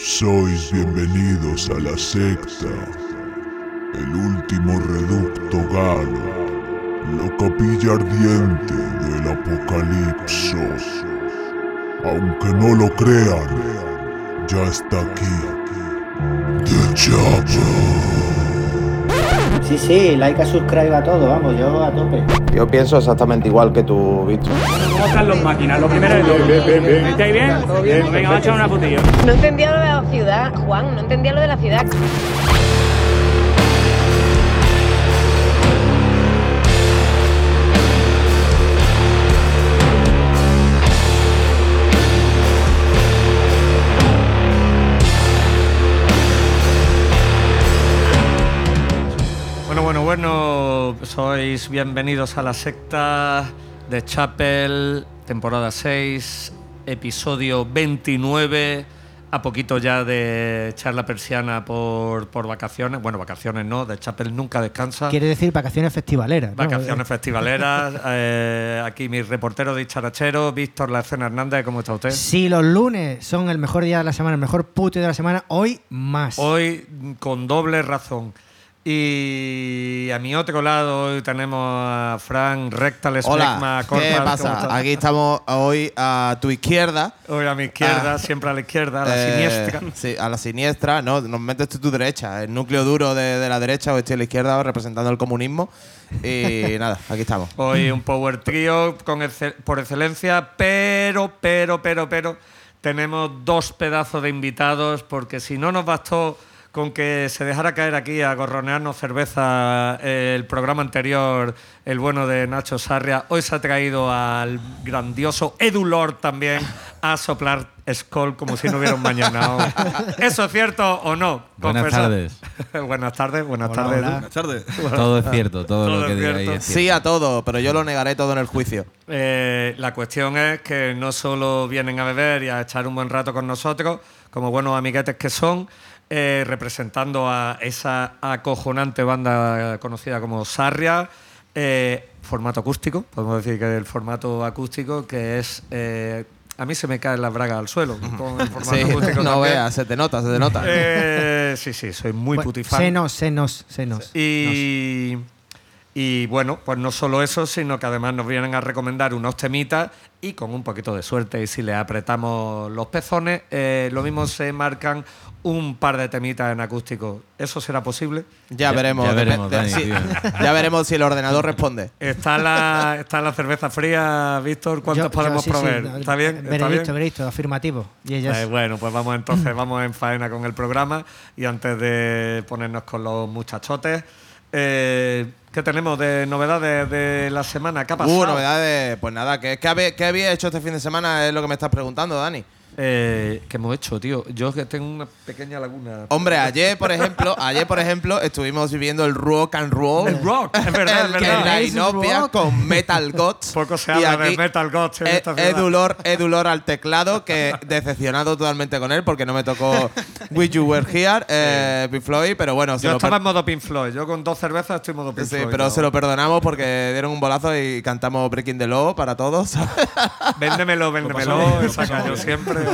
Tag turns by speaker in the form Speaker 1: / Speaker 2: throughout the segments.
Speaker 1: Sois bienvenidos a la secta, el último reducto galo, la capilla ardiente del apocalipsis. Aunque no lo crean, ya está aquí. The Chapel.
Speaker 2: Sí, sí, like a subscribe a todo, vamos, yo a tope.
Speaker 3: Yo pienso exactamente igual que tú, Víctor.
Speaker 4: ¿Cómo están los máquinas? Lo primero de todo. ¿Estáis bien? Pues venga, vamos a echar una putilla.
Speaker 5: No entendía lo de la ciudad, Juan, no entendía lo de la ciudad.
Speaker 6: Bueno, bueno, bueno, sois bienvenidos a la secta de Chapel, temporada 6, episodio 29, a poquito ya de echar la persiana por, por vacaciones. Bueno, vacaciones no, de Chapel nunca descansa.
Speaker 7: Quiere decir vacaciones festivaleras. ¿no?
Speaker 6: Vacaciones festivaleras. eh, aquí mi reportero de Charachero, Víctor La Escena Hernández, ¿cómo está usted?
Speaker 7: Si los lunes son el mejor día de la semana, el mejor puto de la semana, hoy más.
Speaker 6: Hoy con doble razón. Y a mi otro lado hoy tenemos a Fran Rectal
Speaker 3: Hola, ¿qué
Speaker 6: Corpal, ¿cómo
Speaker 3: pasa? Aquí estamos hoy a tu izquierda.
Speaker 6: Hoy a mi izquierda,
Speaker 3: Ah.
Speaker 6: siempre a la izquierda, a la
Speaker 3: Eh,
Speaker 6: siniestra.
Speaker 3: Sí, a la siniestra. No, normalmente estoy a tu derecha. El núcleo duro de, de la derecha, o estoy a la izquierda representando el comunismo. Y nada, aquí estamos.
Speaker 6: Hoy un power trio con excel- por excelencia, pero, pero, pero, pero, tenemos dos pedazos de invitados porque si no nos bastó con que se dejara caer aquí a gorronearnos cerveza eh, el programa anterior, el bueno de Nacho Sarria, hoy se ha traído al grandioso Edu Lord también a soplar Skoll como si no hubiera un mañana. ¿O- ¿Eso es cierto o no?
Speaker 8: Buenas
Speaker 6: Confesa-
Speaker 8: tardes.
Speaker 6: buenas tardes, buenas
Speaker 7: Hola,
Speaker 6: tardes.
Speaker 7: hola.
Speaker 8: Todo es cierto, todo,
Speaker 6: Todo
Speaker 8: lo que
Speaker 6: es
Speaker 8: diga ahí
Speaker 6: cierto.
Speaker 8: es cierto.
Speaker 3: Sí a todo, pero yo lo negaré todo en el juicio.
Speaker 6: Eh, la cuestión es que no solo vienen a beber y a echar un buen rato con nosotros, como buenos amiguetes que son, eh, representando a esa acojonante banda conocida como Sarria, eh, formato acústico, podemos decir que el formato acústico que es... eh, a mí se me caen las bragas al suelo con el formato
Speaker 3: Sí,
Speaker 6: acústico.
Speaker 3: no
Speaker 6: también.
Speaker 3: veas, se te nota, se te nota.
Speaker 6: Eh, sí, sí, soy muy
Speaker 7: Bueno,
Speaker 6: putifan.
Speaker 7: Senos, senos, senos.
Speaker 6: Y, y bueno, pues no solo eso, sino que además nos vienen a recomendar unos temitas y con un poquito de suerte y si le apretamos los pezones, eh, lo mismo se marcan un par de temitas en acústico. ¿Eso será posible?
Speaker 3: Ya,
Speaker 8: Ya-
Speaker 3: veremos.
Speaker 8: ya veremos,
Speaker 3: de-
Speaker 8: Dani,
Speaker 3: sí, ya veremos si el ordenador responde.
Speaker 6: ¿Está la, está la cerveza fría, Víctor? ¿Cuántos
Speaker 7: Yo- yo
Speaker 6: podemos
Speaker 7: sí,
Speaker 6: proveer? ¿Está bien? ¿Está
Speaker 7: Veredicto,
Speaker 6: bien?
Speaker 7: veredicto, afirmativo. Y ellas.
Speaker 6: Eh, bueno, pues vamos entonces, vamos en faena con el programa y antes de ponernos con los muchachotes, eh, ¿qué tenemos de novedades de la semana? ¿Qué ha pasado?
Speaker 3: Uh, novedades. Pues nada, ¿qué, qué, habe- qué había hecho este fin de semana? Es lo que me estás preguntando, Dani.
Speaker 6: Eh, ¿Qué hemos hecho, tío? Yo que tengo una pequeña laguna.
Speaker 3: Hombre, ayer, por ejemplo, ayer, por ejemplo, estuvimos viviendo el rock and roll.
Speaker 6: El rock, es verdad,
Speaker 3: El
Speaker 6: es
Speaker 3: que
Speaker 6: verdad.
Speaker 3: inopia
Speaker 7: rock.
Speaker 3: con Metal Gods.
Speaker 6: Poco se habla de Metal Gods en
Speaker 3: eh,
Speaker 6: esta ciudad.
Speaker 3: Edulor, Edulor al teclado, que decepcionado totalmente con él porque no me tocó Wish You Were Here, eh, Pink Floyd, pero bueno,
Speaker 6: Yo estaba en modo Pink Floyd. Yo con dos cervezas estoy en modo Pink
Speaker 3: Sí,
Speaker 6: Floyd.
Speaker 3: pero
Speaker 6: ¿no?
Speaker 3: se lo perdonamos porque dieron un bolazo y cantamos Breaking the Law para todos.
Speaker 6: Véndemelo, véndemelo. Esa cayó siempre.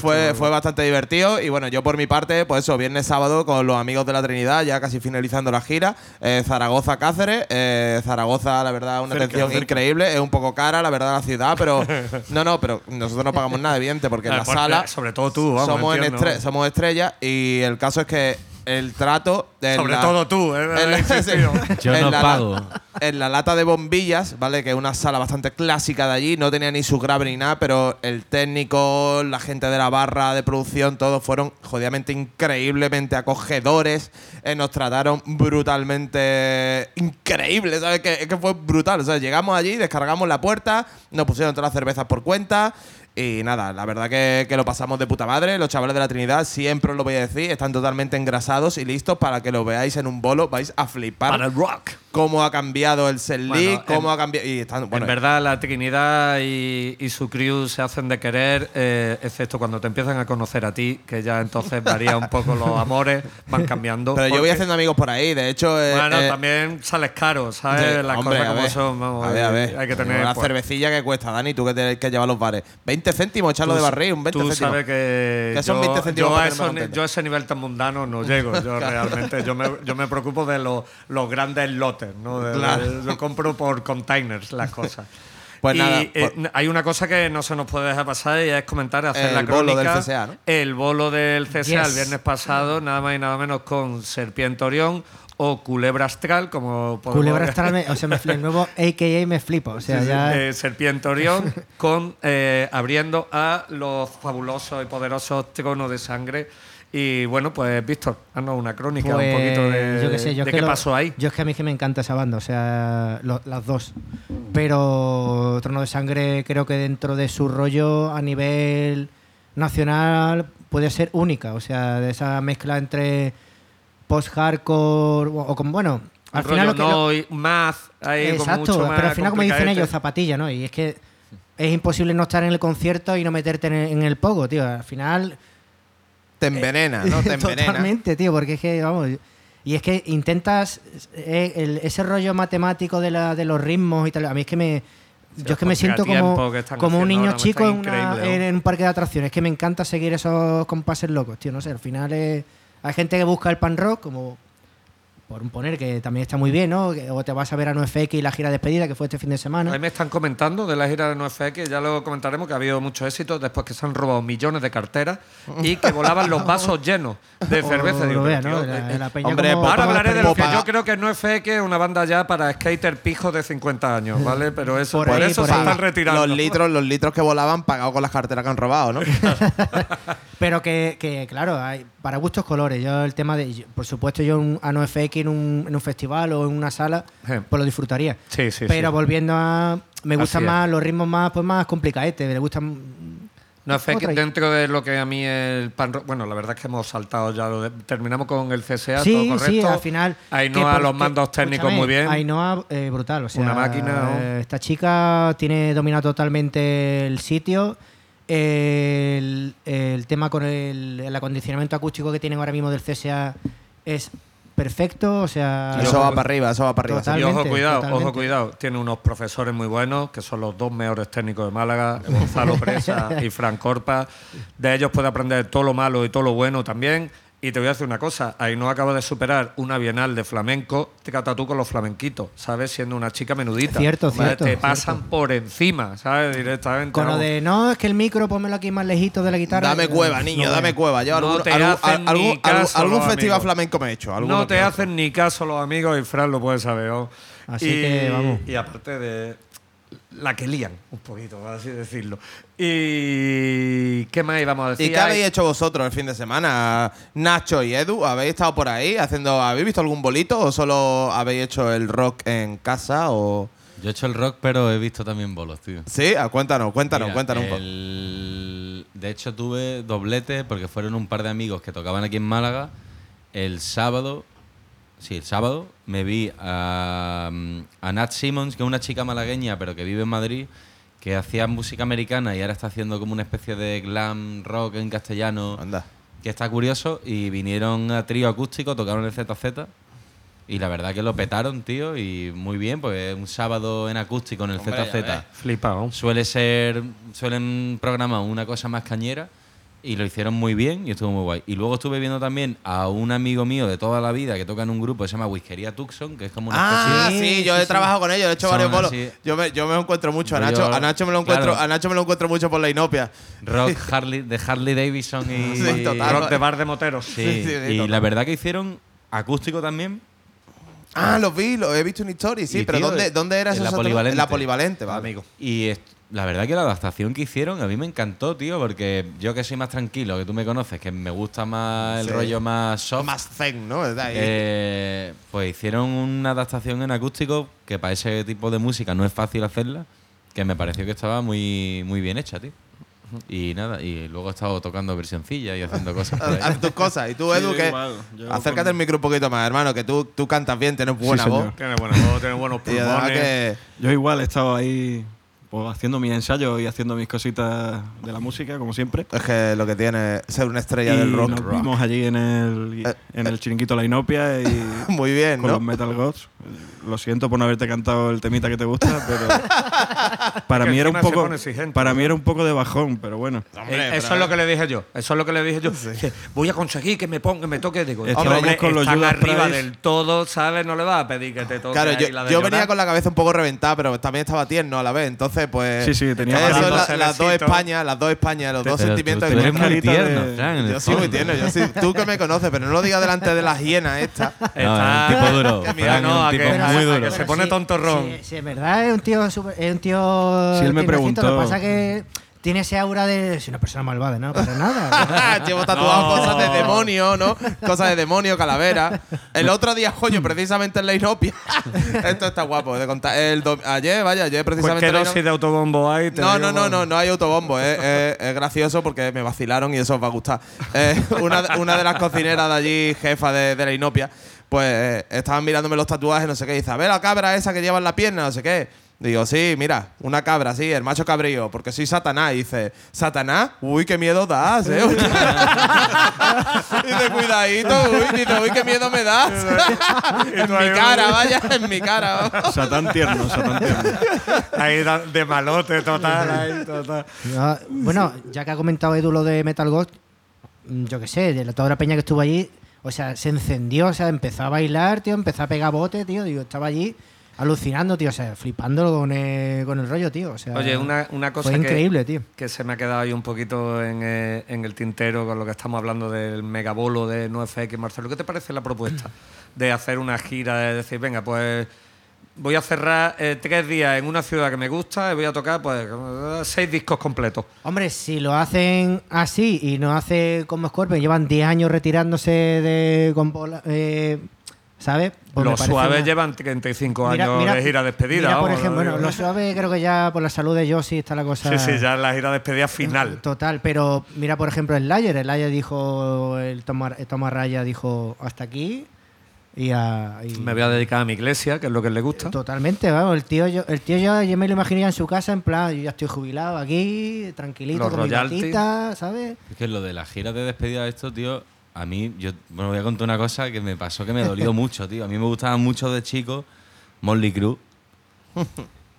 Speaker 3: Fue, fue bastante divertido y bueno, yo por mi parte, pues eso, viernes sábado con los amigos de la Trinidad, ya casi finalizando la gira, eh, Zaragoza Cáceres, eh, Zaragoza la verdad una
Speaker 6: Cerca,
Speaker 3: atención
Speaker 6: cerca.
Speaker 3: increíble, es un poco cara la verdad la ciudad, pero no, no, pero nosotros no pagamos nada evidente porque en
Speaker 6: Eh,
Speaker 3: la sala
Speaker 6: Sobre todo tú, vamos.
Speaker 3: somos, en estre- somos estrellas y el caso es que el trato
Speaker 6: Sobre
Speaker 3: la-
Speaker 6: todo tú, ¿eh?
Speaker 3: en la-.
Speaker 8: Yo
Speaker 3: en
Speaker 8: no
Speaker 3: la-
Speaker 8: pago.
Speaker 3: En la lata de bombillas, ¿vale? Que es una sala bastante clásica de allí, no tenía ni su grave ni nada, pero el técnico, la gente de la barra de producción, todos fueron jodidamente increíblemente acogedores, eh, nos trataron brutalmente increíble, ¿sabes? Que, es que fue brutal, o sea, llegamos allí, descargamos la puerta, nos pusieron todas las cervezas por cuenta. Y nada, la verdad que, que lo pasamos de puta madre. Los chavales de la Trinidad, siempre os lo voy a decir, están totalmente engrasados y listos para que lo veáis en un bolo. Vais a flipar.
Speaker 6: Para el rock.
Speaker 3: Cómo ha cambiado el set
Speaker 6: Bueno,
Speaker 3: cómo
Speaker 6: en-
Speaker 3: ha cambiado. Y están, bueno,
Speaker 6: en verdad, la Trinidad y, y su crew se hacen de querer, eh, excepto cuando te empiezan a conocer a ti, que ya entonces varía un poco los amores, van cambiando.
Speaker 3: pero yo voy haciendo amigos por ahí, de hecho. eh,
Speaker 6: Bueno,
Speaker 3: eh,
Speaker 6: también sales caro, ¿sabes? Las
Speaker 3: hombre,
Speaker 6: cosas
Speaker 3: a
Speaker 6: como
Speaker 3: ver.
Speaker 6: son. vamos,
Speaker 3: a ver, a ver.
Speaker 6: Hay que tener.
Speaker 3: La
Speaker 6: pues,
Speaker 3: cervecilla que cuesta, Dani, tú que tienes que llevar los bares. 20 céntimos, echarlo de barril, un 20
Speaker 6: Tú
Speaker 3: céntimos.
Speaker 6: sabes que.
Speaker 3: Son
Speaker 6: yo,
Speaker 3: 20 céntimos
Speaker 6: yo
Speaker 3: para
Speaker 6: a eso yo a ese nivel tan mundano no llego. Yo realmente. Yo me, yo me preocupo de los, los grandes lotes, ¿no? De-
Speaker 3: Claro.
Speaker 6: de- yo compro por containers las cosas.
Speaker 3: Pues
Speaker 6: y,
Speaker 3: nada,
Speaker 6: eh,
Speaker 3: pues-
Speaker 6: hay una cosa que no se nos puede dejar pasar y es comentar, hacer
Speaker 3: El
Speaker 6: la
Speaker 3: bolo
Speaker 6: crónica.
Speaker 3: del CSA, ¿no?
Speaker 6: El bolo del CSA el viernes pasado, nada más y nada menos con Serpiente Orión o Culebra Astral, como podemos
Speaker 7: Culebra Astral, me- o sea, me el nuevo AKA me flipa. O sea,
Speaker 6: sí,
Speaker 7: ya.
Speaker 6: eh, Serpiente Orión con eh, abriendo a los fabulosos y poderosos tronos de sangre. Y bueno, pues Víctor, haznos una crónica
Speaker 7: Pues,
Speaker 6: un poquito de,
Speaker 7: yo qué sé, yo
Speaker 6: de
Speaker 7: que
Speaker 6: qué
Speaker 7: lo-
Speaker 6: pasó ahí.
Speaker 7: Yo es que a mí que me encanta esa banda, o sea, lo- las dos. Pero Trono de Sangre creo que dentro de su rollo a nivel nacional puede ser única, o sea, de esa mezcla entre post-hardcore o, o como, bueno, al final lo que... lo-
Speaker 6: no y más, como
Speaker 7: Exacto,
Speaker 6: mucho
Speaker 7: pero al final como dicen ellos, zapatilla, ¿no? Y es que es imposible no estar en el concierto y no meterte en el, en el pogo, tío. Al final
Speaker 3: Te envenena, ¿no? Te envenena.
Speaker 7: Totalmente, tío, porque es que, vamos. Y es que intentas. eh, el- ese rollo matemático de, la, de los ritmos y tal. A mí es que me. yo es que me
Speaker 6: los
Speaker 7: siento como, como un niño
Speaker 6: me
Speaker 7: chico en, en un parque de atracciones. Es que me encanta seguir esos compases locos, tío. No sé, al final es- hay gente que busca el pan rock, como por un poner que también está muy bien, ¿no? O te vas a ver a NoFX y la gira de despedida que fue este fin de semana.
Speaker 6: Ahí me están comentando de la gira de NoFX, ya lo comentaremos, que ha habido mucho éxito después que se han robado millones de carteras y que volaban los vasos llenos de cerveza. Digo,
Speaker 7: vea, ¿no?
Speaker 6: tío,
Speaker 7: La-
Speaker 6: eh,
Speaker 7: la peña
Speaker 3: hombre,
Speaker 7: como-
Speaker 6: Ahora hablaré de lo que yo creo que NoFX es una banda ya para skater pijos de 50 años, ¿vale? Pero eso,
Speaker 7: Por
Speaker 6: por,
Speaker 7: ahí,
Speaker 6: eso
Speaker 7: por
Speaker 6: se
Speaker 7: ahí.
Speaker 6: están retirando.
Speaker 3: Los litros, los litros que volaban pagados con las carteras que han robado, ¿no?
Speaker 7: Pero que, que, claro, hay para gustos colores. Yo el tema de, yo- por supuesto, yo un, a NoFX en un, en un festival o en una sala,
Speaker 6: Sí.
Speaker 7: pues lo disfrutaría.
Speaker 6: Sí, sí,
Speaker 7: Pero volviendo a, me gustan más los ritmos más, pues más complicadetes. Me gustan.
Speaker 6: NoFX
Speaker 7: otra-
Speaker 6: dentro de lo que a mí el pan bueno, la verdad es que hemos saltado ya, lo de- terminamos con el CSA,
Speaker 7: Sí,
Speaker 6: todo correcto.
Speaker 7: sí, al final.
Speaker 6: Ainhoa,
Speaker 7: que
Speaker 6: los
Speaker 7: que-
Speaker 6: mandos técnicos muy bien.
Speaker 7: Ainhoa, eh, brutal. O sea,
Speaker 6: Una máquina, ¿no?
Speaker 7: eh, esta chica tiene dominado totalmente el sitio. El, el tema con el, el acondicionamiento acústico que tienen ahora mismo del CSA es perfecto. O sea,
Speaker 3: Eso va para arriba, eso va para arriba.
Speaker 6: Y ojo, cuidado,
Speaker 7: totalmente.
Speaker 6: ojo, cuidado. Tiene unos profesores muy buenos, que son los dos mejores técnicos de Málaga, Gonzalo Presa y Fran Corpa. De ellos puede aprender todo lo malo y todo lo bueno también. Y te voy a decir una cosa, Ainhoa acaba de superar una bienal de flamenco, te cata tú con los flamenquitos, ¿sabes? Siendo una chica menudita.
Speaker 7: Cierto,
Speaker 6: ¿vale?
Speaker 7: cierto,
Speaker 6: Te
Speaker 7: cierto.
Speaker 6: pasan por encima, ¿sabes? Directamente.
Speaker 7: Con lo de no, es que el micro pónmelo aquí más lejito de la guitarra.
Speaker 3: Dame cueva, niño,
Speaker 7: no
Speaker 3: dame cueva. Yo
Speaker 6: No
Speaker 3: algún,
Speaker 6: te
Speaker 3: algún-
Speaker 6: hacen ni
Speaker 3: algún-
Speaker 6: caso
Speaker 3: algún
Speaker 6: los
Speaker 3: festival
Speaker 6: amigos.
Speaker 3: flamenco me he hecho.
Speaker 6: No te hacen ni caso los amigos y Fran lo puede saber. ¿no?
Speaker 7: Así
Speaker 6: y,
Speaker 7: que, vamos.
Speaker 6: Y aparte de la que lían, un poquito, por así decirlo. ¿Y qué más íbamos a decir?
Speaker 3: ¿Y qué habéis hecho vosotros el fin de semana? Nacho y Edu, ¿habéis estado por ahí haciendo, habéis visto algún bolito o solo habéis hecho el rock en casa o
Speaker 8: Yo he hecho el rock, pero he visto también bolos, tío.
Speaker 3: Sí, Ah, cuéntanos, cuéntanos,
Speaker 8: Mira,
Speaker 3: cuéntanos un poco.
Speaker 8: el- De hecho, tuve doblete porque fueron un par de amigos que tocaban aquí en Málaga. El sábado, sí, el sábado, me vi a, a Nat Simmons, que es una chica malagueña, pero que vive en Madrid, que hacía música americana y ahora está haciendo como una especie de glam rock en castellano,
Speaker 3: Anda.
Speaker 8: que está curioso. Y vinieron a trío acústico, tocaron el ZZ. Y la verdad que lo petaron, tío, y muy bien, pues un sábado en acústico en el
Speaker 3: Hombre,
Speaker 8: ZZ.
Speaker 6: Flipado.
Speaker 8: Suele ser, suelen programar una cosa más cañera y lo hicieron muy bien y estuvo muy guay. Y luego estuve viendo también a un amigo mío de toda la vida que toca en un grupo que se llama Whiskería Tucson, que es como una
Speaker 3: Ah,
Speaker 8: especie
Speaker 3: sí, yo he trabajado con ellos, he hecho
Speaker 8: Son
Speaker 3: varios bolos.
Speaker 8: así.
Speaker 3: Yo me, yo me encuentro mucho. A
Speaker 8: Rollo-
Speaker 3: Nacho, a Nacho me lo encuentro,
Speaker 8: claro.
Speaker 3: a Nacho me lo encuentro mucho por la inopia.
Speaker 8: rock Harley, de Harley Davidson y.
Speaker 3: Sí, total.
Speaker 6: Rock de bar de moteros.
Speaker 8: Sí,
Speaker 3: Sí, sí, sí,
Speaker 8: y
Speaker 3: total.
Speaker 8: la verdad que hicieron acústico también.
Speaker 3: Ah, los vi, los he visto en story, sí,
Speaker 8: Y,
Speaker 3: pero
Speaker 8: tío,
Speaker 3: ¿dónde, ¿dónde era
Speaker 8: en
Speaker 3: eso?
Speaker 8: la polivalente.
Speaker 3: En la polivalente, vale.
Speaker 6: Amigo.
Speaker 8: Y est- la verdad que la adaptación que hicieron a mí me encantó, tío, porque yo que soy más tranquilo, que tú me conoces, que me gusta más el
Speaker 3: Sí.
Speaker 8: rollo más soft.
Speaker 3: Más zen, ¿no?
Speaker 8: Eh, pues hicieron una adaptación en acústico que para ese tipo de música no es fácil hacerla, que me pareció que estaba muy, muy bien hecha, tío. Y nada, y luego he estado tocando versioncilla y haciendo cosas.
Speaker 3: Haz tus cosas. Y tú, Edu, que.
Speaker 9: igual,
Speaker 3: Acércate
Speaker 9: con-
Speaker 3: el micro un poquito más, hermano, que tú, tú cantas bien, tienes buena voz.
Speaker 6: Tiene buena voz, tiene buenos pulmones.
Speaker 3: que.
Speaker 9: Yo igual he estado ahí pues, haciendo mis ensayos y haciendo mis cositas de la música, como siempre.
Speaker 3: Es que lo que tiene es ser una estrella
Speaker 9: y
Speaker 3: del rock.
Speaker 9: nos vimos allí en el,
Speaker 3: Eh,
Speaker 9: en el chiringuito La Inopia y
Speaker 3: Muy bien,
Speaker 9: con
Speaker 3: ¿no?
Speaker 9: los Metal Gods. Lo siento por no haberte cantado el temita que te gusta, pero para mí era un poco para mí era un poco de bajón, pero bueno.
Speaker 6: Eh, eso es lo que le dije yo. Eso es lo que le dije yo. Que voy a conseguir que me ponga, que me toque. Digo,
Speaker 9: Estábamos
Speaker 6: hombre,
Speaker 9: con los
Speaker 6: están arriba
Speaker 9: Priest.
Speaker 6: del todo, ¿sabes? No le vas a pedir que te toque.
Speaker 3: Claro,
Speaker 6: ahí
Speaker 3: yo,
Speaker 6: la de
Speaker 3: yo venía con la cabeza un poco reventada, pero también estaba tierno a la vez. Entonces, pues.
Speaker 9: Sí, sí, tenía
Speaker 3: Eso es la- las dos. Españas, las dos Españas, los dos
Speaker 8: Pero tú-
Speaker 3: sentimientos
Speaker 8: tú,
Speaker 3: de
Speaker 8: eres muy tierno,
Speaker 9: de-
Speaker 8: Fran, en el
Speaker 3: Yo soy muy tierno, yo sí, tú que me conoces, pero no lo digas delante de las hienas esta.
Speaker 8: No, es un tipo duro.
Speaker 6: no,
Speaker 8: un tipo
Speaker 6: que-
Speaker 8: muy duro.
Speaker 6: que se pone tontorrón.
Speaker 7: Sí, sí, es verdad, es un tío super- es un tío.
Speaker 9: Sí, él me preguntó.
Speaker 7: Lo que pasa es que tiene ese aura de. Si una persona malvada, ¿no? Para nada.
Speaker 3: Llevo tatuado
Speaker 6: No.
Speaker 3: cosas de demonio, ¿no? Cosas de demonio, calavera. El otro día, coño, precisamente en la Inopia. Esto está guapo de contar. El ayer, vaya, ayer
Speaker 6: Pues
Speaker 3: precisamente.
Speaker 6: qué dosis de autobombo hay. te
Speaker 3: No, no, no, no, no hay autobombo. Es, es- es gracioso porque me vacilaron y eso os va a gustar. Eh, una, una de las cocineras de allí, jefa de, de la Inopia, pues estaban mirándome los tatuajes, no sé qué. Y dice, a ver la cabra esa que lleva en la pierna, no sé qué. Digo, sí, mira, una cabra, sí, el macho cabrío, porque soy Satanás. Y dice, ¿Satanás? Uy, qué miedo das, ¿eh? dice, cuidadito, uy, dice, uy, qué miedo me das. en mi cara, vaya, en mi cara.
Speaker 9: Satán tierno, Satán tierno.
Speaker 6: Ahí de malote total, ahí, total.
Speaker 7: No, bueno, ya que ha comentado Edu lo de Metal God, mm, yo qué sé, de la, toda la peña que estuvo allí, o sea, se encendió, o sea, empezó a bailar, tío, empezó a pegar bote, tío, digo, estaba allí alucinando, tío, o sea, flipando con el, con el rollo, tío, o sea,
Speaker 6: Oye, una, una cosa
Speaker 7: fue
Speaker 6: que,
Speaker 7: increíble, tío.
Speaker 6: que se me ha quedado ahí un poquito en, eh, en el tintero con lo que estamos hablando del megabolo de NoFX. Marcelo, ¿qué te parece la propuesta de hacer una gira, de decir, venga, pues voy a cerrar eh, tres días en una ciudad que me gusta y voy a tocar pues seis discos completos?
Speaker 7: Hombre, si lo hacen así y no hace como Scorpion, llevan 10 años retirándose de... Con, eh, ¿Sabes? Pues
Speaker 6: Los suaves
Speaker 7: una-
Speaker 6: llevan 35
Speaker 7: Mira-
Speaker 6: años
Speaker 7: mira-
Speaker 6: de gira despedida.
Speaker 7: Mira, por ejemplo,
Speaker 6: lo
Speaker 7: bueno, los suaves creo que ya por la salud de Josie está la cosa...
Speaker 6: Sí, sí, ya la gira despedida final.
Speaker 7: Total, pero mira, por ejemplo, el Layer. El Layer dijo, el Tomar, el Tomás Raya dijo hasta aquí. Y, a, y-
Speaker 6: Me voy a dedicar a mi iglesia, que es lo que le gusta.
Speaker 7: Totalmente, vamos. El tío, yo, el tío yo, yo me lo imagino ya en su casa, en plan, yo ya estoy jubilado aquí, tranquilito,
Speaker 6: Los
Speaker 7: con mi
Speaker 6: royalties.
Speaker 7: gatita, ¿sabes?
Speaker 8: Es que lo de las giras de despedida de esto, tío, a mí, yo bueno, voy a contar una cosa que me pasó que me dolió mucho, tío. A mí me gustaba mucho de chico Molly Crew.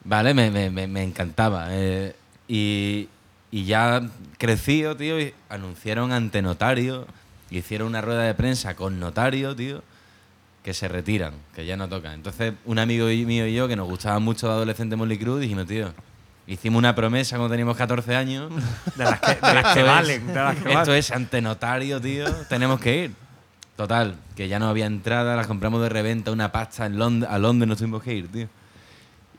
Speaker 8: Vale, me, me- me- me encantaba. eh, y, y ya creció, tío, y anunciaron ante notario, hicieron una rueda de prensa con notario, tío, que se retiran, que ya no tocan. Entonces, un amigo mío y yo, que nos gustaba mucho de adolescente Molly Crew, dijimos, tío, hicimos una promesa cuando teníamos 14 años.
Speaker 6: De las que, de las que
Speaker 8: Esto es-
Speaker 6: valen. de las que
Speaker 8: Esto es ante notario, tío. Tenemos que ir. Total, que ya no había entrada, las compramos de reventa, una pasta en Lond a Londres nos tuvimos que ir, tío.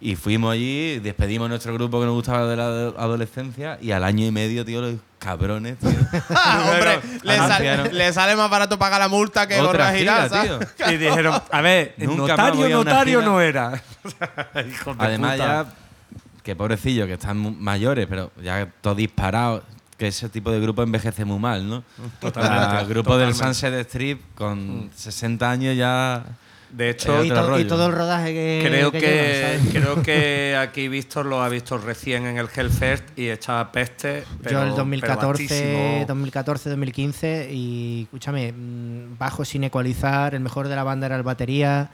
Speaker 8: Y fuimos allí, despedimos nuestro grupo que nos gustaba de la ado- adolescencia y al año y medio, tío, los cabrones, tío.
Speaker 3: Hombre, le, sal-
Speaker 8: anunciaron-
Speaker 3: le sale más barato pagar la multa que
Speaker 8: Otra
Speaker 3: gira, ¿sabes?
Speaker 6: Y dijeron, a ver,
Speaker 8: Nunca
Speaker 6: notario,
Speaker 8: a
Speaker 6: notario
Speaker 8: gira.
Speaker 6: no era. De
Speaker 8: Además
Speaker 6: puta.
Speaker 8: ya, que pobrecillos, que están mayores, pero ya todo disparado, que ese tipo de grupo envejece muy mal, ¿no?
Speaker 6: Totalmente,
Speaker 8: el grupo del. Sunset Strip con 60 años ya...
Speaker 6: De hecho,
Speaker 7: Y, to- y todo el rodaje que.
Speaker 6: creo
Speaker 7: que
Speaker 6: que, creo que aquí Víctor lo ha visto recién en el Hellfest y echaba peste. Pero,
Speaker 7: Yo el
Speaker 6: pero
Speaker 7: 2014,
Speaker 6: batísimo.
Speaker 7: 2014, 2015 y escúchame, mm, bajo sin ecualizar, el mejor de la banda era el batería,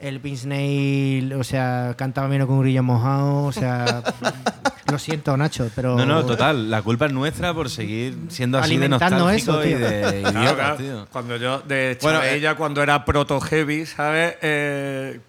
Speaker 7: el Vince Neil, o sea, cantaba menos que un grillo mojado, o sea, lo siento Nacho, pero
Speaker 8: No, no, total. La culpa es nuestra por seguir siendo así de nostálgico
Speaker 7: eso,
Speaker 8: y de
Speaker 6: Claro,
Speaker 8: idiotas,
Speaker 6: claro.
Speaker 8: tío.
Speaker 6: Cuando yo, de
Speaker 3: Bueno,
Speaker 6: bueno,
Speaker 3: eh,
Speaker 6: ella cuando era proto heavy, ¿sabes? Eh,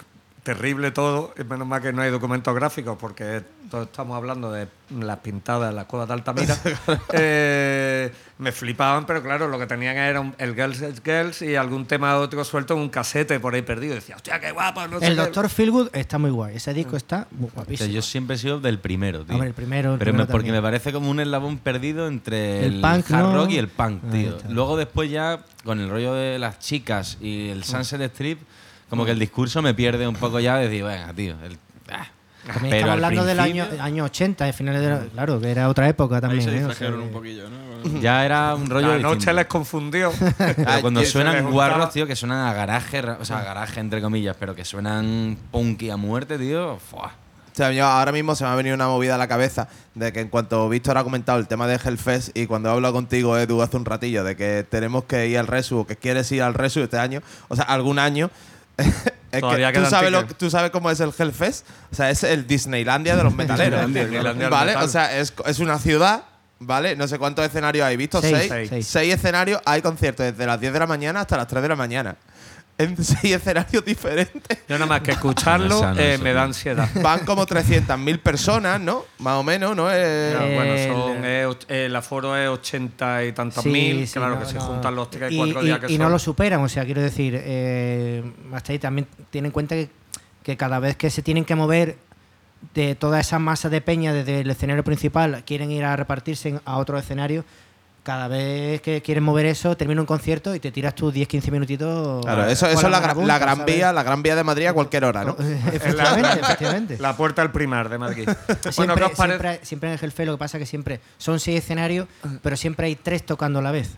Speaker 6: terrible todo. Y Menos mal que no hay documentos gráficos porque todos estamos hablando de las pintadas las cuevas de Altamira. Eh, me flipaban, pero claro, lo que tenían era un- el Girls is Girls y algún tema otro suelto en un casete por ahí perdido. Y decía, hostia, qué guapo, no
Speaker 7: el
Speaker 6: qué".
Speaker 7: Doctor Feelgood está muy guay, ese disco está muy
Speaker 8: O sea,
Speaker 7: guapísimo.
Speaker 8: yo siempre he sido del primero, tío.
Speaker 7: Hombre, el primero, el
Speaker 8: Pero
Speaker 7: primero
Speaker 8: me- porque me parece como un eslabón perdido entre
Speaker 7: El
Speaker 8: el,
Speaker 7: punk,
Speaker 8: hard
Speaker 7: ¿no?
Speaker 8: rock y el punk, tío.
Speaker 7: está.
Speaker 8: Luego después ya, con el rollo de las chicas y el Sunset Strip, como que el discurso me pierde un poco ya de decir, venga, tío, el- ah,
Speaker 7: También
Speaker 8: Pero
Speaker 7: estamos hablando del año, año 80, de finales de la- Claro, que era otra época
Speaker 9: Ahí
Speaker 7: también.
Speaker 9: se
Speaker 7: ¿eh? O sea
Speaker 9: distrajeron
Speaker 7: que-
Speaker 9: un poquillo, ¿no?
Speaker 8: Ya era un rollo
Speaker 6: La
Speaker 8: distinto.
Speaker 6: noche les confundió.
Speaker 8: Pero cuando suenan guarros, tío, que suenan a garaje, ra- o sea, a garaje entre comillas, pero que suenan punky a muerte, tío. ¡fua!
Speaker 3: O sea, yo ahora mismo se me ha venido una movida a la cabeza de que en cuanto Víctor ha comentado el tema de Hellfest y cuando he hablado contigo, Edu, hace un ratillo, de que tenemos que ir al Resu o que quieres ir al Resu este año, o sea, algún año. es
Speaker 6: Todavía
Speaker 3: que tú sabes, lo,
Speaker 6: tickets.
Speaker 3: tú sabes cómo es el Hellfest. O sea, es el Disneylandia de los metaleros.
Speaker 6: Disneylandia,
Speaker 3: ¿Vale? O sea, es, es una ciudad. ¿Vale? No sé cuántos escenarios hay visto.
Speaker 7: Seis,
Speaker 3: Seis.
Speaker 7: seis.
Speaker 3: Seis escenarios. Hay conciertos desde las 10 de la mañana hasta las 3 de la mañana. En seis escenarios diferentes.
Speaker 6: Yo nada más que escucharlo
Speaker 8: No
Speaker 6: eh, me da ansiedad.
Speaker 3: Van como 300.000 personas, ¿no? Más o menos, ¿no? Eh,
Speaker 6: No, bueno,
Speaker 7: El-
Speaker 6: son, eh, el aforo es ochenta y tantos
Speaker 7: Sí,
Speaker 6: mil.
Speaker 7: sí,
Speaker 6: claro
Speaker 7: no,
Speaker 6: que se juntan los tres
Speaker 7: y,
Speaker 6: cuatro
Speaker 7: y-
Speaker 6: días que
Speaker 7: y
Speaker 6: son.
Speaker 7: no lo superan, o sea, quiero decir, eh, hasta ahí también tienen en cuenta que, que cada vez que se tienen que mover de toda esa masa de peña desde el escenario principal, quieren ir a repartirse en- a otro escenario, cada vez que quieren mover eso, termina un concierto y te tiras tus 10-15 minutitos.
Speaker 3: Claro, eso, eso es la, gra-
Speaker 7: marabunta,
Speaker 3: la gran
Speaker 7: ¿sabes?
Speaker 3: vía, la gran vía de Madrid a cualquier hora, ¿no?
Speaker 7: efectivamente, efectivamente.
Speaker 6: La puerta al primar de Madrid. bueno,
Speaker 7: Siempre,
Speaker 6: ¿qué os parece?
Speaker 7: siempre, siempre en el Hellfest lo que pasa es que siempre son seis escenarios, pero siempre hay tres tocando a la vez.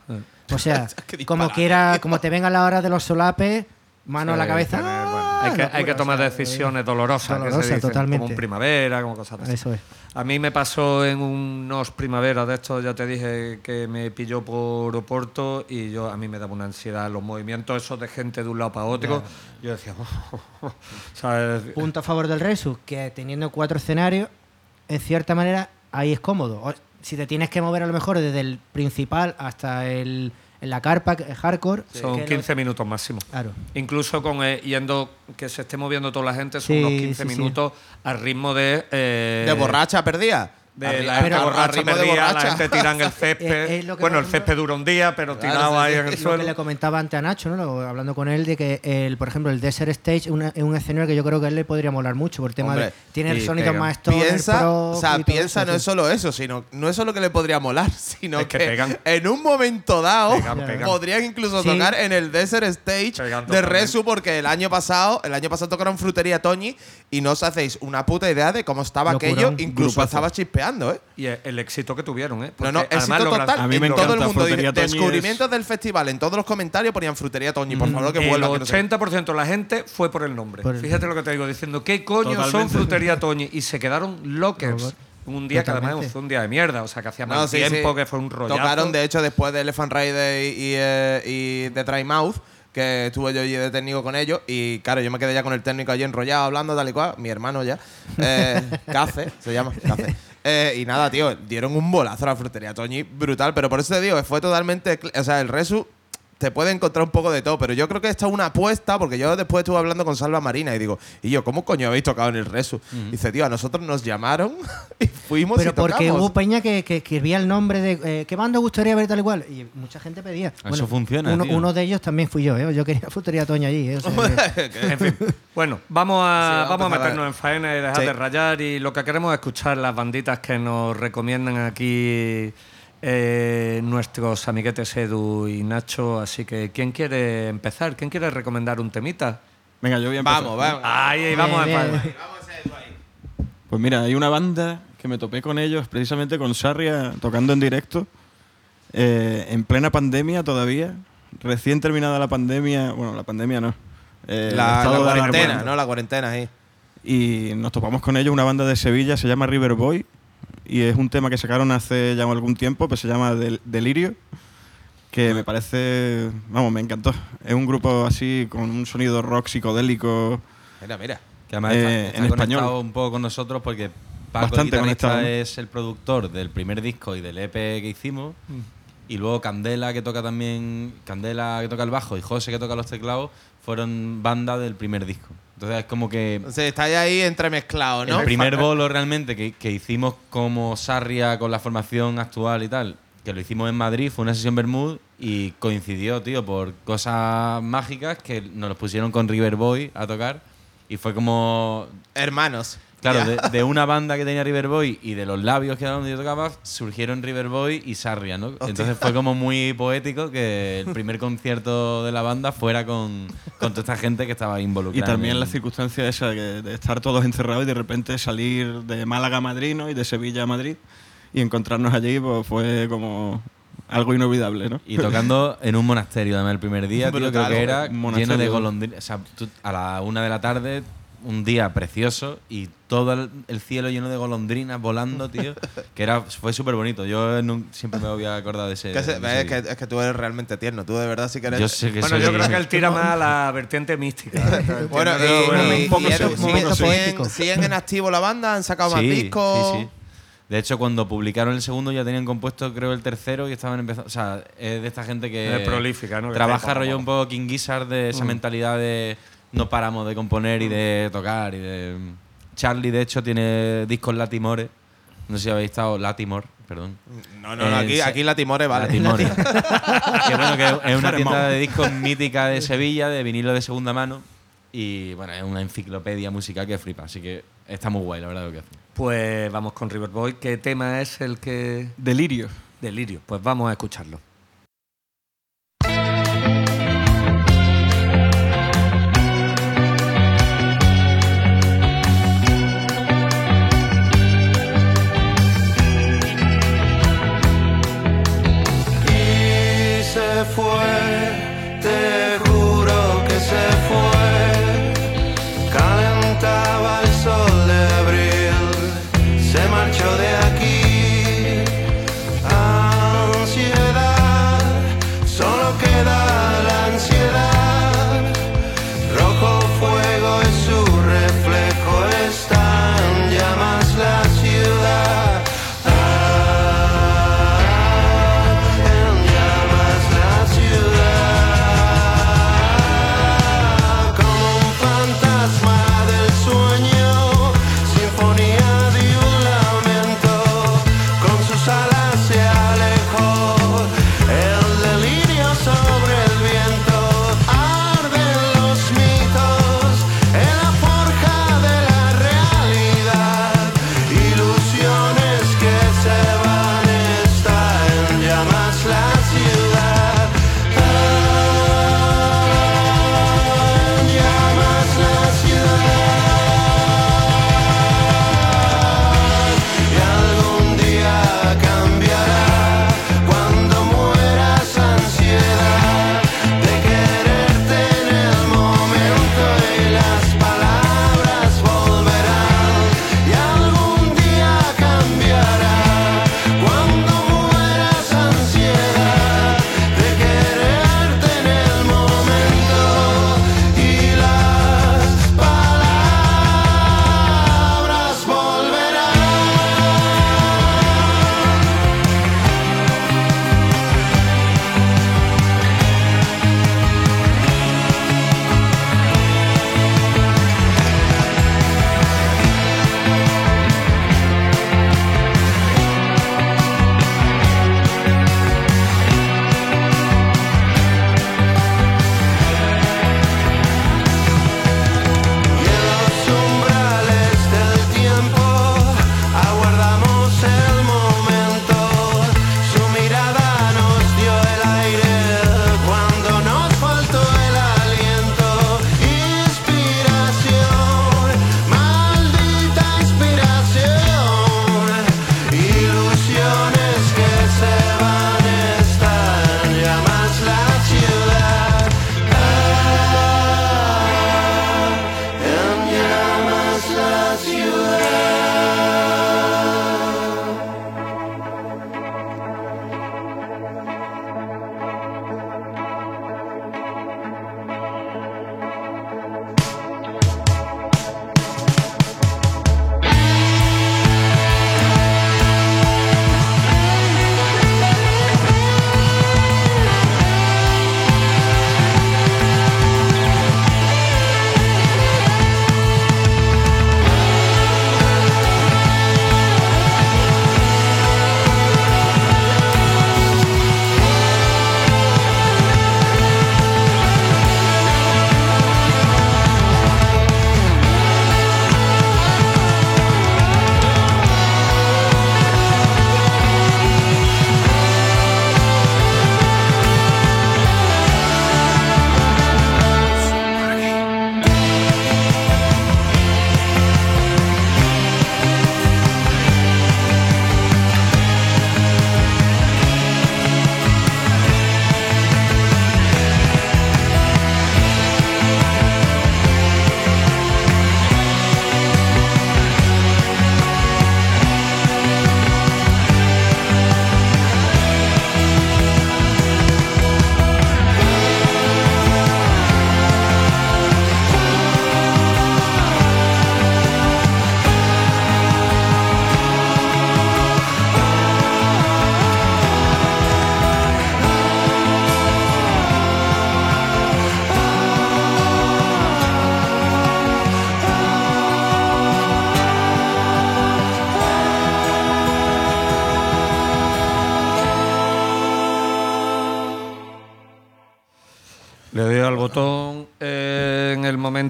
Speaker 7: O sea, como quiera, como te venga la hora de los solapes, mano a la cabeza.
Speaker 6: bueno,
Speaker 7: ¡ah!
Speaker 6: Hay, que, hay que
Speaker 7: locura,
Speaker 6: tomar
Speaker 7: o sea,
Speaker 6: decisiones dolorosas, que se
Speaker 7: dolorosa,
Speaker 6: dicen,
Speaker 7: totalmente.
Speaker 6: como en primavera, como cosas así.
Speaker 7: Eso es.
Speaker 6: A mí me pasó en unos primaveras de estos, ya te dije que me pilló por Oporto y yo a mí me daba una ansiedad los movimientos esos de gente de un lado para otro. Yo decía, ¿sabes?
Speaker 7: Punto a favor del Resus, que teniendo cuatro escenarios, en cierta manera, ahí es cómodo. Si te tienes que mover a lo mejor desde el principal hasta el, en la carpa, es hardcore.
Speaker 6: son
Speaker 7: que lo-
Speaker 6: 15 minutos máximo.
Speaker 7: Claro.
Speaker 6: Incluso con eh, yendo que se esté moviendo toda la gente, son
Speaker 7: Sí,
Speaker 6: unos 15
Speaker 7: sí, sí.
Speaker 6: minutos al ritmo de. eh,
Speaker 3: De borracha perdida.
Speaker 6: De la gente
Speaker 3: a
Speaker 6: borracha
Speaker 3: de
Speaker 6: perdida, la
Speaker 3: borracha.
Speaker 6: gente tira en el césped.
Speaker 7: Es que,
Speaker 6: bueno, el césped dura un día, pero
Speaker 3: Claro,
Speaker 6: tirado ahí en el
Speaker 7: Lo que
Speaker 6: suelo.
Speaker 7: le comentaba antes a Nacho, ¿no? Lo- hablando con él, de que, el, por ejemplo, el Desert Stage una- es un escenario que yo creo que a él le podría molar mucho por el tema
Speaker 3: Hombre,
Speaker 7: de. Tiene sonidos
Speaker 6: pega.
Speaker 7: más
Speaker 3: piensa,
Speaker 7: pro
Speaker 3: o sea, piensa
Speaker 7: eso,
Speaker 3: no es solo eso, sino no es solo que le podría molar, sino
Speaker 6: Es que
Speaker 3: que,
Speaker 6: pegan.
Speaker 3: en un momento dado
Speaker 6: Pegan, pegan.
Speaker 3: podrían incluso
Speaker 7: Sí.
Speaker 3: tocar en el Desert Stage
Speaker 6: Pegan
Speaker 3: de. Resu porque el año pasado, el año pasado tocaron Frutería Toñi y no os hacéis una puta idea de cómo estaba
Speaker 7: Locurón.
Speaker 3: aquello, incluso
Speaker 9: Grupazo.
Speaker 3: estaba chispeando, ¿eh?
Speaker 6: Y el éxito que tuvieron, ¿eh?
Speaker 3: No,
Speaker 6: Porque
Speaker 3: no,
Speaker 6: además
Speaker 3: éxito total.
Speaker 9: A mí me
Speaker 3: en todo el mundo.
Speaker 9: Es-
Speaker 3: descubrimientos del festival. En todos los comentarios ponían Frutería Toñi.
Speaker 9: Mm,
Speaker 3: Por favor, que
Speaker 6: el
Speaker 3: vuelva. que no sé qué.
Speaker 6: 80% de la gente fue por el nombre.
Speaker 7: Por el-
Speaker 6: Fíjate lo que te digo, diciendo, ¿qué coño son. Frutería Toñi? Y se quedaron lockers. Un día que además fue un día de mierda, o sea, que hacía
Speaker 3: No,
Speaker 6: más
Speaker 3: sí,
Speaker 6: tiempo,
Speaker 3: sí.
Speaker 6: que fue un rollazo.
Speaker 3: Tocaron, de hecho, después de Elephant Rider y, y, eh, y de Dry Mouth, que estuve yo allí de técnico con ellos. Y claro, yo me quedé ya con el técnico allí enrollado, hablando tal y cual. Mi hermano ya. Eh, Cace, se llama. Cace. Eh, y nada, tío, dieron un bolazo a la frutería Toñi, brutal. Pero por eso te digo, fue totalmente. O sea, el Resu te puede encontrar un poco de todo, pero yo creo que esta es una apuesta, porque yo después estuve hablando con Salva Marina y digo, y yo, ¿cómo coño habéis tocado en el Resu? Dice, tío, a nosotros nos llamaron y fuimos
Speaker 7: Pero
Speaker 3: y
Speaker 7: porque hubo peña que, que escribía el nombre de eh, qué banda gustaría ver tal y cual. Y mucha gente pedía.
Speaker 8: Eso funciona,
Speaker 7: Uno,
Speaker 8: tío.
Speaker 7: uno de ellos también fui yo, ¿eh? Yo quería Futería Toña allí. ¿eh? O sea que-
Speaker 6: En fin. Bueno, vamos a,
Speaker 3: Sí, vamos a
Speaker 6: vamos a
Speaker 3: empezar a-
Speaker 6: meternos en faena y dejar
Speaker 3: Sí.
Speaker 6: de rayar. Y lo que queremos es escuchar las banditas que nos recomiendan aquí eh, nuestros amiguetes Edu y Nacho. Así que, ¿quién quiere empezar? ¿Quién quiere recomendar un temita?
Speaker 9: Venga, yo voy a empezar.
Speaker 3: Vamos, vamos.
Speaker 6: Ahí, ahí, vamos
Speaker 7: Bien,
Speaker 6: faena.
Speaker 9: Pues mira, hay una banda que me topé con ellos, precisamente con Sarria, tocando en directo, eh, en plena pandemia todavía, recién terminada la pandemia, bueno, la pandemia no, eh,
Speaker 3: La, cuarentena. ¿no? La cuarentena, sí.
Speaker 9: Y nos topamos con ellos, una banda de Sevilla, se llama River Boy, y es un tema que sacaron hace ya algún tiempo, pues se llama Del- Delirio, que me parece, vamos, me encantó. Es un grupo así, con un sonido rock psicodélico,
Speaker 3: Mira, mira.
Speaker 8: Que además
Speaker 9: Eh,
Speaker 8: está,
Speaker 9: en español.
Speaker 8: un poco con nosotros porque Paco,
Speaker 9: Bastante
Speaker 8: es el productor del primer disco y del EP que hicimos. Y luego Candela, que toca también, Candela que toca el bajo y José que toca los teclados, fueron banda del primer disco. Entonces es como que
Speaker 3: O sea, estáis ahí entremezclados, ¿no?
Speaker 8: el primer bolo realmente que, que hicimos como Sarria con la formación actual y tal, que lo hicimos en Madrid, fue una sesión Bermud y coincidió, tío, por cosas mágicas que nos los pusieron con River Boy a tocar y fue como
Speaker 3: Hermanos.
Speaker 8: Claro, de, de una banda que tenía River Boy y de los labios que era donde yo tocaba, surgieron River Boy y Sarria, ¿no? Entonces fue como muy poético que el primer concierto de la banda fuera con, con toda esta gente que estaba
Speaker 9: Y
Speaker 8: involucrada.
Speaker 9: también
Speaker 8: en-
Speaker 9: la circunstancia esa de, de estar todos encerrados y de repente salir de Málaga a Madrid ¿no? y de Sevilla a Madrid y encontrarnos allí pues fue como algo inolvidable, ¿no?
Speaker 8: Y tocando en un monasterio, además, el primer día, tío, creo que era lleno de golondrinas. O sea, tú a la una de la tarde, un día precioso y todo el, el cielo lleno de golondrinas volando, tío, que era fue súper bonito. Yo siempre me voy a acordar de ese.
Speaker 3: Que se-
Speaker 8: de ese
Speaker 3: es, que, es que tú eres realmente tierno. Tú de verdad sí que eres.
Speaker 8: Yo sé que
Speaker 6: Bueno,
Speaker 8: soy-
Speaker 6: yo creo que él tira más a la vertiente mística.
Speaker 3: Bueno, y,
Speaker 6: bueno,
Speaker 3: y-
Speaker 6: un poco
Speaker 3: y-
Speaker 6: sí,
Speaker 3: y-
Speaker 6: un poco
Speaker 3: siguen, en activo la banda, han sacado más
Speaker 8: Sí,
Speaker 3: discos.
Speaker 8: sí, sí. De hecho, cuando publicaron el segundo ya tenían compuesto, creo, el tercero y estaban empezando. O sea, es de esta gente que.
Speaker 6: Es prolífica, ¿no? Que
Speaker 8: Trabaja rollo un poco King Gizzard de esa
Speaker 6: Mm.
Speaker 8: mentalidad de no paramos de componer y de tocar y de. Charlie, de hecho, tiene discos Latimore. No sé si habéis estado. Latimore, perdón.
Speaker 3: No, no, no, aquí,
Speaker 8: se-
Speaker 3: aquí la Timore vale.
Speaker 8: Latimore. que bueno, que es una tienda de discos mítica de Sevilla, de vinilo de segunda mano. Y bueno, es una enciclopedia musical que flipa. Así que está muy guay, la verdad, lo que hace.
Speaker 6: Pues vamos con River Boy. ¿Qué tema es el que.
Speaker 9: Delirio.
Speaker 6: Delirio. Pues vamos a escucharlo.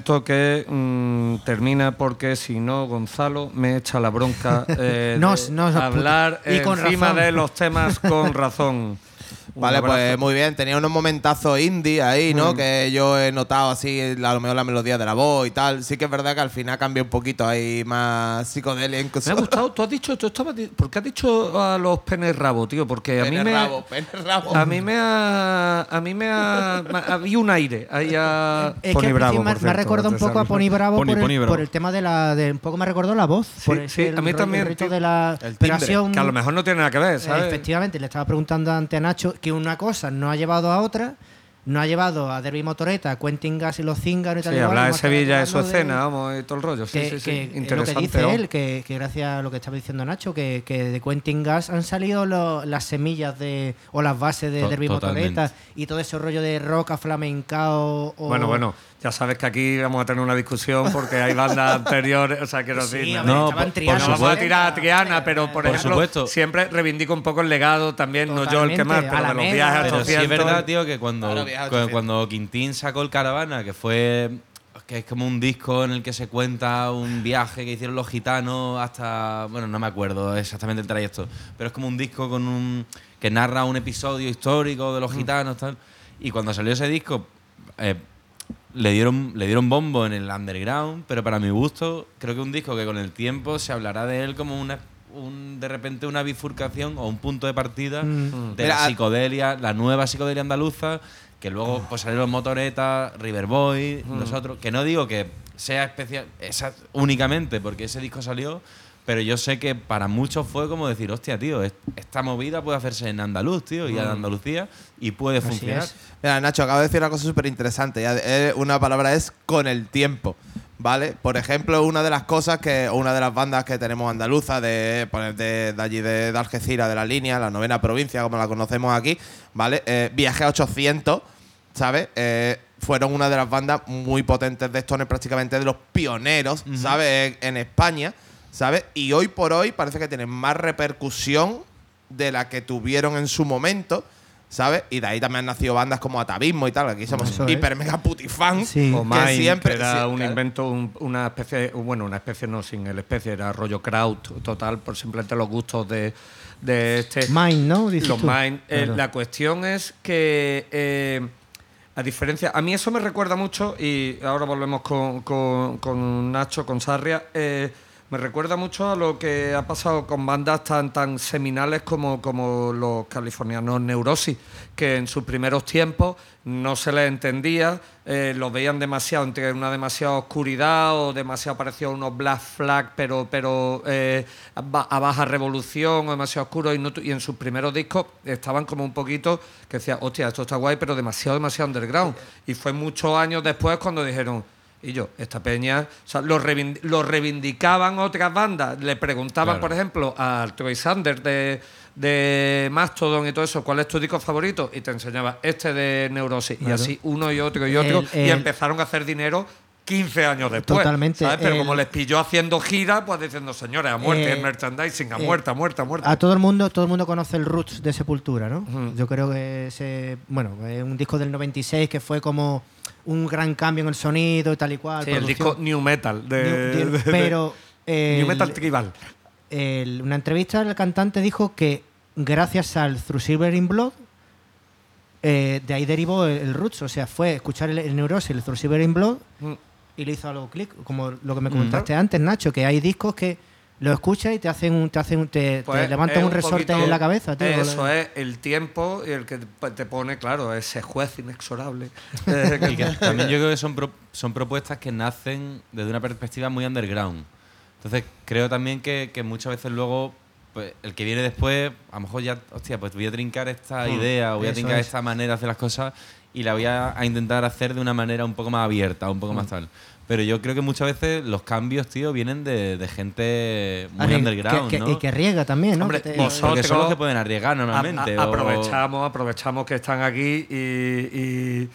Speaker 6: Momento que mm, termina, porque si no, Gonzalo me echa la bronca eh,
Speaker 7: Nos-
Speaker 6: de
Speaker 7: nos-
Speaker 6: hablar
Speaker 7: y con
Speaker 6: encima
Speaker 7: razón.
Speaker 6: de los temas con razón.
Speaker 3: Vale, pues muy bien. Tenía unos momentazos indie ahí,
Speaker 6: Mm.
Speaker 3: ¿no? Que yo he notado así, a lo mejor la melodía de la voz y tal. Sí que es verdad que al final cambia un poquito ahí más psicodelia incluso.
Speaker 6: Me ha gustado, tú has dicho, tú estabas, ¿por qué has dicho a los penes rabo, tío? Porque a mí
Speaker 3: Pene
Speaker 6: me,
Speaker 3: rabo, pene rabo.
Speaker 6: a mí me ha, a mí me ha, había un aire ahí a
Speaker 7: Es
Speaker 6: Pony
Speaker 7: que
Speaker 6: Bravo,
Speaker 7: sí, me, me ha recordado un poco a. Pony Bravo,
Speaker 9: Pony-
Speaker 7: por, el,
Speaker 9: Pony Bravo.
Speaker 7: por el tema de la. De, un poco me recordó la voz.
Speaker 6: Sí,
Speaker 7: por el-
Speaker 6: sí,
Speaker 7: el
Speaker 6: a mí también,
Speaker 7: de la.
Speaker 3: El timbre,
Speaker 6: Que a lo mejor no tiene nada que ver, ¿sabes?
Speaker 7: Efectivamente, le estaba preguntando ante a Nacho que una cosa no ha llevado a otra, no ha llevado a Derby Motoreta, a Quentin Gas y los Cíngaros y tal
Speaker 6: Sí, hablar de Sevilla, de su escena, vamos, y todo el rollo. Sí,
Speaker 7: que,
Speaker 6: sí, sí.
Speaker 7: que es lo que
Speaker 6: Interesante.
Speaker 7: dice
Speaker 6: ¿no?
Speaker 7: él, que, que gracias a lo que estaba diciendo Nacho, que, que de Quentin Gas han salido lo- las semillas de o las bases de
Speaker 8: To-
Speaker 7: Derby
Speaker 8: totalmente.
Speaker 7: Motoreta y todo ese rollo de roca flamencao. O,
Speaker 6: Bueno, bueno, ya sabes que aquí vamos a tener una discusión porque hay bandas anteriores, o sea, quiero
Speaker 7: Sí,
Speaker 6: decir, no,
Speaker 7: ver,
Speaker 8: por-
Speaker 7: Triana,
Speaker 8: por
Speaker 6: no vamos a tirar a Triana, pero por,
Speaker 8: Por
Speaker 6: ejemplo,
Speaker 8: supuesto.
Speaker 6: siempre reivindico un poco el legado también, no yo el que más, pero de los viajes a
Speaker 8: Pero sí
Speaker 6: 800.
Speaker 8: es verdad, tío, que cuando,
Speaker 3: Claro, viaje a
Speaker 8: cu-
Speaker 3: 800.
Speaker 8: cuando Quintín sacó el Caravana, que fue que es como un disco en el que se cuenta un viaje que hicieron los gitanos hasta, bueno, no me acuerdo exactamente el trayecto, pero es como un disco con un que narra un episodio histórico de
Speaker 6: Mm.
Speaker 8: los gitanos tal. Y cuando salió ese disco eh, le dieron le dieron bombo en el underground, pero para mi gusto creo que un disco que con el tiempo se hablará de él como una un, de repente una bifurcación o un punto de partida
Speaker 7: Mm.
Speaker 8: de
Speaker 3: Mira,
Speaker 8: la psicodelia, la nueva psicodelia andaluza, que luego pues salieron Motoreta, River Boy, nosotros, que no digo que sea especial esa, únicamente porque ese disco salió, pero yo sé que para muchos fue como decir, hostia, tío, es- esta movida puede hacerse en andaluz, tío, y en Andalucía, y puede
Speaker 7: Así
Speaker 8: funcionar.
Speaker 7: es.
Speaker 3: Mira, Nacho, acabo de decir una cosa súper interesante. Eh, Una palabra es con el tiempo. ¿Vale? Por ejemplo, una de las cosas que, o una de las bandas que tenemos andaluza de, pues, de, de allí de, de Algeciras, de la línea, la novena provincia, como la conocemos aquí, ¿vale? Eh, Viaje 800, ¿sabes? Eh, fueron una de las bandas muy potentes de Stoner, prácticamente de los pioneros, ¿sabes? En, en España, ¿sabes? Y hoy por hoy parece que tienen más repercusión de la que tuvieron en su momento, ¿sabes? Y de ahí también han nacido bandas como Atavismo y tal. Aquí somos
Speaker 7: Eso es.
Speaker 3: hiper mega putifans.
Speaker 7: Sí.
Speaker 6: O
Speaker 3: que siempre-
Speaker 6: era
Speaker 3: sí,
Speaker 6: un
Speaker 3: claro.
Speaker 6: invento, un- una especie, bueno, una especie no, sin el especie, era rollo crowd total, por simplemente los gustos de, de este.
Speaker 7: Mine, ¿no? Dices
Speaker 6: Los
Speaker 7: tú.
Speaker 6: Mine. Eh,
Speaker 7: Claro.
Speaker 6: la cuestión es que, eh, a diferencia, a mí eso me recuerda mucho, y ahora volvemos con, con- con Nacho, con Sarria, eh, me recuerda mucho a lo que ha pasado con bandas tan, tan seminales como, como los californianos Neurosis, que en sus primeros tiempos no se les entendía, eh, los veían demasiado, entre una demasiada oscuridad o demasiado parecido a unos Black Flag, pero, pero eh, a ba- a baja revolución o demasiado oscuro. Y, no y en sus primeros discos estaban como un poquito que decía, hostia, esto está guay, pero demasiado, demasiado underground. Y fue muchos años después cuando dijeron, y yo, esta peña, o sea, lo, reivind- lo reivindicaban otras bandas, le preguntaban,
Speaker 8: Claro.
Speaker 6: por ejemplo, al Troy Sanders de, de Mastodon y todo eso, ¿cuál es tu disco favorito? Y te enseñaba este de Neurosis. Y así uno y otro y otro.
Speaker 7: El-
Speaker 6: y empezaron a hacer dinero 15 años después.
Speaker 7: Totalmente.
Speaker 6: ¿sabes? Pero
Speaker 7: El-
Speaker 6: como les pilló haciendo gira, pues diciendo, señores, a muerte,
Speaker 7: Eh,
Speaker 6: el merchandising, a
Speaker 7: eh,
Speaker 6: muerte, a muerte, a muerte.
Speaker 7: A todo el mundo, todo el mundo conoce el Roots de Sepultura, ¿no? Yo creo que ese, bueno, es un disco del 96 que fue como un gran cambio en el sonido y tal y cual.
Speaker 6: Sí, el disco New Metal. De,
Speaker 7: New-
Speaker 6: de-
Speaker 7: New-
Speaker 6: de-
Speaker 7: pero
Speaker 6: New Metal Tribal.
Speaker 7: el- una entrevista el cantante dijo que gracias al Through Silver in Blood eh, de ahí derivó el, el Roots, o sea, fue escuchar el, el Neurosis, el Through Silver in Blood
Speaker 6: Mm.
Speaker 7: y le hizo algo clic, como lo que me comentaste antes, Nacho, que hay discos que lo escuchas y te hacen un, te hacen un- te, te
Speaker 6: Pues
Speaker 7: levantan
Speaker 6: es
Speaker 7: un resorte
Speaker 6: poquito-
Speaker 7: en la cabeza, tío.
Speaker 6: Eso es el tiempo y el que te te pone, claro, ese juez inexorable. Eh, que-
Speaker 8: también yo creo que son, pro- son propuestas que nacen desde una perspectiva muy underground. Entonces creo también que, que muchas veces luego pues, el que viene después, a lo mejor ya, hostia, pues voy a trincar esta
Speaker 6: Mm,
Speaker 8: idea, voy a trincar
Speaker 7: es.
Speaker 8: esta manera de hacer las cosas y la voy a, a intentar hacer de una manera un poco más abierta, un poco más tal. Pero yo creo que muchas veces los cambios, tío, vienen de, de gente muy
Speaker 7: Arrie-
Speaker 8: underground,
Speaker 7: que- que-
Speaker 8: ¿no?
Speaker 7: Y que riega también, ¿no?
Speaker 6: Hombre,
Speaker 7: Que te-
Speaker 8: son los que pueden arriesgar normalmente.
Speaker 6: a- aprovechamos, aprovechamos que están aquí y, y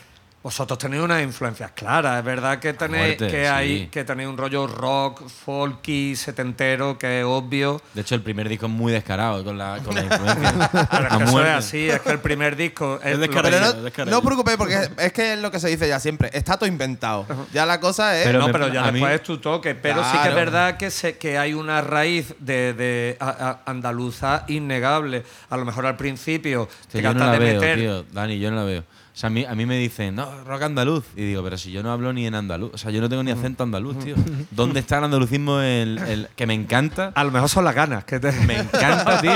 Speaker 6: vosotros tenéis unas influencias claras. Es verdad que tenéis,
Speaker 8: muerte,
Speaker 6: que hay,
Speaker 8: sí.
Speaker 6: que tenéis un rollo rock, folky, setentero, que es obvio.
Speaker 8: De hecho, el primer disco es muy descarado con la, con la influencia.
Speaker 6: Pero es que eso es así, es que el primer disco es,
Speaker 9: Es.
Speaker 3: Pero no, os preocupéis porque es, que es lo que se dice ya siempre. Está todo inventado. Ya la cosa es.
Speaker 8: Pero
Speaker 6: no, pero ya
Speaker 8: mí-
Speaker 6: después es tu toque. Pero sí que es verdad que, se, que hay una raíz de, de a- a- andaluza innegable. A lo mejor al principio
Speaker 8: Que
Speaker 6: te
Speaker 8: yo no la
Speaker 6: de
Speaker 8: veo,
Speaker 6: meter.
Speaker 8: tío. Dani, yo no la veo. O sea, a mí, a mí me dicen, no, rock andaluz. Y digo, pero si yo no hablo ni en andaluz. O sea, yo no tengo ni acento andaluz, tío. ¿Dónde está el andalucismo el, el- que me encanta?
Speaker 6: A lo mejor son las ganas. Que te...
Speaker 8: Me encanta, tío,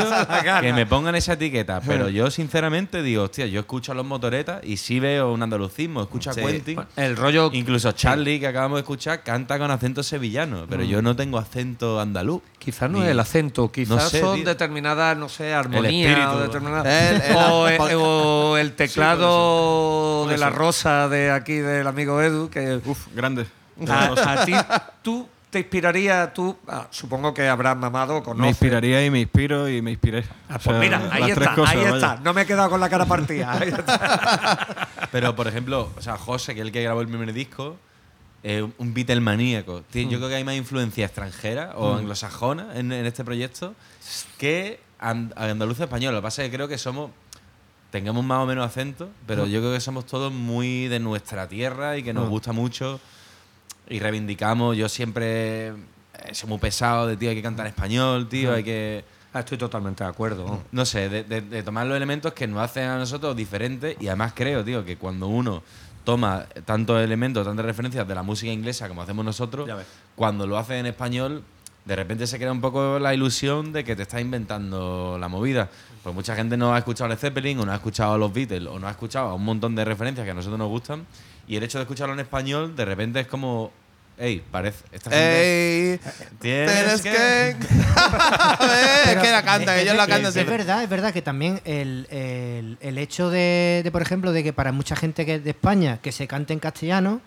Speaker 8: que me pongan esa etiqueta. Pero yo, sinceramente, digo, hostia, yo escucho a los motoretas y sí veo un andalucismo. Escucho
Speaker 3: Sí.
Speaker 8: a Quentin.
Speaker 6: El rollo.
Speaker 8: Incluso Charlie, que acabamos de escuchar, canta con acento sevillano. Pero yo no tengo acento andaluz.
Speaker 6: Quizás no es el acento, quizás
Speaker 8: sé,
Speaker 6: son
Speaker 8: tío.
Speaker 6: determinadas, no sé, armonía o, determinadas-
Speaker 3: El- el-
Speaker 6: o, el,
Speaker 3: por-
Speaker 6: o el teclado de la rosa de aquí del amigo Edu, que
Speaker 9: Uf, grande.
Speaker 6: a, a ti tú te inspiraría, tú ah, supongo que habrás mamado con
Speaker 9: Me inspiraría y me inspiro y me inspiré.
Speaker 6: Ah,
Speaker 9: O
Speaker 6: pues
Speaker 9: sea,
Speaker 6: mira, ahí está,
Speaker 9: cosas,
Speaker 6: ahí
Speaker 9: vaya.
Speaker 6: está. No me he quedado con la cara partida. Ahí está.
Speaker 8: Pero, por ejemplo, o sea, José, que es el que grabó el primer disco, es un Beatle maníaco. Yo creo que hay más influencia extranjera o anglosajona en, en este proyecto que and- andaluza español. Lo que pasa es que creo que somos. Tengamos más o menos acento, pero yo creo que somos todos muy de nuestra tierra y que nos gusta mucho y reivindicamos. Yo siempre eh, soy muy pesado de, tío, hay que cantar en español, tío, hay que.
Speaker 6: Ah, Estoy totalmente de acuerdo.
Speaker 8: No sé, de, de- de tomar los elementos que nos hacen a nosotros diferentes y además creo, tío, que cuando uno toma tantos elementos, tantas referencias de la música inglesa como hacemos nosotros, cuando lo hace en español, de repente se crea un poco la ilusión de que te estás inventando la movida. Pues mucha gente no ha escuchado a Led Zeppelin o no ha escuchado a los Beatles o no ha escuchado a un montón de referencias que a nosotros nos gustan y el hecho de escucharlo en español de repente es como, hey, parece... Esta gente
Speaker 3: ¡Ey!
Speaker 8: tienes
Speaker 3: Tienes que. Es que la cantan,
Speaker 7: es-
Speaker 3: ellos la
Speaker 7: es-
Speaker 3: cantan
Speaker 7: es,
Speaker 3: siempre.
Speaker 7: verdad, es verdad que también el, el- el hecho de, de, por ejemplo, de que para mucha gente que es de España que se cante en castellano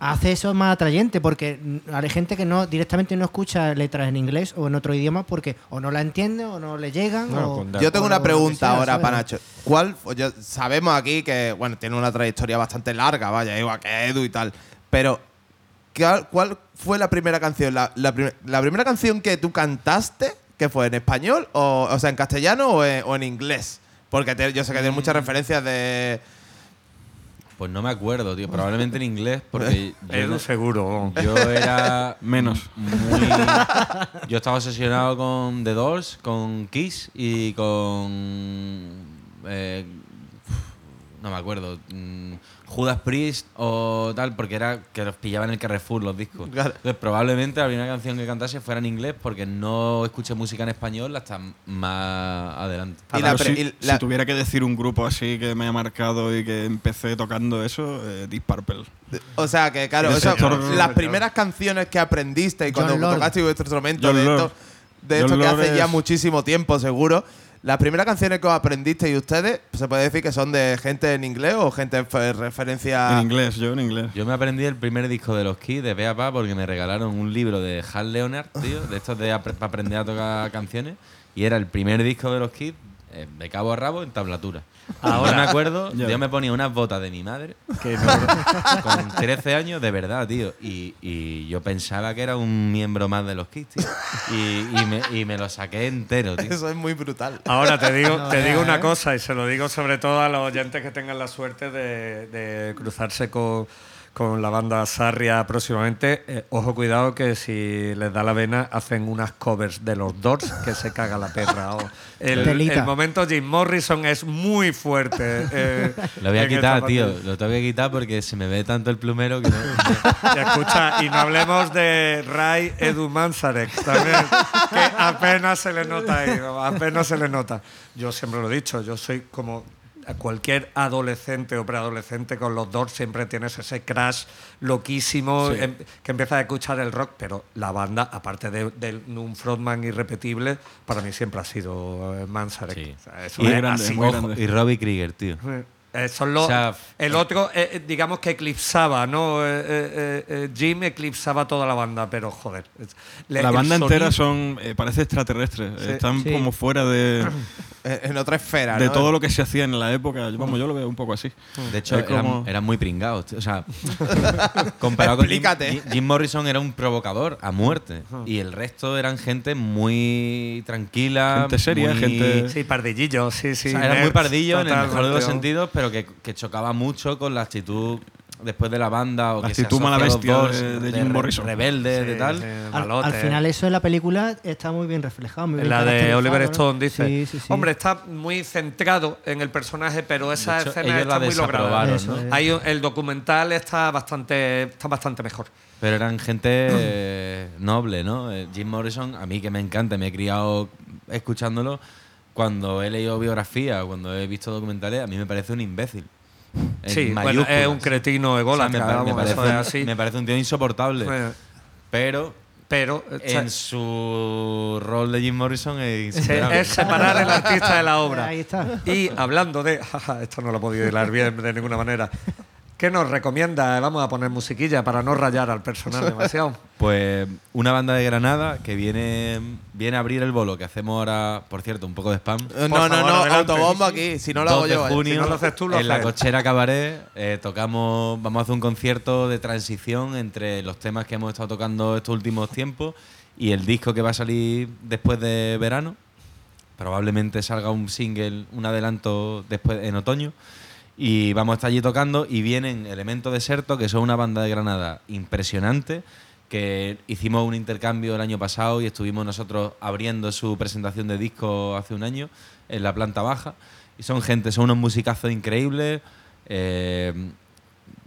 Speaker 7: hace eso más atrayente porque hay gente que no directamente no escucha letras en inglés o en otro idioma porque o no la entiende o no le llegan
Speaker 6: No,
Speaker 7: o-
Speaker 6: con-
Speaker 3: Yo tengo
Speaker 7: o
Speaker 3: una pregunta
Speaker 7: sea,
Speaker 3: ahora
Speaker 7: ¿sabes?
Speaker 3: para Nacho. ¿Cuál? yo- sabemos aquí que, bueno, tiene una trayectoria bastante larga, vaya, igual que Edu y tal. Pero, ¿cuál, cuál fue la primera canción? La, la prim- la primera canción que tú cantaste, que fue en español, o, o sea, en castellano o en, o en inglés? Porque te- yo sé que tiene muchas referencias de.
Speaker 8: Pues no me acuerdo, tío. Probablemente en inglés, porque yo,
Speaker 6: Edu seguro.
Speaker 8: yo era
Speaker 9: Menos.
Speaker 8: muy. Yo estaba obsesionado con The Doors, con Kiss y con. eh, no me acuerdo. Judas Priest o tal, porque era que los pillaba en el Carrefour los discos.
Speaker 3: Claro.
Speaker 8: Entonces, probablemente la primera canción que cantase fuera en inglés, porque no escuché música en español hasta más adelante.
Speaker 3: Y la
Speaker 9: si,
Speaker 3: y la-
Speaker 9: si tuviera que decir un grupo así que me ha marcado y que empecé tocando eso, eh, Deep Purple.
Speaker 3: O sea, que claro, o sea, las primeras canciones que aprendiste y cuando tocaste vuestro instrumento,
Speaker 9: John
Speaker 3: de
Speaker 9: Lord.
Speaker 3: esto, de
Speaker 9: John
Speaker 3: esto que
Speaker 9: Lord
Speaker 3: hace ya muchísimo tiempo, seguro. Las primeras canciones que os aprendiste y ustedes, se puede decir que son de gente en inglés o gente en fe- referencia.
Speaker 9: En inglés, yo en inglés.
Speaker 8: Yo me aprendí el primer disco de los Kids de pe a pa porque me regalaron un libro de Hal Leonard, tío, de estos de para aprender a tocar canciones. Y era el primer disco de los Kids eh, de cabo a rabo en tablatura. Ahora me acuerdo, yo me ponía unas botas de mi madre con 13 años, de verdad, tío. Y, y yo pensaba que era un miembro más de los Kids, tío. Y, y me, y me lo saqué entero, tío.
Speaker 3: Eso es muy brutal.
Speaker 6: Ahora te digo,
Speaker 7: No,
Speaker 6: te
Speaker 7: ya,
Speaker 6: digo una
Speaker 7: ¿eh?
Speaker 6: cosa y se lo digo sobre todo a los oyentes que tengan la suerte de, de cruzarse con, con la banda Sarria próximamente. Eh, ojo, cuidado que si les da la vena hacen unas covers de los Doors que se caga la perra. El, momento Jim Morrison es muy fuerte. eh,
Speaker 8: Lo voy a quitar, tío. Lo tengo que quitar porque se me ve tanto el plumero que no.
Speaker 6: Y escucha, y no hablemos de Ray Edu Manzarek también, que apenas se le nota ahí, apenas se le nota. Yo siempre lo he dicho, yo soy como cualquier adolescente o preadolescente con los Doors siempre tienes ese crash loquísimo em- que empieza a escuchar el rock, pero la banda, aparte de, de un frontman irrepetible, para mí siempre ha sido eh, Manzarek.
Speaker 8: Sí.
Speaker 6: O sea, eso
Speaker 8: Y,
Speaker 6: es
Speaker 9: grande,
Speaker 6: así.
Speaker 9: muy
Speaker 8: ojo,
Speaker 9: grande.
Speaker 8: y Robbie Krieger, tío.
Speaker 6: Eh, son los-
Speaker 8: O sea,
Speaker 6: el otro, eh, eh, digamos que eclipsaba, ¿no? Eh, eh, eh, Jim eclipsaba toda la banda, pero joder. le-
Speaker 9: La banda entera son, eh, parece extraterrestres.
Speaker 6: Sí.
Speaker 9: Están
Speaker 7: Sí.
Speaker 9: como fuera de,
Speaker 3: en en otra esfera.
Speaker 9: de
Speaker 3: ¿no?
Speaker 9: todo lo que se hacía en la época. Yo- Vamos, yo lo veo un poco así.
Speaker 8: De hecho, eran,
Speaker 9: como-
Speaker 8: eran muy pringados. O sea, comparado con Jim,
Speaker 3: Explícate.
Speaker 8: Jim- Morrison era un provocador a muerte. Y el resto eran gente muy tranquila.
Speaker 9: Gente seria,
Speaker 8: muy-
Speaker 9: gente-
Speaker 6: Sí, pardillillos, sí, sí.
Speaker 8: o sea, muy
Speaker 6: nerds,
Speaker 8: pardillo en el mejor de los sentidos, pero que, que chocaba mucho con la actitud después de la banda. O
Speaker 9: La
Speaker 8: que se
Speaker 9: actitud mala
Speaker 8: asocia a los
Speaker 9: bestia
Speaker 8: dos,
Speaker 9: de- de Jim Morrison.
Speaker 8: Rebelde,
Speaker 6: Sí,
Speaker 8: de tal.
Speaker 6: sí,
Speaker 7: Al, al final eso en la película está muy bien reflejado. Muy
Speaker 6: En
Speaker 7: bien
Speaker 6: la de Oliver
Speaker 7: ¿no?
Speaker 6: Stone dice.
Speaker 7: Sí, sí, sí.
Speaker 6: Hombre, está muy centrado en el personaje, pero esa
Speaker 8: De hecho,
Speaker 6: escena
Speaker 8: ellos
Speaker 6: está
Speaker 8: la
Speaker 6: muy lograda.
Speaker 7: Eso
Speaker 8: ¿no?
Speaker 6: Hay el documental está bastante, está bastante mejor.
Speaker 8: Pero eran gente eh, noble, ¿no? Eh, Jim Morrison, a mí que me encanta, me he criado escuchándolo. Cuando he leído biografía, cuando he visto documentales, a mí me parece un imbécil.
Speaker 6: Sí, bueno, es un cretino
Speaker 8: O sea,
Speaker 6: ególatra,
Speaker 8: me, pa- me parece,
Speaker 6: es así.
Speaker 8: me parece un tío insoportable.
Speaker 6: Bueno,
Speaker 8: pero
Speaker 6: pero
Speaker 8: en su rol de Jim Morrison es
Speaker 6: separar el artista de la obra.
Speaker 7: Ahí está.
Speaker 6: Y hablando de. jaja, esto no lo he podido hilar bien de ninguna manera. ¿Qué nos recomienda? Vamos a poner musiquilla para no rayar al personal demasiado.
Speaker 8: Pues una banda de Granada que viene, viene a abrir el bolo que hacemos ahora, por cierto, un poco de spam.
Speaker 3: Eh,
Speaker 6: Por
Speaker 3: No, no,
Speaker 6: favor,
Speaker 3: no,
Speaker 6: adelante.
Speaker 3: autobombo aquí. Si no lo hago
Speaker 8: 2 de
Speaker 3: yo. vaya.
Speaker 8: junio,
Speaker 6: Si no lo haces tú, lo
Speaker 8: en la
Speaker 6: haces
Speaker 8: cochera cabaret eh, tocamos vamos a hacer un concierto de transición entre los temas que hemos estado tocando estos últimos tiempos y el disco que va a salir después de verano probablemente salga un single un adelanto después en otoño y vamos a estar allí tocando y vienen Elemento Deserto que son una banda de Granada impresionante que hicimos un intercambio el año pasado y estuvimos nosotros abriendo su presentación de disco hace un año en la planta baja. Y son gente, son unos musicazos increíbles. eh,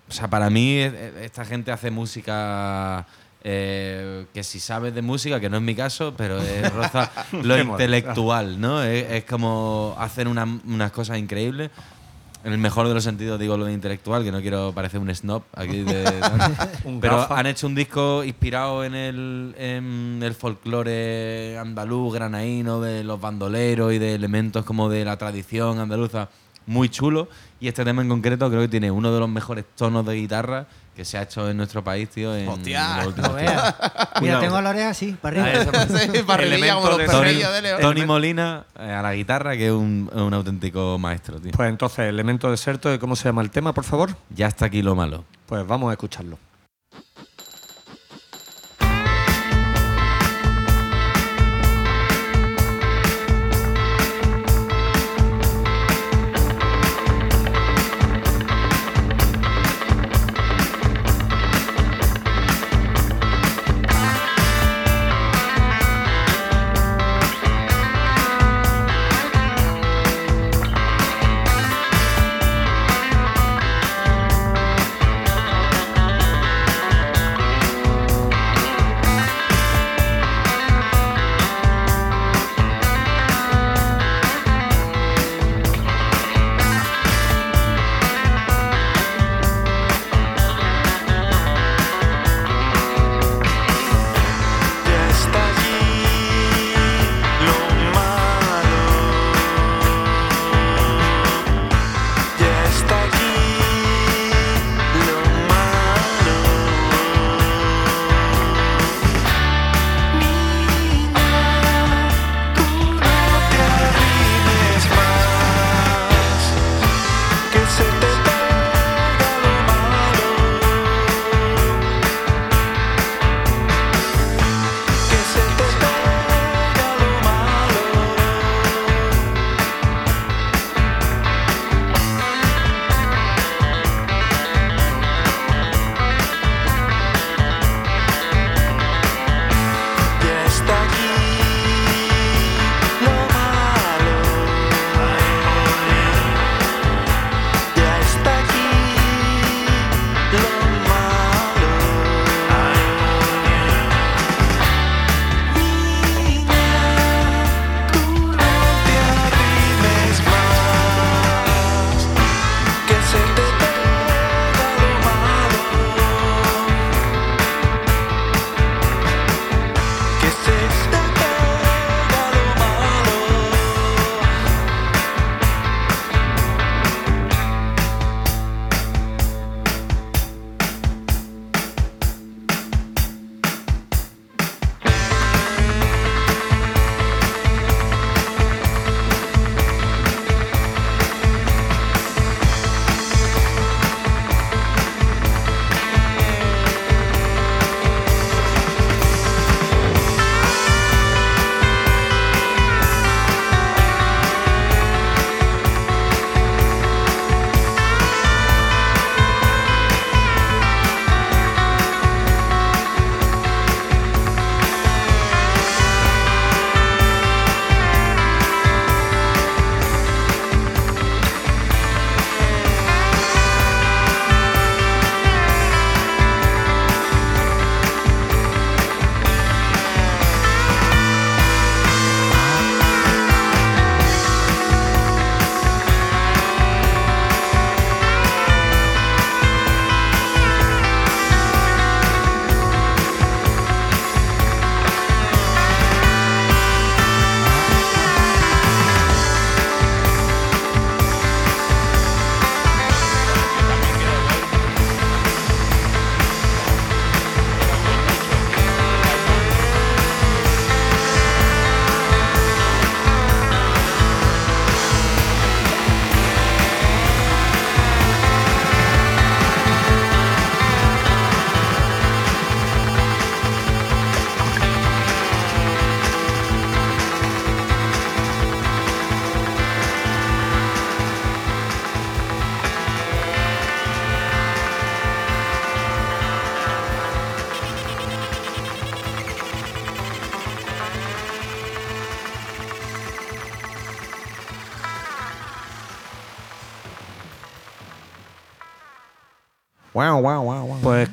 Speaker 8: o sea, para mí eh, esta gente hace música eh, que si sabes de música, que no es mi caso, pero es roza lo intelectual, ¿no? Es, es como hacen una- unas cosas increíbles. En el mejor de los sentidos digo lo de intelectual, que no quiero parecer un snob aquí. de-
Speaker 6: Un
Speaker 8: pero
Speaker 6: gafa.
Speaker 8: han hecho un disco inspirado en el, en el folclore andaluz, granaíno, de los bandoleros y de elementos como de la tradición andaluza. Muy chulo. Y este tema en concreto creo que tiene uno de los mejores tonos de guitarra que se ha hecho en nuestro país, tío. En,
Speaker 3: Hostia.
Speaker 8: los últimos.
Speaker 7: Mira, tengo la oreja así, para
Speaker 6: Ah,
Speaker 7: arriba.
Speaker 6: eso-
Speaker 3: Sí, para como los
Speaker 6: de-
Speaker 8: Tony,
Speaker 3: perrillos de León.
Speaker 8: Tony Molina eh, a la guitarra, que es un, un auténtico maestro, tío.
Speaker 6: Pues entonces, elemento deserto, ¿y cómo se llama el tema, por favor?
Speaker 8: Ya está aquí lo malo.
Speaker 6: Pues vamos a escucharlo.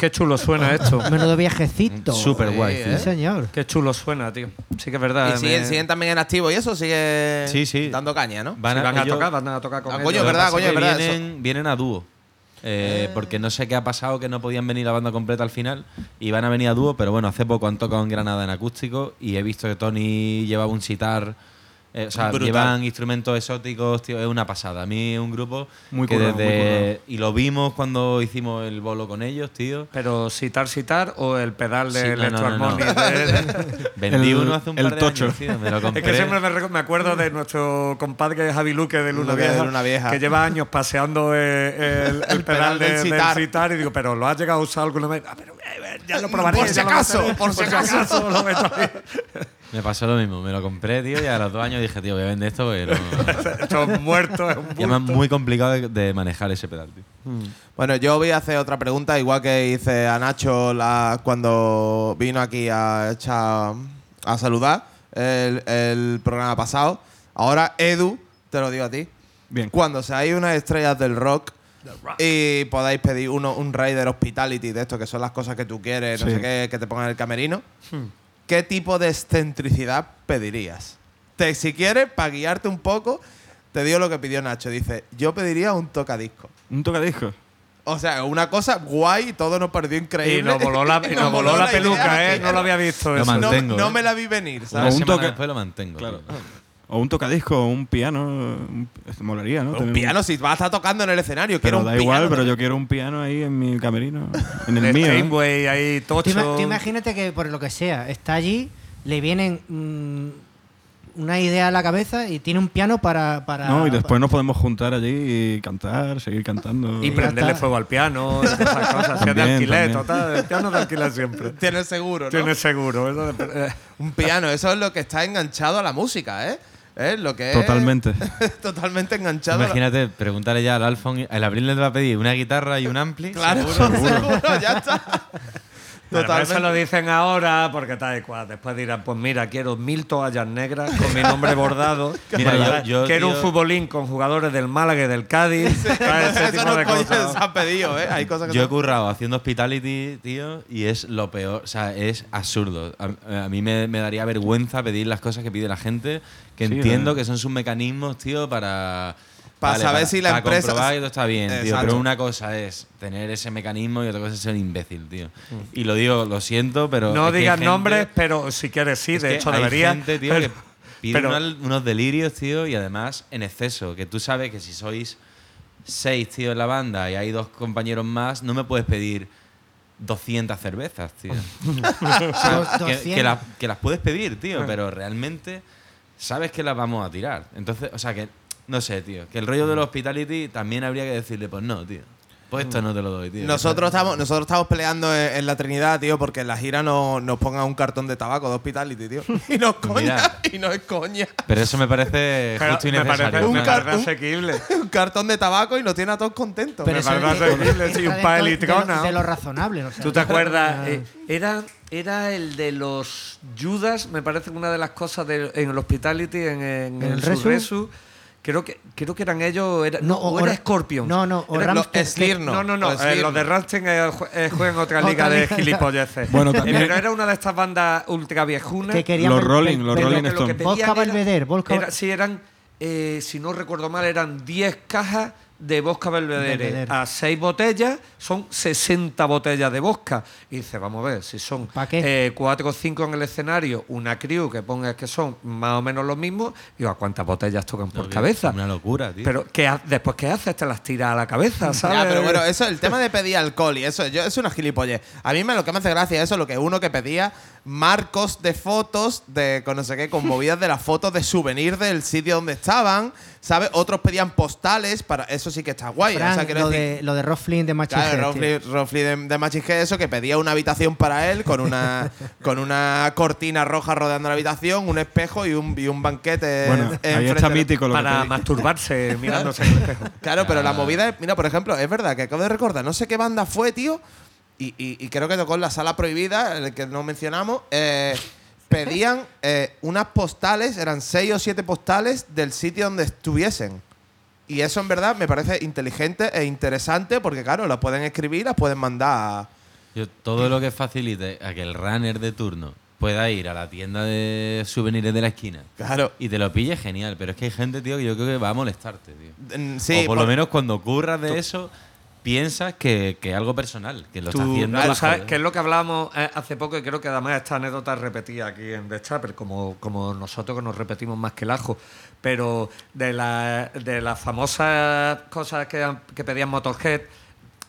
Speaker 6: Qué chulo suena esto.
Speaker 7: Menudo viajecito.
Speaker 8: Súper guay,
Speaker 3: Sí,
Speaker 8: tío.
Speaker 7: Sí, señor.
Speaker 6: Qué chulo suena, tío. Sí que es verdad.
Speaker 3: Y siguen,
Speaker 6: me-
Speaker 3: siguen también en activo y eso sigue
Speaker 8: Sí, sí.
Speaker 3: dando caña, ¿no?
Speaker 8: Van
Speaker 6: si van a
Speaker 8: ellos-
Speaker 6: tocar, van a tocar con
Speaker 3: Ah,
Speaker 6: ellos.
Speaker 3: coño,
Speaker 8: que
Speaker 3: verdad, coño,
Speaker 8: es
Speaker 3: verdad,
Speaker 8: Vienen, vienen a dúo. Eh, porque no sé qué ha pasado, que no podían venir la banda completa al final y van a venir a dúo, pero bueno, hace poco han tocado en Granada en acústico y he visto que Tony llevaba un sitar, eh, o sea,
Speaker 3: Brutal.
Speaker 8: llevan instrumentos exóticos, tío, es una pasada. A mí es un grupo
Speaker 9: Muy
Speaker 8: que desde...
Speaker 9: muy
Speaker 8: y lo vimos cuando hicimos el bolo con ellos, tío.
Speaker 6: Pero citar, citar o el pedal de
Speaker 8: Sí, no, no, no, no.
Speaker 6: Electroharmonic de-
Speaker 8: Vendí
Speaker 9: El-
Speaker 8: uno hace un
Speaker 9: el
Speaker 8: par de
Speaker 9: tocho.
Speaker 8: años, tío, me lo compré.
Speaker 6: Es que siempre me, me acuerdo de nuestro compadre Javi Luque de Luna,
Speaker 3: de
Speaker 6: Vieja,
Speaker 3: Luna Vieja.
Speaker 6: que lleva años paseando eh, el, el pedal, de- del citar. y digo, pero lo has llegado a usar alguna vez. Ah, pero eh, ya lo probaré.
Speaker 3: Por si acaso, por si acaso.
Speaker 8: Me pasó lo mismo, me lo compré, tío, y a los dos años dije, tío, voy a vender esto porque no...
Speaker 6: Esto es muerto, es un
Speaker 8: Y además
Speaker 6: bulto.
Speaker 8: muy complicado de, de manejar ese pedal, tío.
Speaker 3: Bueno, yo voy a hacer otra pregunta, igual que hice a Nacho la- cuando vino aquí a echar a saludar el, el programa pasado. Ahora, Edu, te lo digo a ti.
Speaker 9: Bien.
Speaker 3: Cuando seáis unas estrellas del rock y podáis pedir uno, un Raider Hospitality de esto, que son las cosas que tú quieres, no sé qué, que te pongan en el camerino, ¿qué tipo de excentricidad pedirías? Te, si quieres, para guiarte un poco, te digo lo que pidió Nacho. Dice, yo pediría un tocadisco.
Speaker 9: Un tocadisco.
Speaker 3: O sea, una cosa guay, todo nos pareció increíble.
Speaker 6: Y nos voló la, y nos voló la peluca, ¿eh? No lo había visto
Speaker 8: Lo
Speaker 6: eso.
Speaker 3: No,
Speaker 8: ¿eh?
Speaker 3: me la vi venir,
Speaker 8: Una
Speaker 3: ¿sabes?
Speaker 9: un
Speaker 8: semana
Speaker 9: toque-
Speaker 8: después lo mantengo.
Speaker 9: Claro. O un tocadisco, o un piano. un- esto molaría, ¿no?
Speaker 3: Un piano, si vas a estar tocando en el escenario, quiero
Speaker 9: Pero
Speaker 3: un
Speaker 9: da igual,
Speaker 3: piano.
Speaker 9: pero yo quiero un piano ahí en mi camerino. En el
Speaker 6: El
Speaker 9: mío. ¿eh?
Speaker 6: Steinway ahí,
Speaker 7: Tú,
Speaker 6: tocho.
Speaker 7: tú imagínate que por lo que sea, está allí, le vienen mm, una idea a la cabeza y tiene un piano para. para
Speaker 9: No, y después nos podemos juntar allí y cantar, seguir cantando.
Speaker 6: Y
Speaker 7: ya
Speaker 6: prenderle
Speaker 7: está.
Speaker 6: fuego al piano, y esas cosas. Es de
Speaker 9: También,
Speaker 6: alquiler,
Speaker 9: también.
Speaker 6: total. El piano de alquiler siempre.
Speaker 3: Tienes seguro, ¿no?
Speaker 6: Tienes seguro. Eso de- eh,
Speaker 3: Un piano, eso es lo que está enganchado a la música, ¿eh? ¿Eh? Lo que es-
Speaker 9: Totalmente.
Speaker 3: totalmente enganchado.
Speaker 8: Imagínate, pregúntale ya al Alfon. El Abril le va a pedir una guitarra y un ampli.
Speaker 3: Claro,
Speaker 8: seguro.
Speaker 3: seguro, ya está.
Speaker 6: Bueno, pero eso
Speaker 3: Totalmente.
Speaker 6: lo dicen ahora porque tal y cual. Después dirán, pues mira, quiero mil toallas negras con mi nombre bordado.
Speaker 8: Mira, yo-
Speaker 6: quiero un futbolín con jugadores del Málaga y del Cádiz. ¿sabes? Ese tipo
Speaker 3: no
Speaker 6: de
Speaker 3: coño
Speaker 6: cosas.
Speaker 3: se ha pedido, ¿eh? Hay cosas que
Speaker 8: Yo he currado haciendo hospitality, tío, y es lo peor. O sea, es absurdo. A, a mí me, me daría vergüenza pedir las cosas que pide la gente, que
Speaker 9: Sí,
Speaker 8: entiendo
Speaker 9: ¿verdad?
Speaker 8: que son sus mecanismos, tío, para.
Speaker 3: Para saber si la
Speaker 8: para
Speaker 3: empresa-
Speaker 8: comprobar que todo está bien, tío. Pero una cosa es tener ese mecanismo y otra cosa es ser imbécil, tío.
Speaker 3: Mm.
Speaker 8: Y lo digo, lo siento, pero.
Speaker 6: No digas nombres, pero si quieres sí, de hecho
Speaker 8: hay
Speaker 6: debería.
Speaker 8: gente, tío,
Speaker 6: pero-
Speaker 8: que pide
Speaker 6: pero-
Speaker 8: unos, unos delirios, tío, y además en exceso. Que tú sabes que si sois seis, tío, en la banda y hay dos compañeros más, no me puedes pedir 200 cervezas, tío. O sea, que,
Speaker 7: 200.
Speaker 8: que las, que las puedes pedir, tío, pero realmente sabes que las vamos a tirar. Entonces, o sea, que no sé, tío, que el rollo del hospitality también habría que decirle, pues no, tío. Pues esto no te lo doy, tío.
Speaker 3: Nosotros estamos, nosotros estamos peleando en, en la Trinidad, tío, porque en la gira no, nos pongan un cartón de tabaco de hospitality, tío. Y no es coña,
Speaker 8: Mira.
Speaker 3: y no es coña.
Speaker 8: Pero eso me parece
Speaker 6: pero
Speaker 8: justo y
Speaker 6: me
Speaker 8: necesario.
Speaker 6: parece,
Speaker 3: Un
Speaker 6: me
Speaker 8: ¿no?
Speaker 3: car-
Speaker 6: parece
Speaker 3: un-
Speaker 6: asequible.
Speaker 3: un cartón de tabaco y nos tiene a todos contentos.
Speaker 7: Pero
Speaker 6: me
Speaker 7: eso
Speaker 6: parece
Speaker 7: es-
Speaker 6: asequible, sí, un
Speaker 7: dentro
Speaker 6: de
Speaker 7: de, lo- de lo razonable. o sea,
Speaker 6: ¿Tú te acuerdas?
Speaker 7: ah,
Speaker 6: Eh, era, era el de los Judas, me parece una de las cosas de- en el Hospitality, en, en
Speaker 7: ¿En el
Speaker 6: el
Speaker 7: Resu?
Speaker 6: Surresu. Creo que, creo que eran ellos, era, no,
Speaker 7: o-
Speaker 6: era Scorpions.
Speaker 7: No, no, o
Speaker 6: Era-
Speaker 3: Slipknot.
Speaker 6: no, no, no.
Speaker 3: Los
Speaker 6: eh, de Rammstein eh, eh, juegan otra
Speaker 7: Otra
Speaker 6: liga de gilipolleces.
Speaker 9: Bueno,
Speaker 6: Eh,
Speaker 9: también-
Speaker 6: pero era una de estas bandas ultra viejunas.
Speaker 7: que querían
Speaker 9: Los Rolling, los Rolling
Speaker 6: Pero lo que
Speaker 9: Stone.
Speaker 6: pedían
Speaker 7: Vodka
Speaker 6: era-
Speaker 7: Belvedere,
Speaker 6: era- sí, eran, eh, si no recuerdo mal, eran 10 cajas de vodka Belvedere.
Speaker 7: Belvedere.
Speaker 6: A 6 botellas son 60 botellas de vodka. Y dice, vamos a ver, si son
Speaker 7: ¿Pa qué?
Speaker 6: 4 o 5 en el escenario, una crew que ponga que son más o menos los mismos, digo, ¿a cuántas botellas tocan por cabeza?
Speaker 8: es Una locura, tío.
Speaker 6: Pero ¿qué ha- después, ¿qué haces? Te las tiras a la cabeza, ¿sabes?
Speaker 3: Ya, pero bueno, eso, el tema de pedir alcohol y eso, yo, es una gilipollez. A mí me, lo que me hace gracia es eso, lo que uno que pedía marcos de fotos de, con no sé qué, con movidas de las fotos de souvenir del sitio donde estaban, ¿sabes? Otros pedían postales para, eso sí que está guay. O sea,
Speaker 7: lo,
Speaker 3: decir,
Speaker 7: de, lo de Rob Flynn de Machine
Speaker 3: Claro,
Speaker 7: Head,
Speaker 3: de, que eso, que pedía una habitación para él con una, con una cortina roja rodeando la habitación, un espejo y un, y un banquete.
Speaker 9: Bueno,
Speaker 3: en-
Speaker 9: ahí está mítico lo
Speaker 6: Para masturbarse mirándose en el espejo.
Speaker 3: Claro, pero la movida es. Mira, por ejemplo, es verdad que acabo de recordar, no sé qué banda fue, tío. Y, y- y creo que tocó en la sala prohibida, el que no mencionamos. eh, pedían eh, unas postales, eran seis o siete postales del sitio donde estuviesen. Y eso en verdad me parece inteligente e interesante porque, claro, las pueden escribir, las pueden mandar a...
Speaker 8: Yo, todo lo que facilite a que el runner de turno pueda ir a la tienda de souvenirs de la esquina
Speaker 3: Claro.
Speaker 8: y te lo pille, genial. Pero es que hay gente, tío, que yo creo que va a molestarte, tío.
Speaker 3: Mm, Sí,
Speaker 8: o por, lo
Speaker 3: por-
Speaker 8: menos cuando ocurras de eso, piensas que que es algo personal, que lo está
Speaker 6: Tú-
Speaker 8: haciendo
Speaker 6: tú
Speaker 8: la
Speaker 6: sabes que es lo que hablábamos eh, hace poco y creo que además esta anécdota repetida aquí en The Chapel, como, como nosotros que nos repetimos más que el ajo. Pero de, la- de las famosas cosas que, que pedían Motorhead,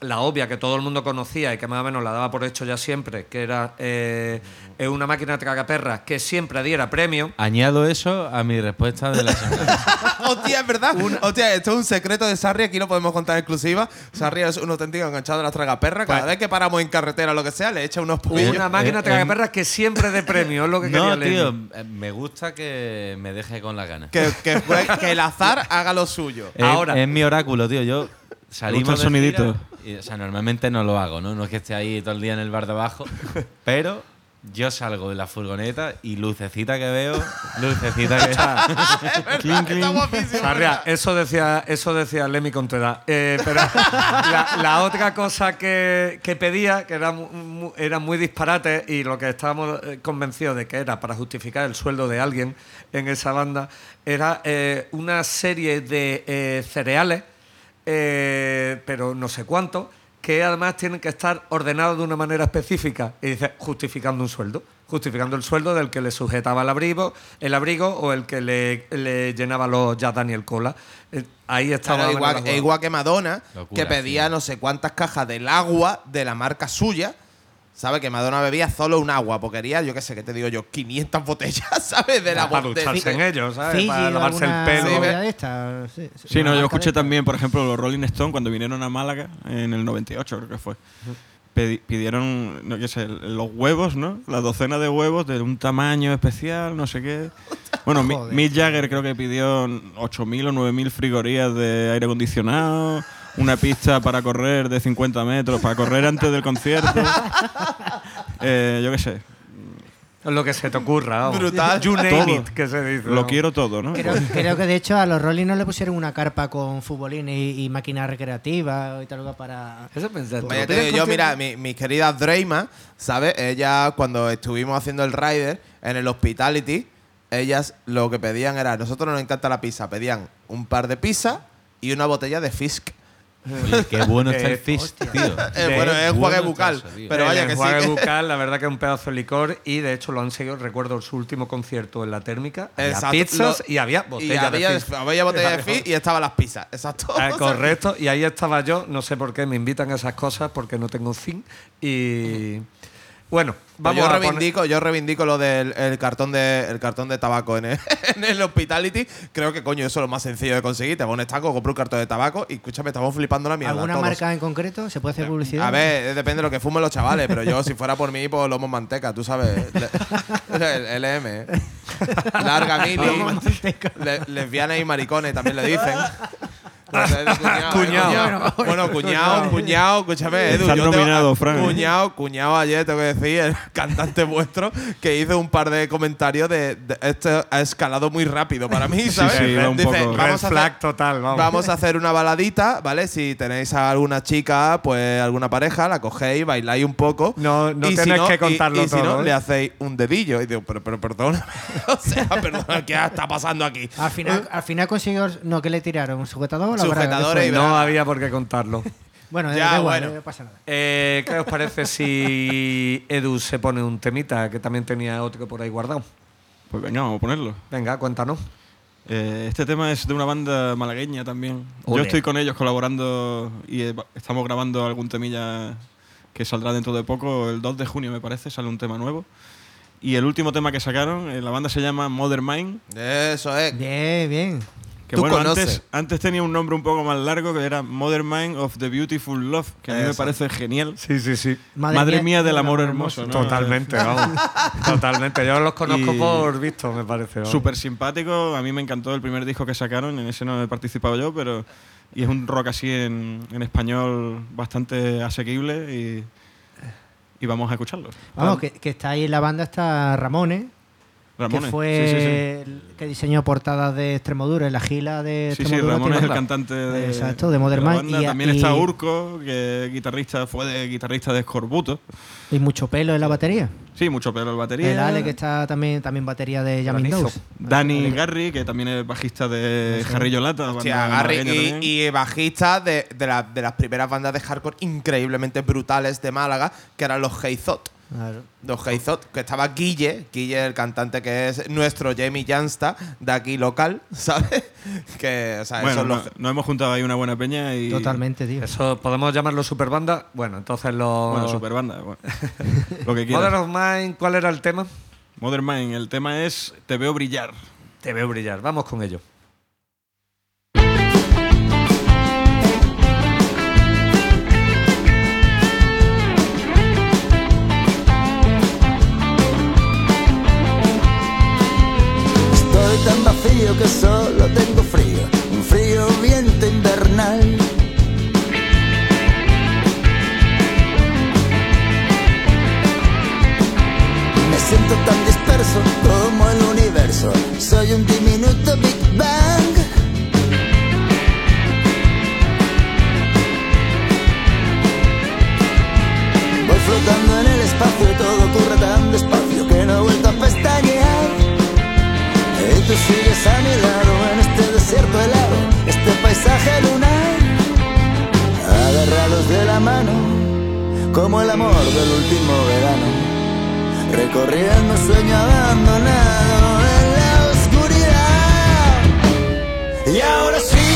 Speaker 6: la obvia que todo el mundo conocía y que más o menos la daba por hecho ya siempre, que era eh, eh, una máquina tragaperras que siempre diera premio.
Speaker 8: Añado eso a mi respuesta de la semana.
Speaker 3: Hostia, es verdad. Hostia, esto es un secreto de Sarri, aquí lo podemos contar en exclusiva. Sarri es un auténtico enganchado de las tragaperras. Cada
Speaker 6: Pues-
Speaker 3: vez que paramos en carretera o lo que sea, le echa unos puños.
Speaker 6: Una máquina
Speaker 8: eh,
Speaker 6: tragaperras que siempre dé premio, es lo que quería
Speaker 8: no,
Speaker 6: leer.
Speaker 8: tío, eh, me gusta que me deje con las ganas.
Speaker 3: Que, que el azar haga lo suyo.
Speaker 8: Es-
Speaker 6: Ahora-
Speaker 8: Es mi oráculo, tío. Yo salimos
Speaker 9: gusta el
Speaker 8: de gira
Speaker 9: sonidito.
Speaker 8: Y, o sea, normalmente no lo hago, ¿no? No es que esté ahí todo el día en el bar de abajo, pero yo salgo de la furgoneta y lucecita que veo, lucecita que
Speaker 9: Clink, clink.
Speaker 6: Sarria, eso decía, eso decía Lemmy Contreras. Eh, pero la, la otra cosa que, que pedía, que era, mu- mu- era muy disparate y lo que estábamos eh, convencidos de que era para justificar el sueldo de alguien en esa banda, era eh, una serie de eh, cereales, eh, pero no sé cuánto, que además tienen que estar ordenados de una manera específica. Y dice, justificando un sueldo. Justificando el sueldo del que le sujetaba el abrigo, el abrigo o el que le, le llenaba los Jack Daniel Cola. Eh, ahí estaba.
Speaker 3: Claro, igual, igual que Madonna,
Speaker 8: Locura,
Speaker 3: que pedía
Speaker 8: sí.
Speaker 3: no sé cuántas cajas del agua de la marca suya. ¿Sabes? Que Madonna bebía solo un agua, porque quería, yo qué sé, ¿qué te digo yo? 500 botellas, ¿sabes? De la
Speaker 6: para ducharse en ellos, ¿sabes?
Speaker 7: Fiji
Speaker 6: para lavarse el pelo.
Speaker 3: Sí,
Speaker 7: de esta, sí, sí,
Speaker 9: Sí, no, yo escuché también, por ejemplo, los Rolling Stone cuando vinieron a Málaga en el 98, creo que fue. Pidieron, no qué sé, los huevos, ¿no? La docena de huevos de un tamaño especial, no sé qué. Bueno. Mick Jagger creo que pidió 8.000 o 9.000 frigorías de aire acondicionado, una pista para correr de 50 metros, para correr antes del concierto. Eh, yo qué sé,
Speaker 6: Lo que se te ocurra. vamos.
Speaker 3: Brutal.
Speaker 6: You name
Speaker 9: Todo.
Speaker 6: it, que se dice.
Speaker 9: lo
Speaker 6: vamos.
Speaker 9: quiero todo, ¿no?
Speaker 7: Creo, creo que de hecho a los Rolling no le pusieron una carpa con futbolines y, y máquinas recreativas y tal cosa para.
Speaker 6: Eso pensé. ¿tú
Speaker 3: Vaya,
Speaker 6: lo
Speaker 3: te
Speaker 6: tienes
Speaker 3: digo yo,
Speaker 6: consciente?
Speaker 3: mira, mi, mi querida Dreima, ¿sabes? Ella, cuando estuvimos haciendo el rider en el hospitality, ellas lo que pedían era, nosotros nos encanta la pizza, pedían un par de pizza y una botella de Fisk.
Speaker 8: Oye, qué bueno está el
Speaker 6: Eh,
Speaker 8: fish, tío.
Speaker 3: Eh, bueno, es
Speaker 8: bueno está
Speaker 3: bucal,
Speaker 8: eso,
Speaker 3: pero
Speaker 6: El
Speaker 3: vaya que
Speaker 6: enjuague
Speaker 3: sí. que-
Speaker 6: bucal, la verdad que es un pedazo de licor y de hecho lo han seguido. Recuerdo su último concierto en la térmica. Había
Speaker 3: Exacto,
Speaker 6: pizzas
Speaker 3: lo-
Speaker 6: y había
Speaker 3: y
Speaker 6: botellas
Speaker 3: había,
Speaker 6: de Fizz.
Speaker 3: había botella de Fisk y estaban las pizzas, exacto.
Speaker 6: Ah, correcto, y ahí estaba yo, no sé por qué me invitan a esas cosas porque no tengo fin. Y bueno,
Speaker 3: Pues
Speaker 6: vamos
Speaker 3: yo
Speaker 6: a poner-
Speaker 3: reivindico, yo reivindico lo del el cartón de el cartón de tabaco en el, en el hospitality. Creo que coño, eso es lo más sencillo de conseguir. Te vas a un estanco, compras un cartón de tabaco y escúchame, estamos flipando la mierda.
Speaker 7: ¿Alguna
Speaker 3: todos.
Speaker 7: marca en concreto? ¿Se puede hacer publicidad?
Speaker 3: A ver, eh, depende de lo que fumen los chavales, pero yo si fuera por mí, pues lomo manteca, tú sabes. El LM. ¿eh? Larga mili.
Speaker 7: Lomo manteca.
Speaker 3: le- lesbianas y maricones también le dicen. De cuñado,
Speaker 6: Cuñado.
Speaker 3: Bueno, cuñado, cuñado, escúchame, Edu.
Speaker 9: Estás
Speaker 3: yo tengo-
Speaker 9: nominado, Fran, ¿eh?
Speaker 3: Cuñado, cuñado ayer, tengo que decir, el cantante vuestro, que hizo un par de comentarios de, de- esto ha escalado muy rápido para mí, ¿sabes?
Speaker 9: sí, un
Speaker 3: Dice,
Speaker 9: poco-
Speaker 3: vamos a
Speaker 6: flag
Speaker 3: hacer,
Speaker 6: total, vamos.
Speaker 3: Vamos a hacer una baladita, ¿vale? Si tenéis a alguna chica, pues alguna pareja, la cogéis, bailáis un poco.
Speaker 6: No- no
Speaker 3: y si
Speaker 6: que
Speaker 3: y-
Speaker 6: contarlo
Speaker 3: y, si no,
Speaker 6: todo, ¿eh?
Speaker 3: le hacéis un dedillo. Y digo, pero, pero perdón. o sea, perdón, ¿qué está pasando aquí?
Speaker 7: Al final, al final consiguió. No, ¿qué le tiraron? ¿Un sujetador
Speaker 6: No había por qué contarlo.
Speaker 7: Bueno,
Speaker 3: Ya,
Speaker 7: da igual,
Speaker 3: bueno.
Speaker 7: no pasa nada.
Speaker 6: Eh, ¿Qué os parece si Edu se pone un temita que también tenía otro por ahí guardado?
Speaker 9: Pues venga, vamos a ponerlo.
Speaker 6: Venga, cuéntanos.
Speaker 9: Eh, este tema es de una banda malagueña también. Yo estoy con ellos colaborando y eh, estamos grabando algún temilla que saldrá dentro de poco. El 2 de junio, me parece, sale un tema nuevo. Y el último tema que sacaron, eh, la banda se llama Modern Mind.
Speaker 3: Eso es.
Speaker 7: Bien, bien.
Speaker 9: Que
Speaker 3: Tú
Speaker 9: bueno,
Speaker 3: conoces.
Speaker 9: antes, antes tenía un nombre un poco más largo que era Modern Mind of the Beautiful Love, que a mí me parece genial.
Speaker 6: Sí, sí, sí.
Speaker 9: Madre, mía del amor hermoso. ¿no?
Speaker 6: Totalmente, vamos. Totalmente. Yo los conozco
Speaker 9: Y-
Speaker 6: por visto, me parece. vamos.
Speaker 9: Súper simpático, a mí me encantó el primer disco que sacaron, en ese no he participado yo, pero y es un rock así en, en español bastante asequible y, y vamos a escucharlo.
Speaker 7: Vamos, que, que está ahí en la banda está Ramones,
Speaker 9: Ramones,
Speaker 7: que fue
Speaker 9: sí, sí, sí.
Speaker 7: el que diseñó portadas de Extremoduro, en la gila de
Speaker 9: Sí, sí. Ramón es el cantante de,
Speaker 7: Exacto, de Modern
Speaker 9: la
Speaker 7: Man,
Speaker 9: banda.
Speaker 7: y-
Speaker 9: También
Speaker 7: y-
Speaker 9: está Urco, que guitarrista, fue de guitarrista de Scorbuto.
Speaker 7: Y mucho pelo en la batería.
Speaker 9: Sí, mucho pelo en batería.
Speaker 7: El Ale, que está también, también batería de Jamming.
Speaker 9: Dani Garry, que también es bajista de Jarrillo Lata.
Speaker 3: Hostia, Garry y, bajista de, de, la- de las primeras bandas de hardcore increíblemente brutales de Málaga, que eran los Heizot. Los Heizot, que estaba Guille, Guille, el cantante que es nuestro Jamie Jansta, de aquí local, ¿sabes? Que, o sea,
Speaker 9: Bueno, no-
Speaker 3: los-
Speaker 9: nos hemos juntado ahí una buena peña y.
Speaker 7: Totalmente, tío.
Speaker 6: Eso podemos llamarlo superbanda. Bueno, entonces los.
Speaker 9: Bueno, superbanda. bueno. Lo que quieras.
Speaker 6: Modern of Mind, ¿cuál era el tema?
Speaker 9: Modern Mind, el tema es Te veo brillar.
Speaker 6: Te veo brillar. Vamos con ello.
Speaker 10: Vacío que solo tengo frío, un frío viento invernal. Me siento tan disperso como el universo, soy un diminuto Big Bang. Voy flotando en el espacio, todo ocurre tan despacio que no he vuelto a pestañear. Tú sigues a mi lado en este desierto helado, este paisaje lunar. Agarrados de la mano, como el amor del último verano. Recorriendo un sueño abandonado en la oscuridad. Y ahora sí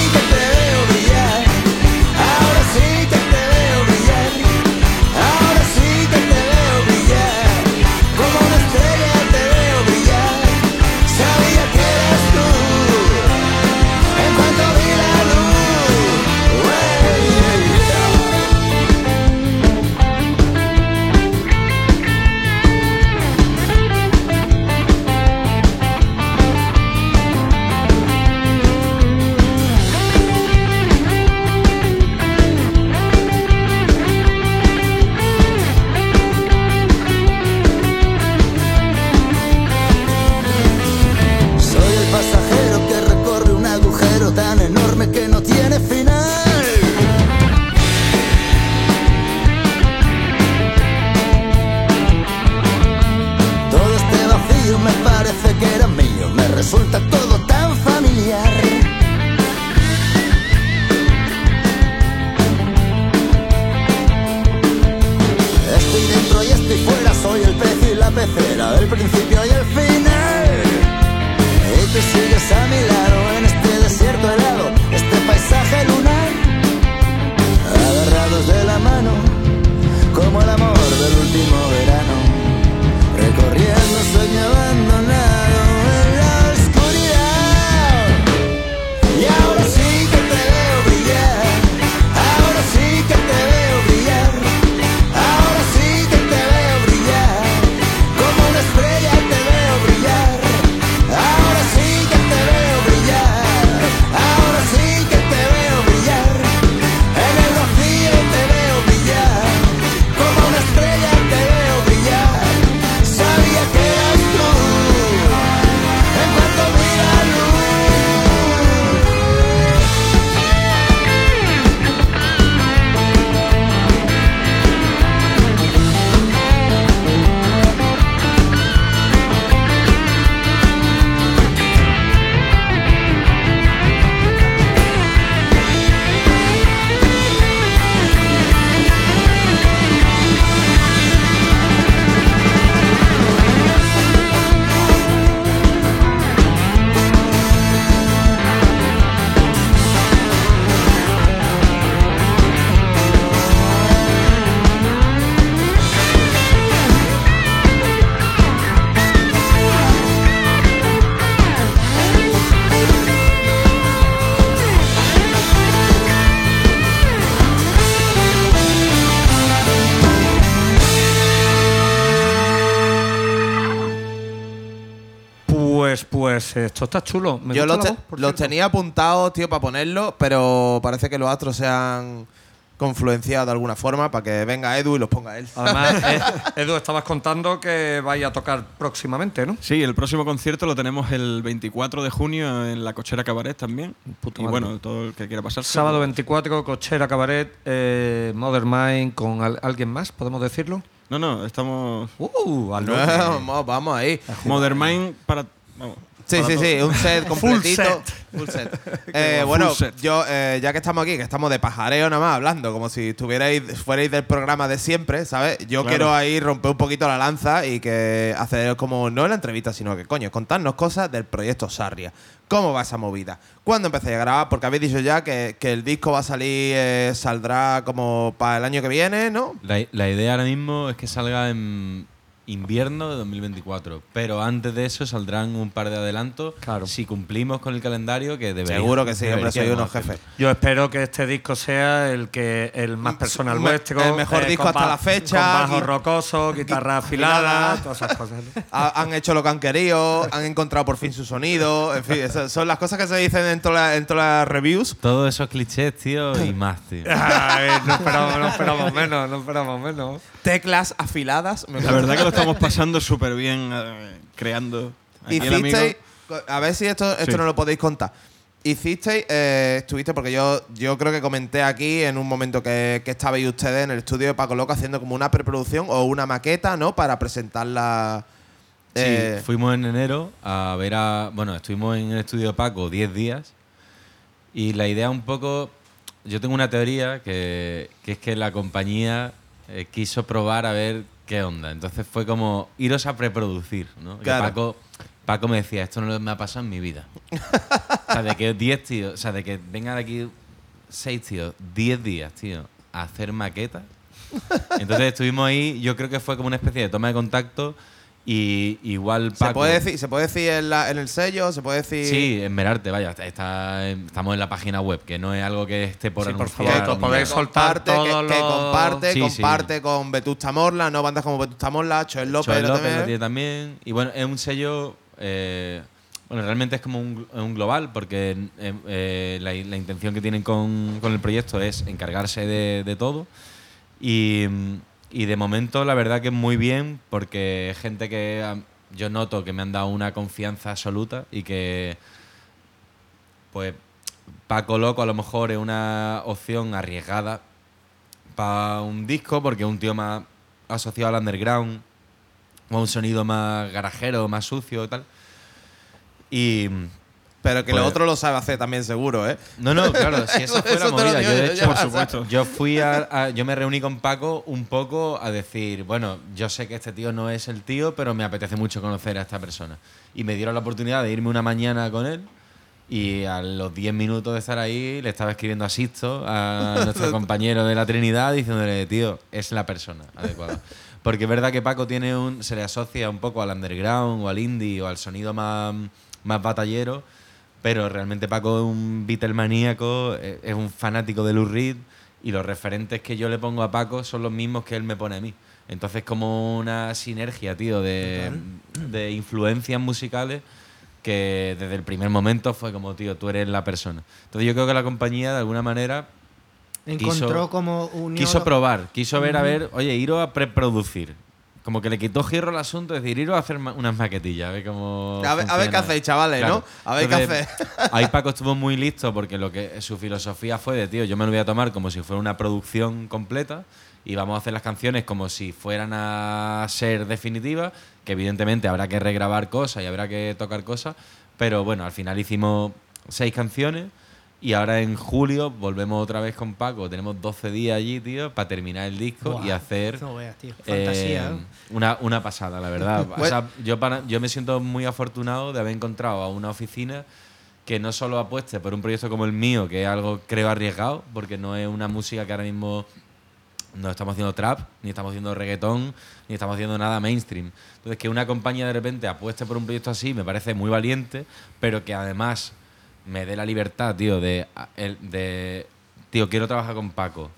Speaker 6: Pues, pues, esto está chulo. Me
Speaker 3: Yo los, te-
Speaker 6: voz,
Speaker 3: los tenía apuntados, tío, para ponerlo, pero parece que los astros se han confluenciado de alguna forma para que venga Edu y los ponga él.
Speaker 6: Además, eh, Edu, estabas contando que vaya a tocar próximamente, ¿no?
Speaker 9: Sí, el próximo concierto lo tenemos el 24 de junio en la Cochera Cabaret también.
Speaker 6: Puta
Speaker 9: y
Speaker 6: madre.
Speaker 9: bueno, todo el que quiera pasar.
Speaker 6: Sábado 24, Cochera Cabaret, eh, Modern Mind, con al- alguien más, ¿podemos decirlo?
Speaker 9: No, no, estamos.
Speaker 6: Uh, al
Speaker 3: vamos, vamos ahí.
Speaker 9: Modern Mind para. Vamos,
Speaker 3: Sí, sí, sí, un set completito.
Speaker 6: set.
Speaker 3: Full set. Eh, bueno, yo, eh, ya que estamos aquí, que estamos de pajareo nada más hablando, como si estuvierais, fuerais del programa de siempre, ¿sabes? Yo
Speaker 9: Claro.
Speaker 3: quiero ahí romper un poquito la lanza y que hacer como, no la entrevista, sino que, coño, contarnos cosas del proyecto Sarria. ¿Cómo va esa movida? ¿Cuándo empezáis a grabar? Porque habéis dicho ya que, que el disco va a salir, eh, saldrá como para el año que viene, ¿no?
Speaker 8: La, la idea ahora mismo es que salga en invierno de 2024, pero antes de eso saldrán un par de adelantos.
Speaker 6: Claro.
Speaker 8: Si cumplimos con el calendario, que debería.
Speaker 3: Seguro que sí, hombre, soy unos
Speaker 8: jefes.
Speaker 6: Yo espero que este disco sea el que el más personal
Speaker 3: Me-
Speaker 6: vuestro.
Speaker 3: el mejor disco
Speaker 6: con
Speaker 3: hasta la fecha,
Speaker 6: Con bajo rocoso, guitarra afilada, todas esas cosas.
Speaker 3: han hecho lo que han querido, han encontrado por fin su sonido. En fin, esas son las cosas que se dicen en todas las- las reviews.
Speaker 8: Todos esos clichés, tío, y más, tío.
Speaker 6: Ay, no, esperamos, no esperamos menos, no esperamos menos.
Speaker 3: Teclas afiladas. me
Speaker 9: La verdad que lo estamos pasando súper bien eh, creando. Aquí el amigo-
Speaker 3: Hicisteis, a ver si esto, esto
Speaker 9: Sí.
Speaker 3: no lo podéis contar. Hicisteis, eh, estuviste, porque yo, yo creo que comenté aquí en un momento que, que estabais ustedes en el estudio de Paco Loco haciendo como una preproducción o una maqueta, ¿no? Para presentarla.
Speaker 8: Sí,
Speaker 3: eh,
Speaker 8: fuimos en enero a ver a. Bueno, estuvimos en el estudio de Paco 10 días. Y la idea un poco. Yo tengo una teoría que, que es que la compañía eh, quiso probar a ver qué onda. Entonces fue como iros a preproducir, ¿no? Que
Speaker 3: Claro.
Speaker 8: Paco, Paco me decía, esto no me ha pasado en mi vida. o sea, de que 10 tíos, o sea, de que vengan aquí 6 tíos, 10 días, tío, a hacer maquetas. Entonces estuvimos ahí, yo creo que fue como una especie de toma de contacto y igual Paco...
Speaker 3: ¿se, puede decir, ¿Se puede decir en, la- en el sello? ¿Se puede decir.?
Speaker 8: Sí, en Merarte, vaya, está- estamos en la página web, que no es algo que esté por
Speaker 6: Sí, por
Speaker 8: anunciar.
Speaker 6: favor, que soltar
Speaker 3: que, que comparte,
Speaker 8: Sí, sí.
Speaker 3: comparte con Vetusta Morla, no bandas como Vetusta Morla, Choel López, lo
Speaker 8: López
Speaker 3: también.
Speaker 8: lo tiene también. Y bueno, es un sello. eh, bueno, realmente es como un, un global, porque eh, eh, la, la intención que tienen con, con el proyecto es encargarse de, de todo. Y, y de momento, la verdad que es muy bien, porque gente que yo noto que me han dado una confianza absoluta y que. Pues. Paco Loco a lo mejor es una opción arriesgada para un disco, porque es un tío más asociado al underground, o a un sonido más garajero, más sucio y tal. Y.
Speaker 3: Pero que
Speaker 8: Pues-
Speaker 3: lo otro lo sabe hacer también seguro, ¿eh?
Speaker 8: No, no, claro, si esa fue la
Speaker 3: Eso
Speaker 8: movida.
Speaker 3: digo
Speaker 8: Yo, de hecho,
Speaker 9: Por supuesto.
Speaker 8: yo fui a, a- Yo me reuní con Paco un poco a decir, bueno, yo sé que este tío no es el tío, pero me apetece mucho conocer a esta persona. Y me dieron la oportunidad de irme una mañana con él. Y a los 10 minutos de estar ahí, le estaba escribiendo a Sisto, a nuestro compañero de la Trinidad, diciéndole, tío, es la persona adecuada. Porque es verdad que Paco tiene un, se le asocia un poco al underground o al indie o al sonido más, más batallero, pero realmente Paco es un Beatlemaníaco, es es un fanático de Lou Reed y los referentes que yo le pongo a Paco son los mismos que él me pone a mí. Entonces como una sinergia, tío, de, de influencias musicales que desde el primer momento fue como, tío, tú eres la persona. Entonces yo creo que la compañía, de alguna manera,
Speaker 7: Encontró
Speaker 8: quiso-
Speaker 7: como unión.
Speaker 8: quiso probar, quiso ver, a ver, oye, iros a preproducir. Como que le quitó giro al asunto, es decir, iros a hacer unas maquetillas, a ver cómo.
Speaker 3: A ver- a ver qué hacéis, chavales, ¿no? A ver qué
Speaker 8: Entonces, Ahí Paco estuvo muy listo porque lo que su filosofía fue de, tío, yo me lo voy a tomar como si fuera una producción completa y vamos a hacer las canciones como si fueran a ser definitivas, que evidentemente habrá que regrabar cosas y habrá que tocar cosas, pero bueno, al final hicimos seis canciones y ahora en julio volvemos otra vez con Paco, tenemos 12 días allí, tío, para terminar el disco
Speaker 7: Buah,
Speaker 8: y hacer...
Speaker 7: no veas, tío.
Speaker 8: eh,
Speaker 7: Fantasía, ¿eh?
Speaker 8: una, una pasada, la verdad. O
Speaker 3: Bueno.
Speaker 8: sea, yo, para- yo me siento muy afortunado de haber encontrado a una oficina que no solo apueste por un proyecto como el mío, que es algo creo arriesgado, porque no es una música que ahora mismo no estamos haciendo trap, ni estamos haciendo reggaetón, ni estamos haciendo nada mainstream. Entonces, que una compañía de repente apueste por un proyecto así me parece muy valiente, pero que además me dé la libertad, tío, de, tío, quiero trabajar con Paco.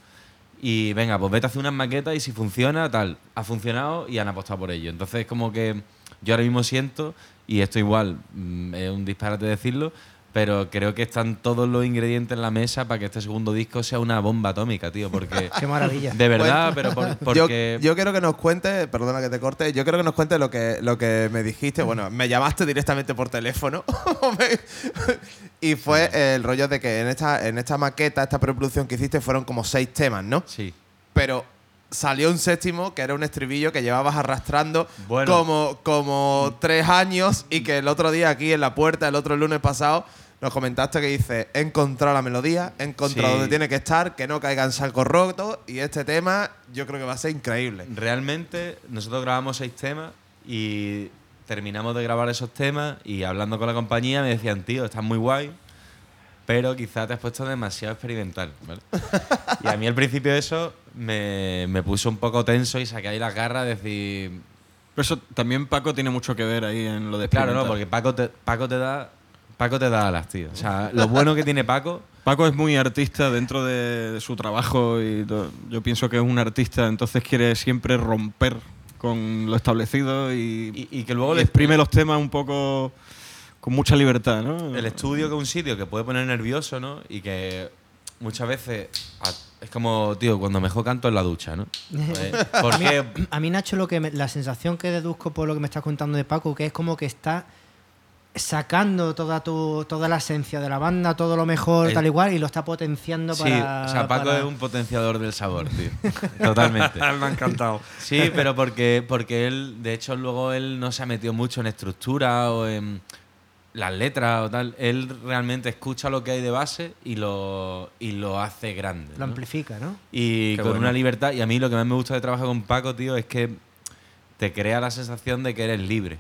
Speaker 8: Y venga, pues vete a hacer unas maquetas y si funciona, tal. Ha funcionado y han apostado por ello. Entonces, como que yo ahora mismo siento, y esto igual mm, es un disparate decirlo, Pero creo que están todos los ingredientes en la mesa para que este segundo disco sea una bomba atómica, tío. Porque.
Speaker 7: Qué maravilla.
Speaker 8: De verdad, pero por-
Speaker 3: Yo,
Speaker 8: porque.
Speaker 3: yo quiero que nos cuente, perdona que te corte, yo quiero que nos cuente lo que, lo que me dijiste. Bueno, me llamaste directamente por teléfono y fue el rollo de que en esta, en esta maqueta, esta preproducción que hiciste, fueron como seis temas, ¿no?
Speaker 8: Sí.
Speaker 3: Pero salió un séptimo que era un estribillo que llevabas arrastrando
Speaker 8: Bueno.
Speaker 3: como, como tres años y que el otro día aquí en la puerta, el otro lunes pasado, nos comentaste que dice, he encontrado la melodía, he encontrado
Speaker 8: Sí.
Speaker 3: donde tiene que estar, que no caiga en saco roto y este tema yo creo que va a ser increíble.
Speaker 8: Realmente, nosotros grabamos seis temas y terminamos de grabar esos temas y hablando con la compañía me decían, tío, estás muy guay, pero quizá te has puesto demasiado experimental. ¿vale? y a mí al principio eso me, me puso un poco tenso y saqué ahí las garras de decir,
Speaker 9: Pero eso también Paco tiene mucho que ver ahí en lo de
Speaker 8: claro, no, porque Paco te, Paco te da... Paco te da alas, tío. O sea, lo bueno que tiene Paco
Speaker 9: Paco es muy artista dentro de, su trabajo y to- yo pienso que es un artista, entonces quiere siempre romper con lo establecido y,
Speaker 8: y, y que luego
Speaker 9: y
Speaker 8: le-
Speaker 9: exprime los temas un poco con mucha libertad, ¿no?
Speaker 8: El estudio que es un sitio que puede poner nervioso, ¿no? Y que muchas veces a- es como, tío, cuando mejor canto en la ducha, ¿no? Pues, ¿Por
Speaker 7: a, mí,
Speaker 8: qué?
Speaker 7: a mí, Nacho, lo que me- la sensación que deduzco por lo que me estás contando de Paco, que es como que está sacando toda tu toda la esencia de la banda, todo lo mejor,
Speaker 8: El-
Speaker 7: tal igual, y lo está potenciando
Speaker 8: Sí,
Speaker 7: para.
Speaker 8: o sea, Paco
Speaker 7: para-
Speaker 8: es un potenciador del sabor, tío. Totalmente.
Speaker 6: me ha encantado.
Speaker 8: Sí, pero porque, porque él, de hecho, luego él no se ha metido mucho en estructura o en las letras o tal. Él realmente escucha lo que hay de base y lo, y lo hace grande.
Speaker 7: Lo
Speaker 8: ¿no?
Speaker 7: amplifica, ¿no?
Speaker 8: Y
Speaker 6: Qué
Speaker 8: con
Speaker 6: bueno.
Speaker 8: una libertad. Y a mí lo que más me gusta de trabajar con Paco, tío, es que te crea la sensación de que eres libre.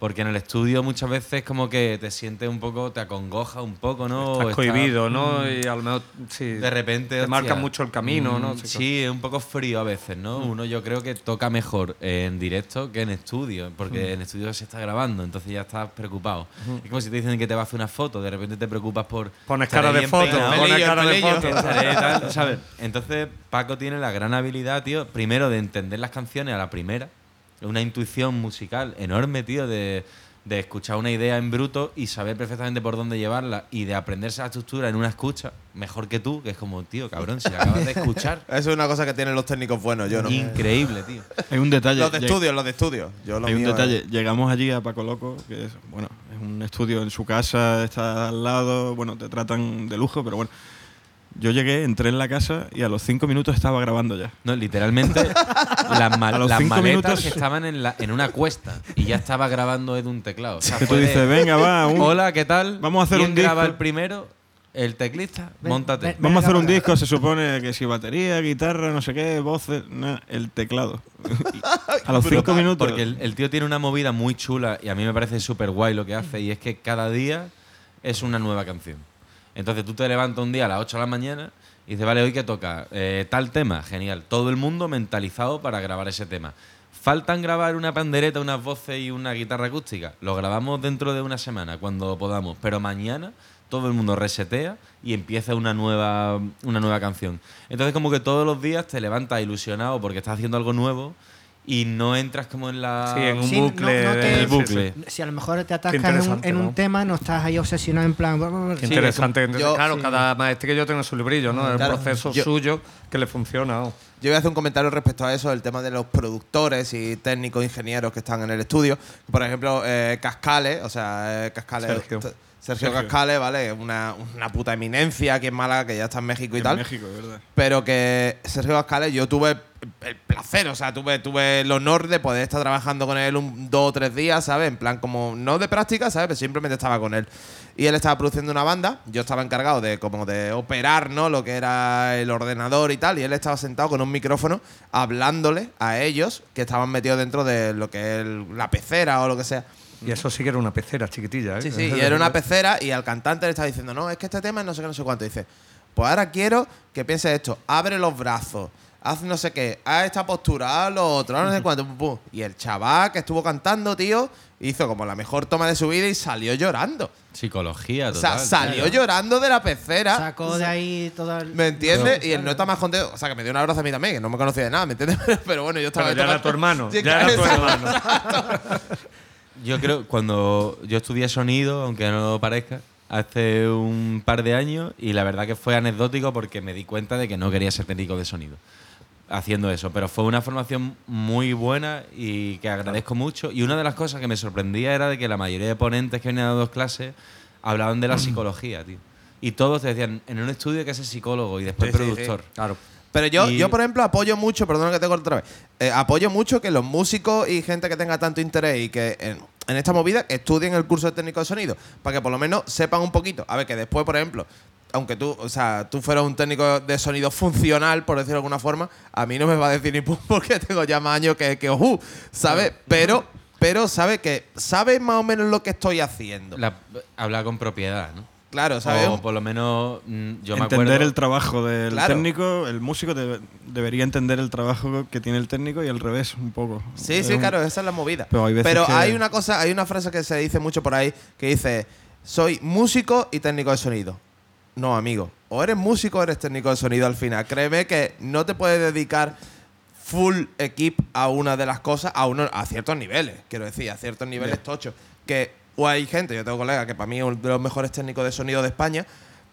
Speaker 8: Porque en el estudio muchas veces como que te sientes un poco, te acongoja un poco, ¿no?
Speaker 6: Estás cohibido, ¿no? Y a lo mejor sí,
Speaker 8: de repente.
Speaker 6: te
Speaker 8: hostia,
Speaker 6: marca mucho el camino, ¿no?
Speaker 8: mm, Sí, es un poco frío a veces, ¿no? Uno yo creo que toca mejor en directo que en estudio, porque en estudio se está grabando, entonces ya estás preocupado. Es como si te dicen que te vas a hacer una foto, de repente te preocupas por.
Speaker 6: Pones
Speaker 8: ¿estaré
Speaker 6: cara de foto, pones cara de foto.
Speaker 8: ¿sabes? Entonces, Paco tiene la gran habilidad, tío, primero de entender las canciones a la primera, una intuición musical enorme, tío, de, de escuchar una idea en bruto y saber perfectamente por dónde llevarla y de aprenderse la estructura en una escucha mejor que tú, que es como, tío, cabrón, si la acabas de escuchar.
Speaker 3: Eso es una cosa que tienen los técnicos buenos, yo no.
Speaker 8: Increíble, tío.
Speaker 9: Hay un detalle.
Speaker 3: Los de
Speaker 9: lleg-
Speaker 3: estudio, los de estudio. Yo lo
Speaker 9: Hay un
Speaker 3: es-
Speaker 9: detalle. Llegamos allí a Paco Loco, que es, bueno, es un estudio en su casa, está al lado, bueno, te tratan de lujo, pero bueno. Yo llegué, entré en la casa y a los cinco minutos estaba grabando ya.
Speaker 8: No, literalmente las, ma- las maletas
Speaker 9: minutos-
Speaker 8: estaban en, la- en una cuesta y ya estaba grabando Edu un teclado. O sea,
Speaker 9: Que tú
Speaker 8: de,
Speaker 9: dices, venga, va, un-
Speaker 8: Hola, ¿qué tal?
Speaker 9: Vamos a hacer
Speaker 8: ¿Quién
Speaker 9: un
Speaker 8: graba
Speaker 9: disco?
Speaker 8: el primero? El teclista,
Speaker 7: Ven, ven.
Speaker 9: Vamos a hacer un disco, se supone que si batería, guitarra, no sé qué, voces, nada, el teclado. A los cinco minutos.
Speaker 8: Porque el, el tío tiene una movida muy chula y a mí me parece súper guay lo que hace y es que cada día es una nueva canción. Entonces tú te levantas un día a las 8 de la mañana y dices, vale, hoy que toca Eh, tal tema, genial. Todo el mundo mentalizado para grabar ese tema. Faltan grabar una pandereta, unas voces y una guitarra acústica. Lo grabamos dentro de una semana, cuando podamos. Pero mañana todo el mundo resetea y empieza una nueva, una nueva canción. Entonces como que todos los días te levantas ilusionado porque estás haciendo algo nuevo y no entras como en la...
Speaker 6: Sí, en un
Speaker 7: Sí,
Speaker 6: bucle.
Speaker 7: no te-
Speaker 8: el bucle.
Speaker 7: Si a lo mejor te atascas en un,
Speaker 6: interesante,
Speaker 7: en un
Speaker 6: ¿no?
Speaker 7: tema, no estás ahí obsesionado en plan.
Speaker 6: Qué interesante. Entonces,
Speaker 3: yo-
Speaker 6: claro,
Speaker 7: sí.
Speaker 6: cada maestrillo tiene su librillo, ¿no? Es
Speaker 3: Claro.
Speaker 6: un proceso
Speaker 3: Yo-
Speaker 6: suyo que le funciona.
Speaker 3: Yo voy a hacer un comentario respecto a eso, el tema de los productores y técnicos ingenieros que están en el estudio. Por ejemplo, eh, Cascale, o sea, eh, Cascale.
Speaker 6: Sergio.
Speaker 3: Sergio Cascale, ¿vale? Una, una puta eminencia aquí en Málaga, que ya está en México y
Speaker 9: en
Speaker 3: tal.
Speaker 9: México, ¿verdad?
Speaker 3: Pero que Sergio Cascale, yo tuve el placer, o sea, tuve, tuve el honor de poder estar trabajando con él un dos o tres días, ¿sabes? En plan, como, no de práctica, ¿sabes? Pero simplemente estaba con él. Y él estaba produciendo una banda, yo estaba encargado de como de operar, ¿no? Lo que era el ordenador y tal, y él estaba sentado con un micrófono hablándole a ellos que estaban metidos dentro de lo que es la pecera o lo que sea.
Speaker 6: Y eso sí que era una pecera chiquitilla, ¿eh?
Speaker 3: Sí, sí, y era una pecera y al cantante le estaba diciendo, no, es que este tema es no sé qué, no sé cuánto. Y dice, pues ahora quiero que pienses esto, abre los brazos, haz no sé qué, haz esta postura, haz lo otro, no sé cuánto. pum, pum. Y el chaval que estuvo cantando, tío, hizo como la mejor toma de su vida y salió llorando.
Speaker 8: Psicología,
Speaker 3: O sea,
Speaker 8: total.
Speaker 3: salió
Speaker 8: claro.
Speaker 3: llorando de la pecera.
Speaker 7: Sacó de ahí todo el.
Speaker 3: ¿Me entiendes? Y él no está más contento. O sea, que me dio un abrazo a mí también, que no me conocía de nada, ¿me entiendes? Pero bueno, yo estaba.
Speaker 6: Pero ya era tu hermano.
Speaker 3: Sí,
Speaker 6: Ya era tu hermano.
Speaker 8: Yo creo, cuando yo estudié sonido, aunque no lo parezca, hace un par de años y la verdad que fue anecdótico porque me di cuenta de que no quería ser técnico de sonido haciendo eso, pero fue una formación muy buena y que agradezco mucho. Y una de las cosas que me sorprendía era de que la mayoría de ponentes que venían a dos clases hablaban de la psicología, tío. Y todos te decían, en un estudio que es psicólogo y después
Speaker 3: Sí, sí,
Speaker 8: productor.
Speaker 3: sí.
Speaker 6: Claro.
Speaker 3: Pero yo,
Speaker 8: Y-
Speaker 3: yo, por ejemplo, apoyo mucho, perdona que te corte otra vez, eh, apoyo mucho que los músicos y gente que tenga tanto interés y que en, en esta movida estudien el curso de técnico de sonido, para que por lo menos sepan un poquito. A ver, que después, por ejemplo, aunque tú, o sea, tú fueras un técnico de sonido funcional, por decirlo de alguna forma, a mí no me va a decir ni pum porque tengo ya más años que, que ojú, ¿sabes? Pero, pero sabe que sabes más o menos lo que estoy haciendo.
Speaker 8: La- hablar con propiedad, ¿no?
Speaker 3: claro, ¿sabes?
Speaker 8: O por lo menos mm, yo me
Speaker 9: entender
Speaker 8: acuerdo.
Speaker 9: el trabajo del
Speaker 3: Claro.
Speaker 9: técnico, el músico debe- debería entender el trabajo que tiene el técnico y al revés, un poco.
Speaker 3: Sí,
Speaker 9: Es
Speaker 3: sí,
Speaker 9: un-
Speaker 3: claro, esa es la movida.
Speaker 9: Pero hay que-
Speaker 3: hay una cosa, hay una frase que se dice mucho por ahí que dice, soy músico y técnico de sonido. No, amigo. O eres músico o eres técnico de sonido al final. Créeme que no te puedes dedicar full equip a una de las cosas a uno a ciertos niveles, quiero decir, a ciertos niveles tochos. Que o hay gente, yo tengo colega que para mí es uno de los mejores técnicos de sonido de España,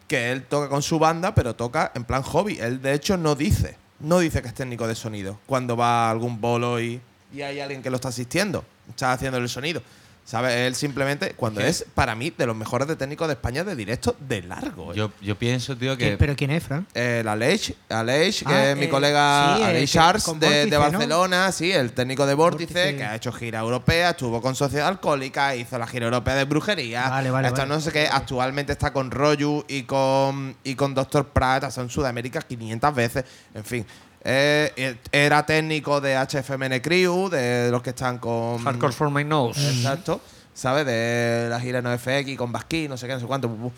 Speaker 3: que él toca con su banda, pero toca en plan hobby. Él de hecho no dice, no dice que es técnico de sonido cuando va a algún bolo y, y hay alguien que lo está asistiendo, está haciendo el sonido. ¿Sabes? Él simplemente, cuando es para mí de los mejores de técnicos de España de directo de largo. ¿eh?
Speaker 8: Yo, yo pienso, tío,
Speaker 7: ¿Qué-
Speaker 8: que.
Speaker 7: ¿Pero quién es, Fran?
Speaker 3: Eh, el Aleix, Aleix, que
Speaker 7: Ah,
Speaker 3: es mi
Speaker 7: eh,
Speaker 3: colega
Speaker 7: sí,
Speaker 3: Aleix
Speaker 7: que-
Speaker 3: Arts
Speaker 7: con
Speaker 3: de,
Speaker 7: Vórtice,
Speaker 3: de
Speaker 7: ¿no?
Speaker 3: Barcelona, sí, el técnico de Vórtice,
Speaker 7: Vórtice.
Speaker 3: que ha hecho gira europea, estuvo con Sociedad Alcohólica, hizo la gira europea de brujería.
Speaker 7: Vale, vale,
Speaker 3: Hasta
Speaker 7: vale.
Speaker 3: no sé qué, actualmente está con Royu y con, y con Dr. Pratt, ha estado en Sudamérica 500 veces, en fin. Eh, eh, era técnico de HFMN Crew, de los que están con.
Speaker 6: Hardcore for my nose.
Speaker 3: Exacto. ¿Sabes? De la gira NoFX con Basquí, no sé qué, no sé cuánto. O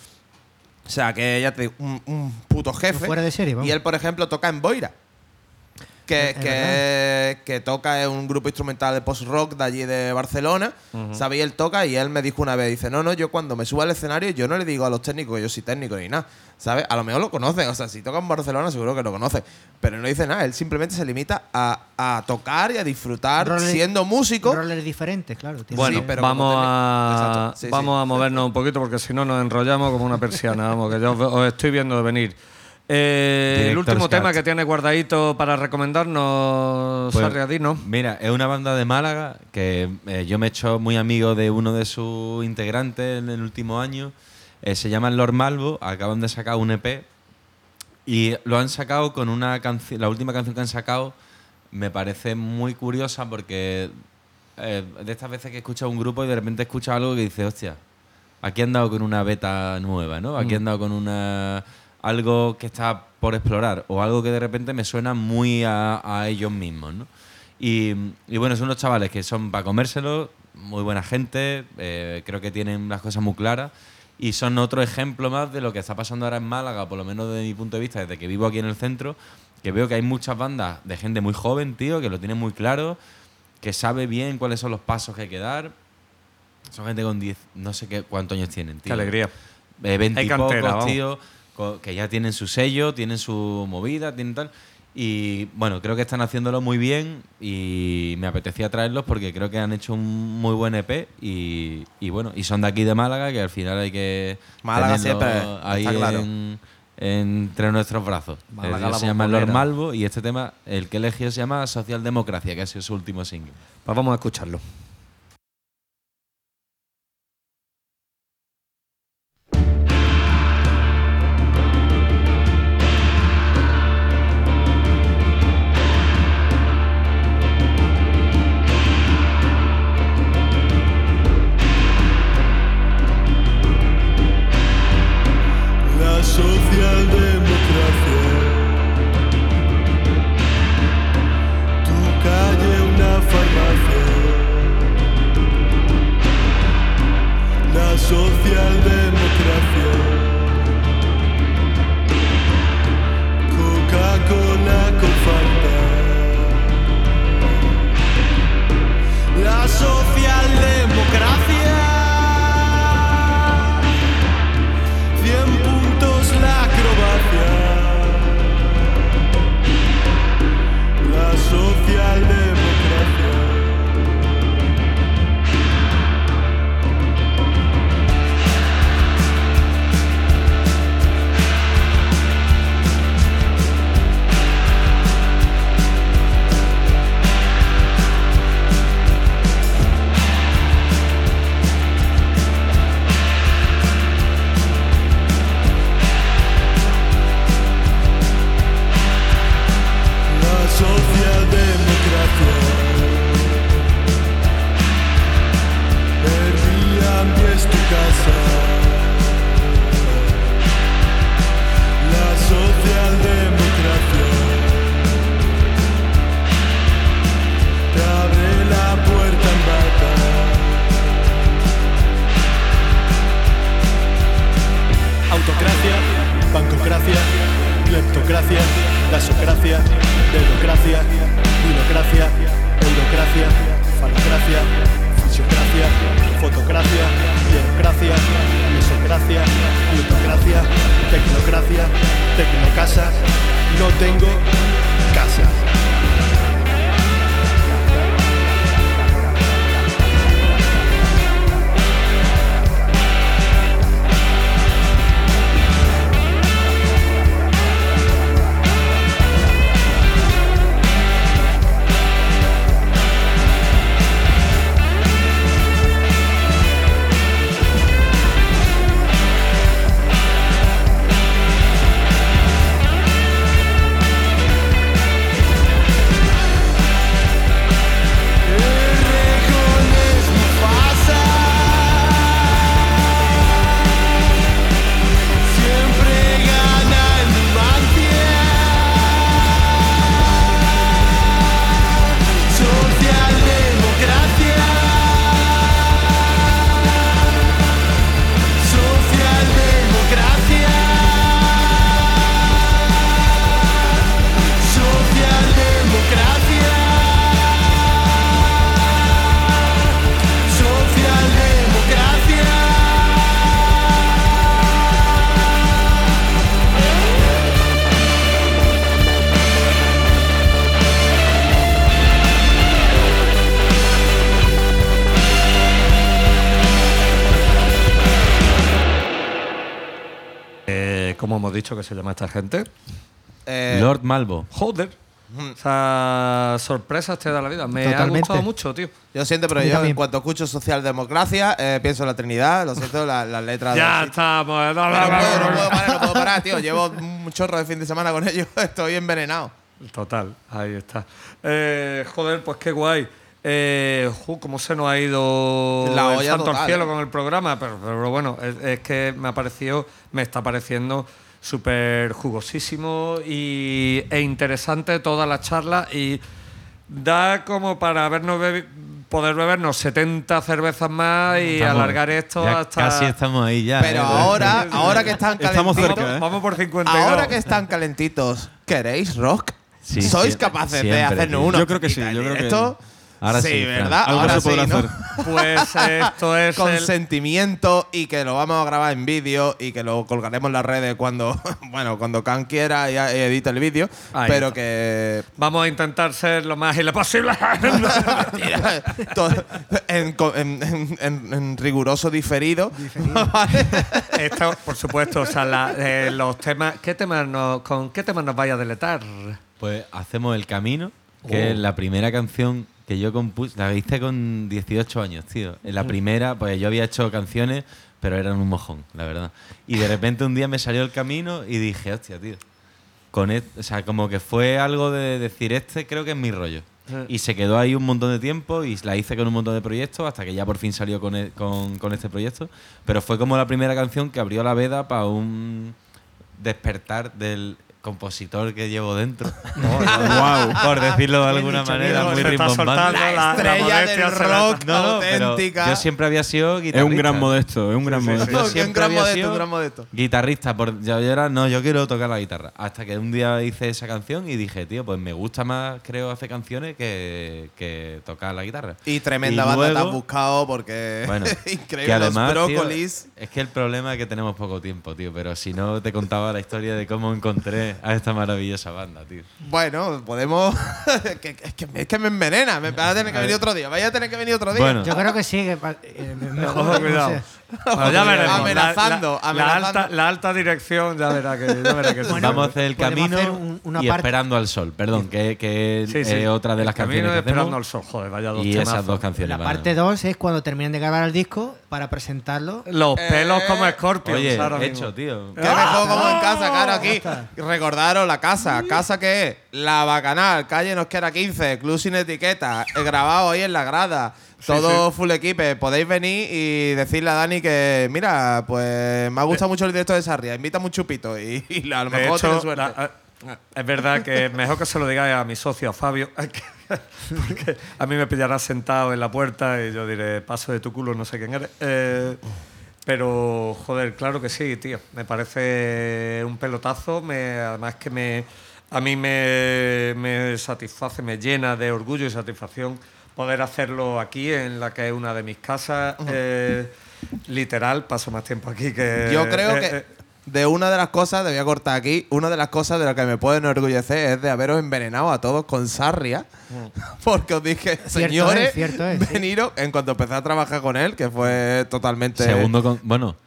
Speaker 3: sea, que ya te digo, un, un puto jefe.
Speaker 7: Fuera de serie, vamos.
Speaker 3: Y él, por ejemplo, toca en Boira. Que,
Speaker 7: Es- es
Speaker 3: que, que toca en un grupo instrumental de post-rock de allí de Barcelona. ¿sabes? Y él toca y él me dijo una vez, dice, no, no, yo cuando me subo al escenario yo no le digo a los técnicos que yo soy técnico ni nada. ¿Sabes? A lo mejor lo conocen. O sea, si toca en Barcelona seguro que lo conoce. Pero no dice nada. Él simplemente se limita a, a tocar y a disfrutar
Speaker 7: Roles-
Speaker 3: siendo músico.
Speaker 7: Roles diferentes, claro. tiene
Speaker 6: Bueno,
Speaker 3: Sí, pero
Speaker 6: vamos, a,
Speaker 3: sí,
Speaker 6: vamos a movernos un poquito porque si no nos enrollamos como una persiana. Vamos, que yo os, os estoy viendo de venir. Eh, el último tema que tiene guardadito para recomendarnos,
Speaker 8: Pues. Mira, es una banda de Málaga que eh, yo me he hecho muy amigo de uno de sus integrantes en el último año. Eh, se llama Lord Malvo, acaban de sacar un EP y lo han sacado con una canción, la última canción que han sacado me parece muy curiosa porque eh, de estas veces que escuchas un grupo y de repente escuchas algo que dices, hostia, aquí han dado con una beta nueva, ¿no? Aquí han dado con una algo que está por explorar o algo que de repente me suena muy a, a ellos mismos, ¿no? Y, y bueno, son unos chavales que son para comérselo, muy buena gente, eh, creo que tienen las cosas muy claras y son otro ejemplo más de lo que está pasando ahora en Málaga, por lo menos desde mi punto de vista, desde que vivo aquí en el centro, que veo que hay muchas bandas de gente muy joven, tío, que lo tienen muy claro, que sabe bien cuáles son los pasos que hay que dar. Son gente con 10, no sé qué, cuántos años tienen, tío.
Speaker 6: Qué alegría.
Speaker 8: Eh, 20
Speaker 6: Hay
Speaker 8: y
Speaker 6: cantera,
Speaker 8: pocos, tío, que ya tienen su sello, tienen su movida, tienen tal. Y bueno, creo que están haciéndolo muy bien y me apetecía traerlos porque creo que han hecho un muy buen EP y, y bueno, y son de aquí de Málaga, que al final hay que
Speaker 3: Málaga siempre,
Speaker 8: ahí
Speaker 3: está claro.
Speaker 8: en- entre nuestros brazos.
Speaker 6: Málaga
Speaker 8: se llama Lord. Malvo y este tema, el que eligió se llama Socialdemocracia, que ha sido su último single.
Speaker 6: Pues vamos a escucharlo. Dicho que se llama esta gente?
Speaker 3: Eh,
Speaker 8: Lord Malvo.
Speaker 6: Joder. O sea, sorpresas te da la vida. Me ha gustado mucho, tío.
Speaker 3: Yo siento, pero yo
Speaker 7: también.
Speaker 3: en cuanto escucho socialdemocracia, eh, pienso en la Trinidad, lo siento, la- las letras
Speaker 6: Ya
Speaker 3: de...
Speaker 6: estamos. eh,
Speaker 3: No, no puedo, no puedo parar, no puedo parar, tío. Llevo un chorro de fin de semana con ellos, estoy envenenado.
Speaker 6: Total, ahí está. Eh, joder, pues qué guay. Eh, ju, cómo se nos ha ido
Speaker 3: La
Speaker 6: el
Speaker 3: olla
Speaker 6: santo al cielo
Speaker 3: eh.
Speaker 6: con el programa, pero, pero bueno, es, es que me ha parecido, me está pareciendo súper jugosísimo y, e interesante toda la charla y da como para habernos bebi- poder bebernos 70 cervezas más y
Speaker 8: Estamos-
Speaker 6: alargar esto
Speaker 8: ya
Speaker 6: hasta...
Speaker 8: Casi estamos ahí ya.
Speaker 3: Pero
Speaker 8: ¿eh?
Speaker 3: ahora, ahora que están
Speaker 9: Estamos
Speaker 3: calentitos,
Speaker 9: cerca, ¿eh?
Speaker 6: Vamos por 50
Speaker 3: ahora que están calentitos, ¿queréis rock?
Speaker 8: Sí,
Speaker 3: ¿Sois
Speaker 8: sí,
Speaker 3: capaces de hacernos uno?
Speaker 9: Yo creo que sí, yo creo que-
Speaker 3: Esto,
Speaker 8: Ahora sí,
Speaker 3: sí. ¿verdad?
Speaker 9: Algo
Speaker 3: ahora
Speaker 9: se podrá
Speaker 3: sí, ¿no?
Speaker 9: hacer.
Speaker 6: Pues esto es
Speaker 3: Con
Speaker 6: el-
Speaker 3: sentimiento y que lo vamos a grabar en vídeo y que lo colgaremos en las redes cuando, bueno, cuando Can quiera y edite el vídeo.
Speaker 6: Ahí
Speaker 3: pero
Speaker 6: está.
Speaker 3: que
Speaker 6: Vamos a intentar ser lo más ágiles posible.
Speaker 3: En, co- en- en- en- en riguroso diferido.
Speaker 6: Esto, por supuesto, o sea, la- eh, los temas. ¿qué temas nos, ¿Con qué temas nos vaya a deletar?
Speaker 8: Pues hacemos El Camino, que es
Speaker 6: Oh.
Speaker 8: la primera canción que yo compuse. La hice con 18 años, tío. En la primera, pues yo había hecho canciones, pero eran un mojón, la verdad. Y de repente un día me salió El Camino y dije, hostia, tío. Con et- o sea, como que fue algo de decir, este creo que es mi rollo. Y se quedó ahí un montón de tiempo y la hice con un montón de proyectos hasta que ya por fin salió con, e- con, con este proyecto. Pero fue como la primera canción que abrió la veda para un despertar del compositor que llevo dentro.
Speaker 9: Guau.
Speaker 8: Por decirlo de alguna manera, muy rimbombante.
Speaker 6: la- la
Speaker 3: estrella del rock
Speaker 8: No, no, pero
Speaker 3: auténtica.
Speaker 8: yo siempre había sido guitarrista.
Speaker 9: Es un gran modesto, es un gran
Speaker 6: sí,
Speaker 9: modesto.
Speaker 8: Yo siempre
Speaker 3: gran
Speaker 8: había
Speaker 3: modesto,
Speaker 8: sido
Speaker 3: un gran modesto.
Speaker 8: Guitarrista, por, yo, yo era, no, yo quiero tocar la guitarra. Hasta que un día hice esa canción y dije, tío, pues me gusta más, creo, hacer canciones que, que tocar la guitarra.
Speaker 3: Y tremenda
Speaker 8: Y
Speaker 3: banda te has buscado porque
Speaker 8: Bueno,
Speaker 3: increíble
Speaker 8: que además,
Speaker 3: brócolis.
Speaker 8: es que el problema es que tenemos poco tiempo, tío. Pero si no, te contaba la historia de cómo encontré a esta maravillosa banda, tío.
Speaker 3: Bueno, podemos. que, es, que, es que me envenena. Me va a tener que venir otro día. Vaya a tener que venir otro día.
Speaker 8: Bueno.
Speaker 7: Yo creo que sí, que eh, mejor.
Speaker 6: Ojo,
Speaker 7: no
Speaker 6: cuidado.
Speaker 7: sé.
Speaker 6: Bueno, ya veremos.
Speaker 3: Amenazando,
Speaker 6: La, la- la
Speaker 3: amenazando.
Speaker 6: alta, la alta dirección ya verá que, ya verá que.
Speaker 7: Bueno,
Speaker 8: Vamos a hacer el camino
Speaker 7: hacer un- una
Speaker 8: y
Speaker 7: parte-
Speaker 8: esperando al sol. Perdón, que, que
Speaker 6: Sí, sí.
Speaker 8: es otra de las
Speaker 6: El
Speaker 8: canciones que
Speaker 6: esperando al sol. Joder, vaya dos
Speaker 8: Y
Speaker 6: temazos.
Speaker 8: esas dos canciones.
Speaker 7: La parte 2 es cuando terminen de grabar el disco para presentarlo.
Speaker 6: Los pelos
Speaker 3: Eh,
Speaker 6: como escorpión.
Speaker 8: Oye,
Speaker 6: ahora
Speaker 8: hecho, tío.
Speaker 3: Que mejor como en casa, claro, aquí. Recordaros la casa. ¿Casa que es? La Bacanal, calle Nosquera 15, club sin etiqueta. He grabado hoy en la grada. Todo full equipe. Podéis venir y decirle a Dani que, mira, pues me ha gustado mucho el directo de Sarria. Invita un chupito y, y a lo mejor
Speaker 6: hecho,
Speaker 3: tiene suerte.
Speaker 6: la- a- es verdad que mejor que se lo digáis a mi socio, a Fabio. porque a mí me pillará sentado en la puerta y yo diré, paso de tu culo, no sé quién eres. Eh, pero, joder, claro que sí, tío. Me parece un pelotazo. Me, además que me a mí me, me satisface, me llena de orgullo y satisfacción poder hacerlo aquí, en la que es una de mis casas. eh, literal, paso más tiempo aquí que.
Speaker 3: Yo creo
Speaker 6: eh,
Speaker 3: que
Speaker 6: eh,
Speaker 3: de una de las cosas, te voy a cortar aquí, una de las cosas de las que me puedo enorgullecer es de haberos envenenado a todos con sarria. Porque os dije, señores,
Speaker 7: es, cierto es, sí.
Speaker 3: veniros, en cuanto empecé a trabajar con él, que fue totalmente...
Speaker 8: Segundo con. Bueno.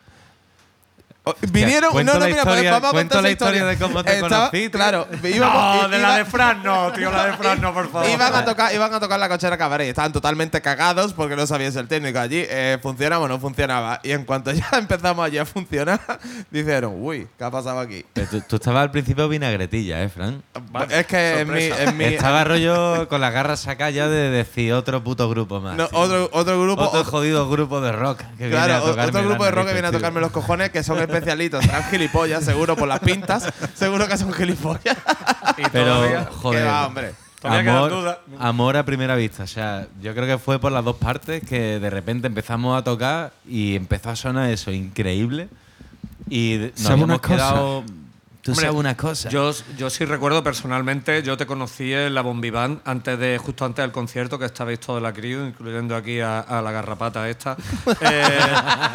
Speaker 3: Oh, Vinieron,
Speaker 8: Cuento
Speaker 3: no, no,
Speaker 8: la
Speaker 3: mira,
Speaker 8: historia-
Speaker 3: vamos a contar
Speaker 8: la historia de cómo te
Speaker 3: Estaba-
Speaker 8: conocí.
Speaker 3: Claro, íbamos-
Speaker 6: No, de
Speaker 3: iba-
Speaker 6: la de Fran no, tío, la de Fran no, por favor.
Speaker 3: Iban a, tocar, iban a tocar la cochera cabaret y estaban totalmente cagados porque no sabían si el técnico allí eh, funcionaba o no funcionaba. Y en cuanto ya empezamos allí a funcionar, dijeron, uy, ¿qué ha pasado aquí?
Speaker 8: Pero Tú, tú estabas al principio vinagretilla, ¿eh, Fran?
Speaker 3: es que en mi, en mi-
Speaker 8: Estaba rollo con las garras sacadas ya de decir otro puto grupo más.
Speaker 3: no, otro, otro grupo.
Speaker 8: Otro jodido grupo de rock. Que viene a
Speaker 3: Claro, otro grupo de rock que viene a tocarme los cojones, que son especialitos, serán gilipollas, seguro por las pintas, seguro que son gilipollas.
Speaker 6: Y
Speaker 8: Pero,
Speaker 6: todavía-
Speaker 8: joder.
Speaker 3: Que va, hombre.
Speaker 8: Amor, amor a primera vista. O sea, yo creo que fue por las dos partes que de repente empezamos a tocar y empezó a sonar eso increíble. Y nos
Speaker 9: ¿Sabe
Speaker 8: habíamos
Speaker 9: una cosa?
Speaker 8: Tú
Speaker 6: Hombre,
Speaker 8: sabes una cosa.
Speaker 6: Yo, yo sí recuerdo personalmente, yo te conocí en la Bombiván antes de, justo antes del concierto, que estabais toda la crew, incluyendo aquí a, a la garrapata esta. Eh,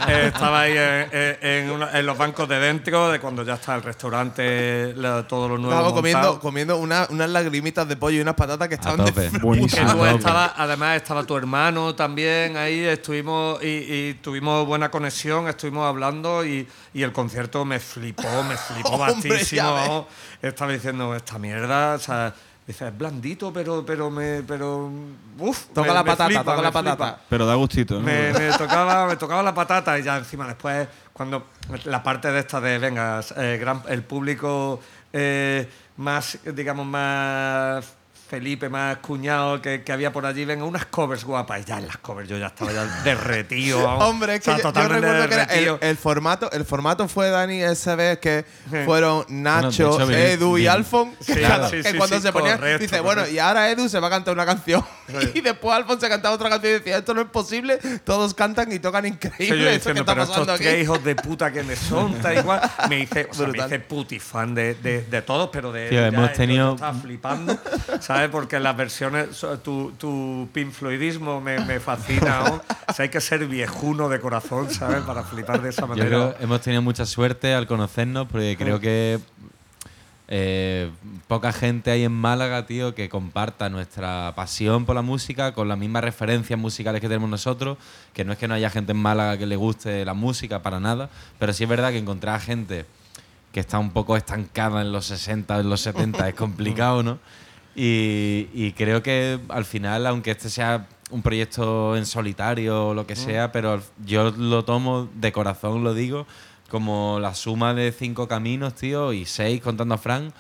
Speaker 6: eh, estabais en, en- en una- en los bancos de dentro, de cuando ya está el restaurante, la- todo lo nuevo.
Speaker 3: Estábamos comiendo, comiendo una- unas lagrimitas de pollo y unas patatas que estaban de.
Speaker 9: Buenísimo.
Speaker 6: Estabas- además estaba tu hermano también ahí, estuvimos y, y tuvimos buena conexión, estuvimos hablando y, y el concierto me flipó, me flipó
Speaker 3: Hombre,
Speaker 6: vamos. Estaba diciendo, esta mierda, o sea, dice, es blandito, pero, pero me, pero, uf,
Speaker 3: Toca
Speaker 6: me-
Speaker 3: la
Speaker 6: me
Speaker 3: patata,
Speaker 6: flipa,
Speaker 3: toca
Speaker 6: me
Speaker 3: la
Speaker 6: flipa.
Speaker 3: patata.
Speaker 9: Pero da gustito, ¿no?
Speaker 6: Me, me tocaba, me tocaba la patata y ya encima después, cuando la parte de esta de, venga, eh, gran- el público eh, más, digamos, más Felipe, más cuñado que, que había por allí, venga, unas covers guapas. Y ya en las covers yo ya estaba ya derretido.
Speaker 3: Hombre, es que
Speaker 6: O sea,
Speaker 3: yo- yo,
Speaker 6: totalmente
Speaker 3: recuerdo que era el,
Speaker 6: derretido.
Speaker 3: el formato, el formato fue Dani esa vez que
Speaker 6: Sí.
Speaker 3: fueron Nacho,
Speaker 8: Bueno, de hecho,
Speaker 3: Edu y. Alfon, que,
Speaker 6: Sí,
Speaker 3: claro,
Speaker 6: sí,
Speaker 3: que
Speaker 6: sí,
Speaker 3: cuando
Speaker 6: sí,
Speaker 3: se ponía
Speaker 6: correcto,
Speaker 3: dice, bueno,
Speaker 6: correcto.
Speaker 3: y ahora Edu se va a cantar una canción y después Alfon se cantaba otra canción y decía, esto no es posible, todos cantan y tocan
Speaker 6: Sí,
Speaker 3: increíble,
Speaker 6: yo
Speaker 3: esto que
Speaker 6: diciendo, pero
Speaker 3: pasando
Speaker 6: estos
Speaker 3: aquí.
Speaker 6: tres hijos de puta que me son, tal igual. Me hice, o sea, me hice putifan de, de, de todos, pero de.
Speaker 8: Tío,
Speaker 6: ya,
Speaker 8: hemos tenido-
Speaker 6: Estaba flipando, ¿sabes? Porque las versiones, tu, tu Pink Floydismo me, me fascina. ¿no? O sea, hay que ser viejuno de corazón, ¿sabes? Para flipar de esa
Speaker 8: Yo
Speaker 6: manera.
Speaker 8: creo que hemos tenido mucha suerte al conocernos porque creo que eh, poca gente hay en Málaga, tío, que comparta nuestra pasión por la música con las mismas referencias musicales que tenemos nosotros. Que no es que no haya gente en Málaga que le guste la música para nada, pero sí es verdad que encontrar a gente que está un poco estancada en los 60, en los 70 es complicado, ¿no? Y, y creo que al final, aunque este sea un proyecto en solitario o lo que sea, pero yo lo tomo de corazón, lo digo, como la suma de cinco caminos, tío, y seis contando a Fran,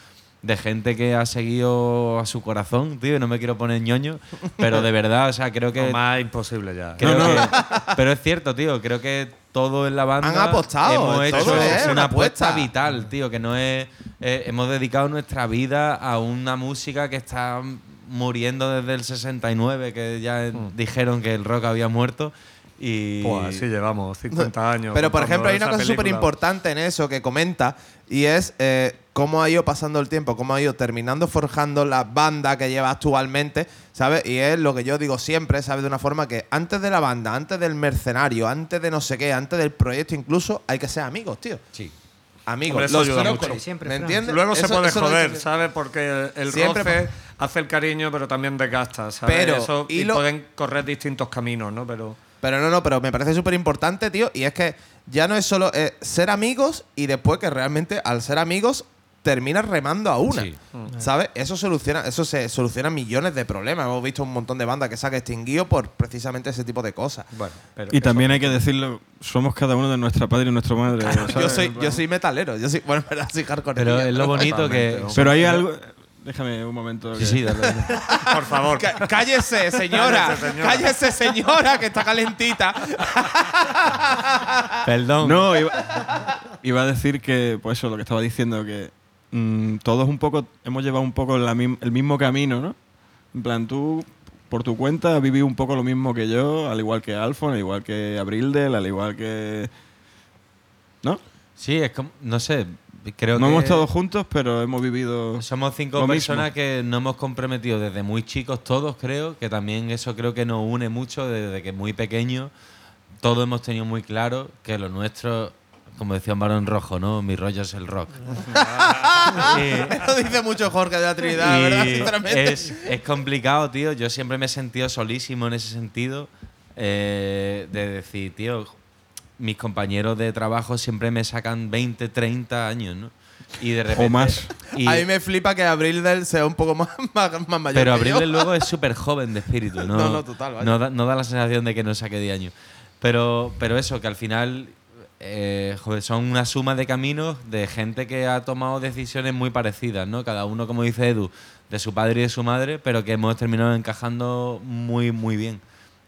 Speaker 8: de gente que ha seguido a su corazón, tío, y no me quiero poner ñoño, pero de verdad, o sea, creo que...
Speaker 6: Lo más imposible ya.
Speaker 8: Creo que- pero es cierto, tío. Creo que todo en la banda
Speaker 3: Han apostado,
Speaker 8: hemos hecho
Speaker 3: es
Speaker 8: una apuesta
Speaker 3: apuesta.
Speaker 8: vital, tío. Que no es. eh, hemos dedicado nuestra vida a una música que está muriendo desde el 69, que ya dijeron que el rock había muerto. Y.
Speaker 6: Pues así llevamos 50 años.
Speaker 3: Pero, por ejemplo, hay una cosa súper importante en eso que comenta y es eh, cómo ha ido pasando el tiempo, cómo ha ido terminando forjando la banda que lleva actualmente, ¿sabes? Y es lo que yo digo siempre, ¿sabes? De una forma que antes de la banda, antes del mercenario, antes de no sé qué, antes del proyecto incluso, hay que ser amigos, tío.
Speaker 8: Sí.
Speaker 3: Amigos.
Speaker 6: Hombre, eso
Speaker 3: Los
Speaker 6: ayuda mucho.
Speaker 7: Siempre,
Speaker 3: ¿Me entiendes?
Speaker 6: Luego se
Speaker 3: Eso-
Speaker 6: puede
Speaker 3: lo he
Speaker 6: joder, ¿sabes? Porque el
Speaker 3: Siempre
Speaker 6: roce hace el cariño, pero también desgasta, ¿sabes?
Speaker 3: Pero,
Speaker 6: Eso,
Speaker 3: y
Speaker 6: y
Speaker 3: lo-
Speaker 6: pueden correr distintos caminos, ¿no? Pero
Speaker 3: Pero no, no, pero me parece súper importante, tío. Y es que ya no es solo eh, ser amigos y después que realmente al ser amigos terminas remando a una.
Speaker 8: Sí.
Speaker 3: ¿Sabes? Eso soluciona, eso se soluciona millones de problemas. Hemos visto un montón de bandas que se han extinguido por precisamente ese tipo de cosas.
Speaker 6: bueno. Pero
Speaker 9: Y también hay que decirlo, somos cada uno de nuestra padre y nuestra madre.
Speaker 3: Yo soy, yo soy metalero, yo soy, bueno, en verdad soy hardcore.
Speaker 8: Pero es lo bonito que.
Speaker 9: Pero hay algo... Déjame un momento.
Speaker 8: Sí,
Speaker 9: que-
Speaker 8: sí, dale, dale.
Speaker 6: Por favor.
Speaker 3: Cá- Cállese, señora.
Speaker 6: Cállese, señora.
Speaker 3: Cállese, señora, que está calentita.
Speaker 8: Perdón.
Speaker 9: No, iba, iba a decir que, pues eso, lo que estaba diciendo, que mm, todos un poco, hemos llevado un poco la el mismo camino, ¿no? En plan, tú, por tu cuenta, has vivido un poco lo mismo que yo, al igual que Alfon, al igual que Abrildel, al igual que... ¿No?
Speaker 8: Sí, es como. No sé. Creo
Speaker 9: no
Speaker 8: que
Speaker 9: hemos estado juntos, pero hemos vivido.
Speaker 8: somos cinco
Speaker 9: lo
Speaker 8: personas
Speaker 9: mismo.
Speaker 8: que nos hemos comprometido desde muy chicos todos, creo, que también eso creo que nos une mucho desde que muy pequeños todos hemos tenido muy claro que lo nuestro, como decía un varón rojo, ¿no? Mi rollo es el rock.
Speaker 3: Eso dice mucho Jorge de la Trinidad, ¿verdad? Sinceramente.
Speaker 8: Es, es complicado, tío. Yo siempre me he sentido solísimo en ese sentido. eh, de decir, tío, mis compañeros de trabajo siempre me sacan 20, 30 años, ¿no? Y de repente.
Speaker 9: más.
Speaker 8: y-
Speaker 3: a mí me flipa que Abril del sea un poco más, más, más mayor.
Speaker 8: pero Abril del luego es súper joven de espíritu, ¿no?
Speaker 3: No, no, total, vaya.
Speaker 8: No da, no da la sensación de que no saque 10 años. Pero, pero eso, que al final eh, joder, son una suma de caminos de gente que ha tomado decisiones muy parecidas, ¿no? Cada uno, como dice Edu, de su padre y de su madre, pero que hemos terminado encajando muy, muy bien.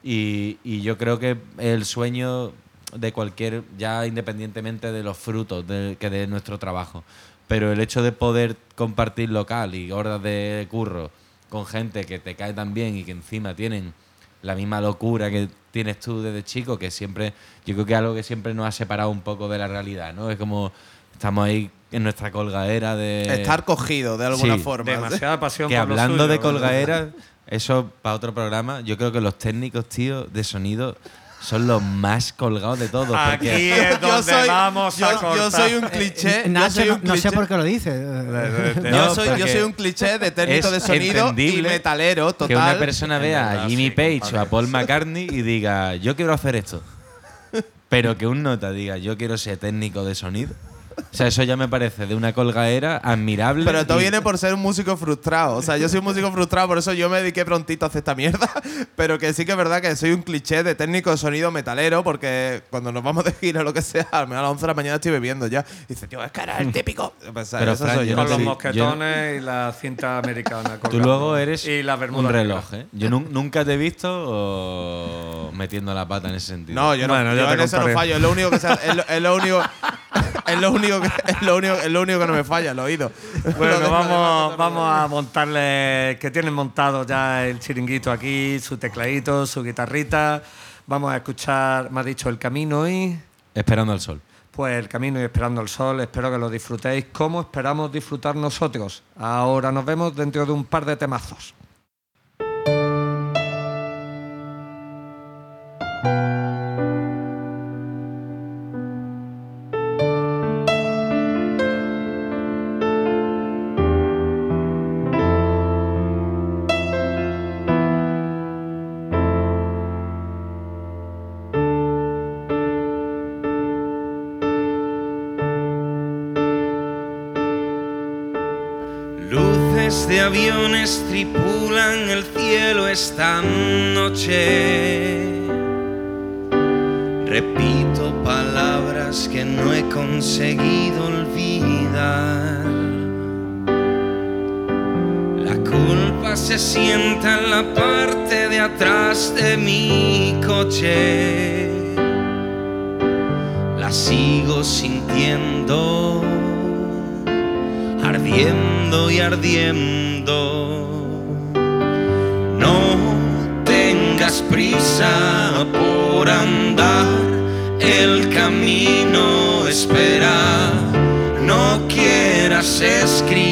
Speaker 8: Y, y yo creo que el sueño de cualquier, ya independientemente de los frutos de, que de nuestro trabajo, pero el hecho de poder compartir local y horas de curro con gente que te cae tan bien y que encima tienen la misma locura que tienes tú desde chico, que siempre, yo creo que es algo que siempre nos ha separado un poco de la realidad, ¿no? Es como estamos ahí en nuestra colgadera de...
Speaker 3: Estar cogido de alguna
Speaker 8: Sí.
Speaker 3: forma.
Speaker 6: Demasiada pasión
Speaker 8: Que
Speaker 6: por lo
Speaker 8: hablando
Speaker 6: suyo.
Speaker 8: de colgadera, eso para otro programa, yo creo que los técnicos, tío, de sonido son los más colgados de todos.
Speaker 6: Aquí
Speaker 8: Porque
Speaker 6: es
Speaker 3: Yo
Speaker 6: donde
Speaker 3: soy,
Speaker 6: vamos a
Speaker 3: yo, soy un cliché.
Speaker 7: Nacho,
Speaker 3: soy
Speaker 7: no, sé por qué lo dice.
Speaker 3: Yo,
Speaker 8: No,
Speaker 3: soy, yo soy un cliché de técnico de sonido y metalero, total.
Speaker 8: que una persona vea a Jimmy Page o a Paul McCartney y diga, yo quiero hacer esto. Pero que un nota diga, yo quiero ser técnico de sonido. O sea, eso ya me parece de una colgadera admirable.
Speaker 3: Pero todo
Speaker 8: y-
Speaker 3: viene por ser un músico frustrado. O sea, yo soy un músico frustrado, por eso yo me dediqué prontito a hacer esta mierda. Pero que sí que es verdad que soy un cliché de técnico de sonido metalero, porque cuando nos vamos de gira o lo que sea, al menos a las 11 de la mañana estoy bebiendo ya. Y dice, tío, es que era el típico. Pues,
Speaker 8: Pero,
Speaker 3: eso
Speaker 8: Fran,
Speaker 3: soy
Speaker 8: yo
Speaker 3: yo.
Speaker 8: no
Speaker 6: Con los mosquetones y la cinta americana.
Speaker 8: Tú
Speaker 6: colgando.
Speaker 8: luego eres
Speaker 6: y la
Speaker 8: un reloj, ¿eh? Yo nun- nunca te he visto o metiendo la pata en ese sentido.
Speaker 3: No, yo, no,
Speaker 6: Bueno,
Speaker 3: yo
Speaker 6: te
Speaker 3: en eso no fallo. Es lo único que se- es, lo, es lo único. Es lo único que es lo único, es lo único que no me falla, el oído.
Speaker 6: Bueno, vamos, vamos a montarle, que tienen montado ya el chiringuito aquí, su tecladito, su guitarrita. Vamos a escuchar, me ha dicho, El Camino y...
Speaker 8: Esperando al sol.
Speaker 6: Pues El Camino y Esperando el Sol, espero que lo disfrutéis como esperamos disfrutar nosotros. Ahora nos vemos dentro de un par de temazos.
Speaker 11: Repito palabras que no he conseguido olvidar. La culpa se sienta en la parte de atrás de mi coche. La sigo sintiendo ardiendo y ardiendo. Por andar, el camino espera. No quieras escribirlo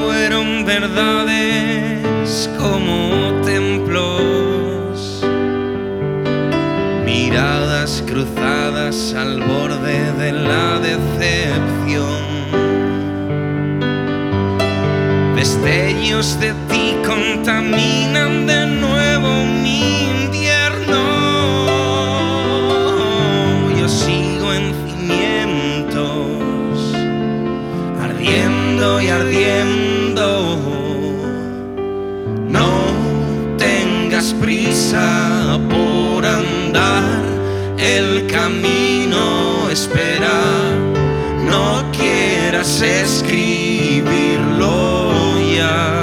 Speaker 11: fueron verdades como templos. Miradas cruzadas al borde de la decepción. Destellos de ti contaminan el camino espera. No quieras escribirlo ya.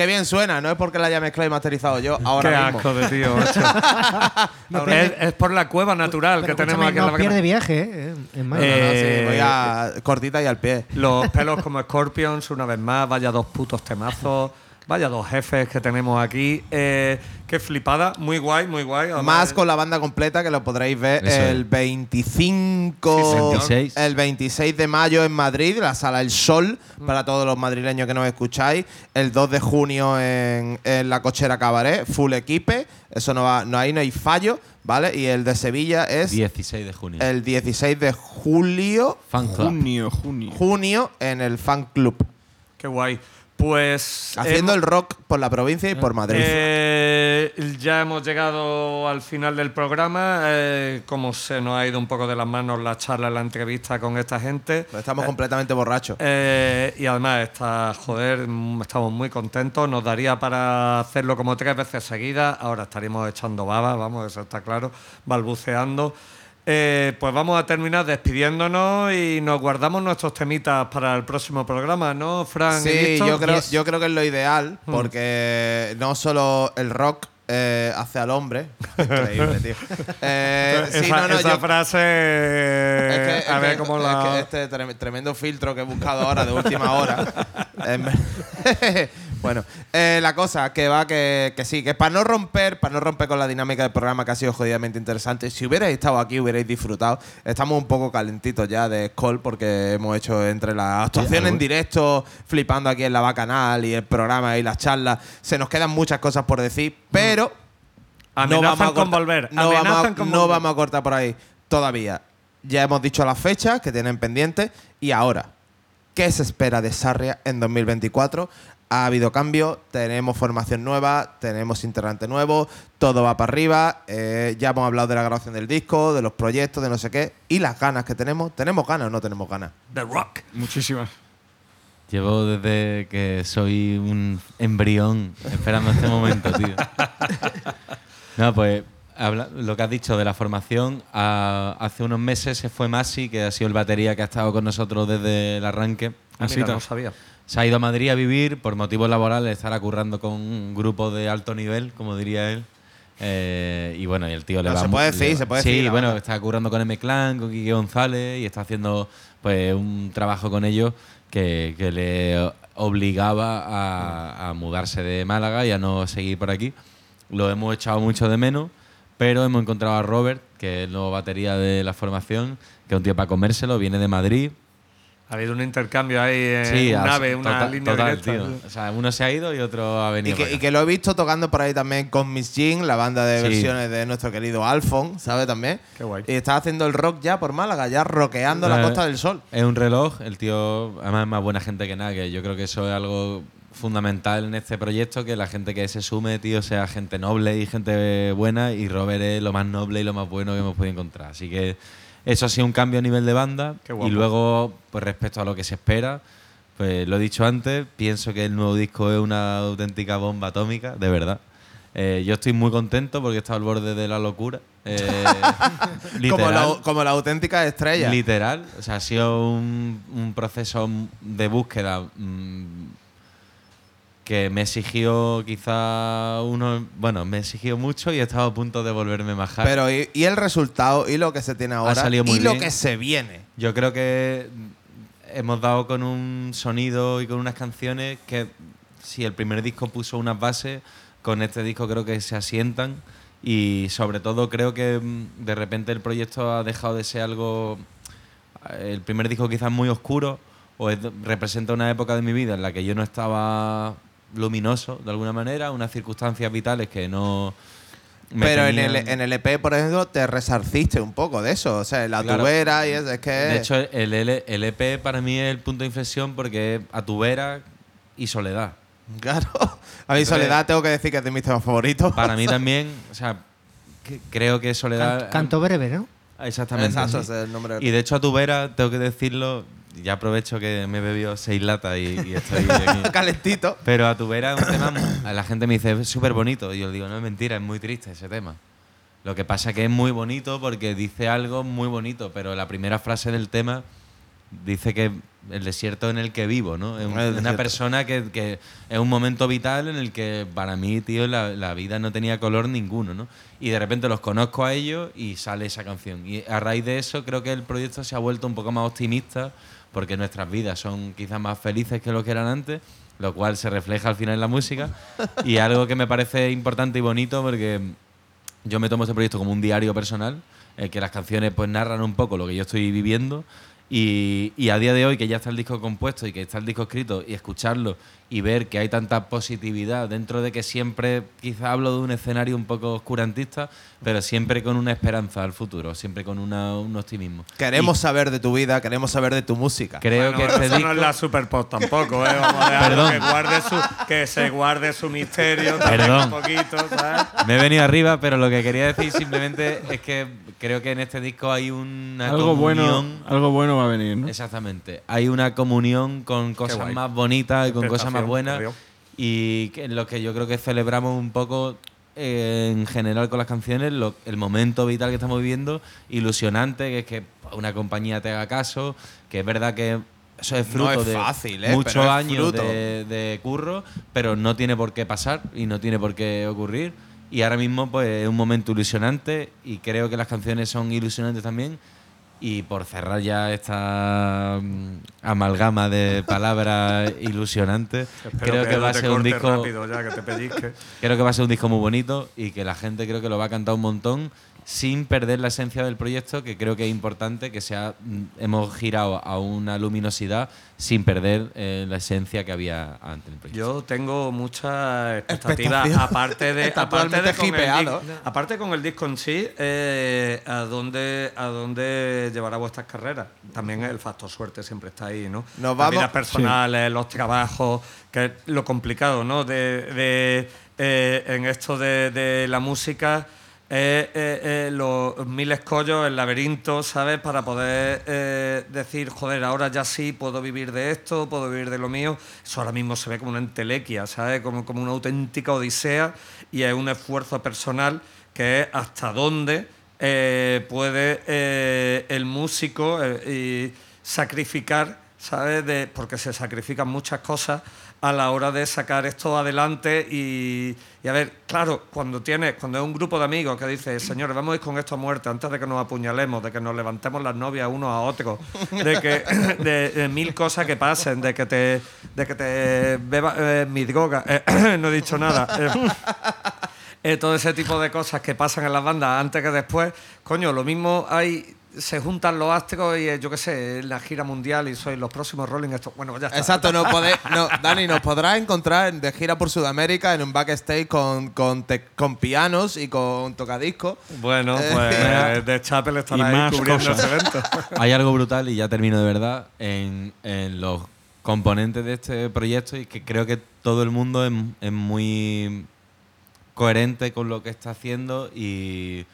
Speaker 3: Qué bien suena, no es porque la haya mezclado y masterizado yo ahora
Speaker 6: Qué
Speaker 3: mismo.
Speaker 6: asco de tío, macho.
Speaker 3: Ahora
Speaker 6: es, es por la cueva natural
Speaker 7: Pero
Speaker 6: que tenemos aquí en
Speaker 7: no
Speaker 6: la
Speaker 7: pierde viaje, ¿eh? En
Speaker 3: No,
Speaker 7: mayo.
Speaker 3: no, no, sí,
Speaker 6: Eh,
Speaker 3: voy a cortita y al pie.
Speaker 6: Los pelos como Scorpions, una vez más, vaya dos putos temazos, vaya dos jefes que tenemos aquí. Eh, qué flipada, muy guay, muy guay. además-
Speaker 3: Más con la banda completa que lo podréis ver
Speaker 8: Eso
Speaker 3: el
Speaker 8: es.
Speaker 3: 25,
Speaker 8: Sí,
Speaker 3: el 26 de mayo en Madrid, la sala El Sol. Para todos los madrileños que nos escucháis. El 2 de junio en, en la cochera Cabaret, full equipe. Eso no va, no ahí no hay fallo, ¿vale? Y el de Sevilla es
Speaker 8: 16 de junio.
Speaker 3: el 16 de julio,
Speaker 8: Fan Club.
Speaker 9: Junio, junio.
Speaker 3: junio en el Fan Club.
Speaker 6: Qué guay. Pues.
Speaker 3: Haciendo
Speaker 6: hemos-
Speaker 3: el rock por la provincia y por Madrid.
Speaker 6: Eh, ya hemos llegado al final del programa. eh, como se nos ha ido un poco de las manos la charla, la entrevista con esta gente.
Speaker 3: Pues Estamos completamente borrachos.
Speaker 6: Eh, y además, está, joder, mm, estamos muy contentos. Nos daría para hacerlo como tres veces seguidas. Ahora estaríamos echando baba, vamos, eso está claro, balbuceando. Eh, pues vamos a terminar despidiéndonos y nos guardamos nuestros temitas para el próximo programa, ¿no, Fran?
Speaker 3: Sí, yo creo,
Speaker 6: Yes.
Speaker 3: yo creo que es lo ideal,
Speaker 6: Mm.
Speaker 3: porque no solo el rock eh, hace al hombre. Increíble, tío. Eh, sí,
Speaker 6: esa
Speaker 3: no, no,
Speaker 6: esa
Speaker 3: yo-
Speaker 6: frase,
Speaker 3: es que-
Speaker 6: a ver cómo
Speaker 3: es
Speaker 6: la...
Speaker 3: que este trem- tremendo filtro que he buscado ahora de última hora. Bueno, eh, la cosa que va que, que sí, que para no romper, para no romper con la dinámica del programa que ha sido jodidamente interesante, si hubierais estado aquí hubierais disfrutado. Estamos un poco calentitos ya de Call porque hemos hecho entre la actuación en directo, flipando aquí en la Bacanal y el programa y las charlas, se nos quedan muchas cosas por decir, pero
Speaker 6: Amenazan
Speaker 3: a
Speaker 6: con volver,
Speaker 3: No, vamos a,
Speaker 6: amenazan con
Speaker 3: no
Speaker 6: volver.
Speaker 3: vamos a cortar por ahí todavía. Ya hemos dicho las fechas que tienen pendientes. Y ahora, ¿qué se espera de Sarria en 2024? Ha habido cambio, tenemos formación nueva, tenemos integrante nuevo, todo va para arriba. eh, ya hemos hablado de la grabación del disco, de los proyectos, de no sé qué. Y las ganas que tenemos. ¿Tenemos ganas o no tenemos ganas?
Speaker 6: The Rock.
Speaker 9: Muchísimas.
Speaker 8: Llevo desde que soy un embrión esperando este momento, tío. No, pues habla- lo que has dicho de la formación, a- hace unos meses se fue Masi, que ha sido el batería que ha estado con nosotros desde el arranque.
Speaker 6: Ah,
Speaker 9: Así
Speaker 6: mira, no sabía.
Speaker 8: Se ha ido a Madrid a vivir por motivos laborales, estará currando con un grupo de alto nivel, como diría él. Eh, y bueno, y el tío le
Speaker 3: No,
Speaker 8: va
Speaker 3: se puede decir, se puede
Speaker 8: sí,
Speaker 3: decir, la
Speaker 8: bueno, está currando con M-Clan, con Quique González y está haciendo pues un trabajo con ellos que, que le obligaba a, a mudarse de Málaga y a no seguir por aquí. Lo hemos echado mucho de menos, pero hemos encontrado a Robert, que es el nuevo batería de la formación, que es un tío para comérselo, viene de Madrid.
Speaker 6: Ha habido un intercambio ahí en
Speaker 8: Sí,
Speaker 6: un
Speaker 8: abs-
Speaker 6: ave, una
Speaker 8: total-
Speaker 6: línea
Speaker 8: total,
Speaker 6: directa.
Speaker 8: tío. O sea, uno se ha ido y otro ha
Speaker 3: Y
Speaker 8: venido.
Speaker 3: que,
Speaker 8: para
Speaker 3: y que lo he visto tocando por ahí también con Miss Jean, la banda de
Speaker 8: Sí.
Speaker 3: versiones de nuestro querido Alfon, ¿sabes? También.
Speaker 6: Qué guay.
Speaker 3: Y está haciendo el rock ya por Málaga, ya rockeando la
Speaker 8: Eh,
Speaker 3: Costa del Sol.
Speaker 8: Es un reloj, el tío, además es más buena gente que nada, que yo creo que eso es algo fundamental en este proyecto, que la gente que se sume, tío, sea gente noble y gente buena, y Robert es lo más noble y lo más bueno que hemos podido encontrar. Así que eso ha sido un cambio a nivel de banda. Y luego, pues respecto a lo que se espera, pues lo he dicho antes, pienso que el nuevo disco es una auténtica bomba atómica, de verdad. Eh, yo estoy muy contento porque está al borde de la locura. Eh,
Speaker 3: Como la, como la auténtica estrella.
Speaker 8: Literal. O sea, ha sido un, un proceso de búsqueda mm, que me exigió quizá uno. Bueno, me exigió mucho y he estado a punto de volverme majar.
Speaker 3: Pero y, y el resultado y lo que se tiene ahora
Speaker 8: salido muy
Speaker 3: y lo que se viene.
Speaker 8: Yo creo que hemos dado con un sonido y con unas canciones que si el primer disco puso unas bases, con este disco creo que se asientan y sobre todo creo que mm, de repente el proyecto ha dejado de ser algo... El primer disco quizás muy oscuro o es- representa una época de mi vida en la que yo no estaba luminoso de alguna manera, unas circunstancias vitales que no... me
Speaker 3: Pero en el, en el EP, por ejemplo, te resarciste un poco de eso. O sea, la
Speaker 8: Claro.
Speaker 3: tubera y eso. Es que.
Speaker 8: De hecho, el, L- el EP para mí es el punto de inflexión porque es a tu vera y soledad.
Speaker 3: Claro. A mí,
Speaker 8: Entonces-
Speaker 3: Soledad, tengo que decir que es de mis temas favoritos.
Speaker 8: Para mí también, o sea, que- creo que Soledad.
Speaker 7: Canto, canto breve, ¿no?
Speaker 8: Exactamente.
Speaker 3: Exacto,
Speaker 8: sí.
Speaker 3: ese es el nombre del-
Speaker 8: Y de hecho, a tu vera, tengo que decirlo, ya aprovecho que me he bebido seis latas y, y estoy aquí.
Speaker 3: Calentito.
Speaker 8: Pero a tu vera es un tema. mu- La gente me dice, es súper bonito. Y yo digo, no es mentira, es muy triste ese tema. Lo que pasa que es muy bonito porque dice algo muy bonito, pero la primera frase del tema dice que el desierto en el que vivo, ¿no? Es
Speaker 3: El
Speaker 8: una
Speaker 3: desierto.
Speaker 8: persona que, que es un momento vital en el que para mí, tío, la, la vida no tenía color ninguno, ¿no? Y de repente los conozco a ellos y sale esa canción. Y a raíz de eso creo que el proyecto se ha vuelto un poco más optimista porque nuestras vidas son quizás más felices que lo que eran antes, lo cual se refleja al final en la música. Y algo que me parece importante y bonito porque yo me tomo este proyecto como un diario personal, en el que las canciones pues narran un poco lo que yo estoy viviendo y, y a día de hoy que ya está el disco compuesto y que está el disco escrito y escucharlo y ver que hay tanta positividad dentro de que siempre quizá hablo de un escenario un poco oscurantista, pero siempre con una esperanza al futuro, siempre con una- un optimismo.
Speaker 3: Queremos saber de tu vida, queremos saber de tu música.
Speaker 8: Creo
Speaker 6: Bueno,
Speaker 8: que este
Speaker 6: eso
Speaker 8: disco...
Speaker 6: no es la Super Pop tampoco, ¿eh? Vamos a
Speaker 8: Perdón.
Speaker 6: que, guarde su, que se guarde su misterio
Speaker 8: Perdón.
Speaker 6: un poquito, ¿sabes?
Speaker 8: Me he venido arriba, pero lo que quería decir simplemente es que creo que en este disco hay una
Speaker 9: Algo bueno,
Speaker 8: comunión
Speaker 9: algo bueno va a venir, ¿no?
Speaker 8: Exactamente. Hay una comunión con cosas más bonitas y con cosas más
Speaker 6: Por Dios.
Speaker 8: Y en lo que yo creo que celebramos un poco eh, en general con las canciones, lo- el momento vital que estamos viviendo, ilusionante, que es que una compañía te haga caso, que es verdad que eso es
Speaker 3: No
Speaker 8: fruto
Speaker 3: es
Speaker 8: de
Speaker 3: fácil, ¿eh?
Speaker 8: muchos años de, de curro, pero no tiene por qué pasar y no tiene por qué ocurrir. Y ahora mismo pues es un momento ilusionante y creo que las canciones son ilusionantes también. Y por cerrar ya esta mm, amalgama de palabras ilusionantes, creo que, va a ser un disco
Speaker 6: rápido ya, que te pellizque.
Speaker 8: creo que va a ser un disco muy bonito y que la gente creo que lo va a cantar un montón sin perder la esencia del proyecto, que creo que es importante que sea mm, hemos girado a una luminosidad sin perder eh, la esencia que había antes del proyecto.
Speaker 6: Yo tengo muchas expectativas, aparte de, aparte, de con el, aparte con el disco en sí, eh, ¿a, dónde, ¿a dónde llevará vuestras carreras? También el factor suerte siempre está ahí, ¿no?
Speaker 3: Nos
Speaker 6: Las
Speaker 3: vamos-
Speaker 6: vidas personales, los trabajos, que es lo complicado, ¿no? De, de, eh, en esto de, de la música. Eh, los mil escollos, el laberinto, ¿sabes? Para poder eh, decir, joder, ahora ya sí puedo vivir de esto, puedo vivir de lo mío. Eso ahora mismo se ve como una entelequia, ¿sabes? Como, como una auténtica odisea y es un esfuerzo personal que es hasta dónde eh, puede eh, el músico sacrificar, ¿sabes? De, porque se sacrifican muchas cosas a la hora de sacar esto adelante y, y a ver, claro, cuando tienes, cuando es un grupo de amigos que dice, señores, vamos a ir con esto a muerte antes de que nos apuñalemos, de que nos levantemos las novias unos a otros, de que de, de mil cosas que pasen, de que te de que te beba eh, mi droga, eh, no he dicho nada. eh, eh, todo ese tipo de cosas que pasan en las bandas antes que después, coño, lo mismo hay se juntan los astros y eh, yo qué sé, la gira mundial y sois los próximos Rolling Stones. Bueno, ya está.
Speaker 3: Exacto, no podé- no, Dani, nos podrás encontrar en- de gira por Sudamérica en un backstage con, con, te- con pianos y con tocadiscos.
Speaker 6: Bueno,
Speaker 3: Eh,
Speaker 6: pues de Chapel
Speaker 9: Y
Speaker 6: estará ahí
Speaker 9: más
Speaker 6: cubriendo
Speaker 9: cosas.
Speaker 6: ese evento.
Speaker 8: Hay algo brutal, y ya termino de verdad, en, en los componentes de este proyecto y que creo que todo el mundo es, es muy coherente con lo que está haciendo y,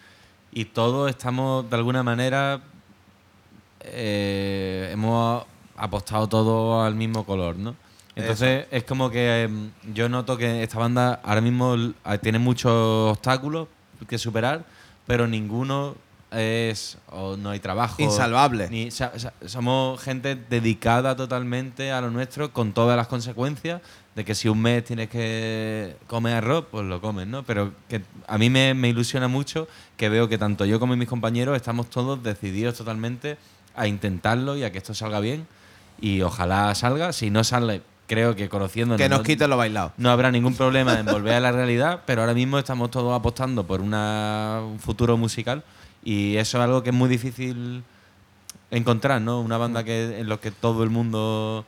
Speaker 8: y todos estamos de alguna manera eh, hemos apostado todo al mismo color, ¿no? Entonces es como que em, yo noto que esta banda ahora mismo ah, tiene muchos obstáculos que superar, pero ninguno es o no hay trabajo
Speaker 3: Insalvable.
Speaker 8: ni somos gente dedicada totalmente a lo nuestro con todas las consecuencias de que si un mes tienes que comer arroz pues lo comes no pero que a mí me, me ilusiona mucho que veo que tanto yo como mis compañeros estamos todos decididos totalmente a intentarlo y a que esto salga bien y ojalá salga si no sale creo que conociéndonos
Speaker 3: Que nos
Speaker 8: no-
Speaker 3: quiten lo bailado.
Speaker 8: no habrá ningún problema en volver a la realidad, pero ahora mismo estamos todos apostando por una- un futuro musical y eso es algo que es muy difícil encontrar, ¿no? Una banda que en lo que todo el mundo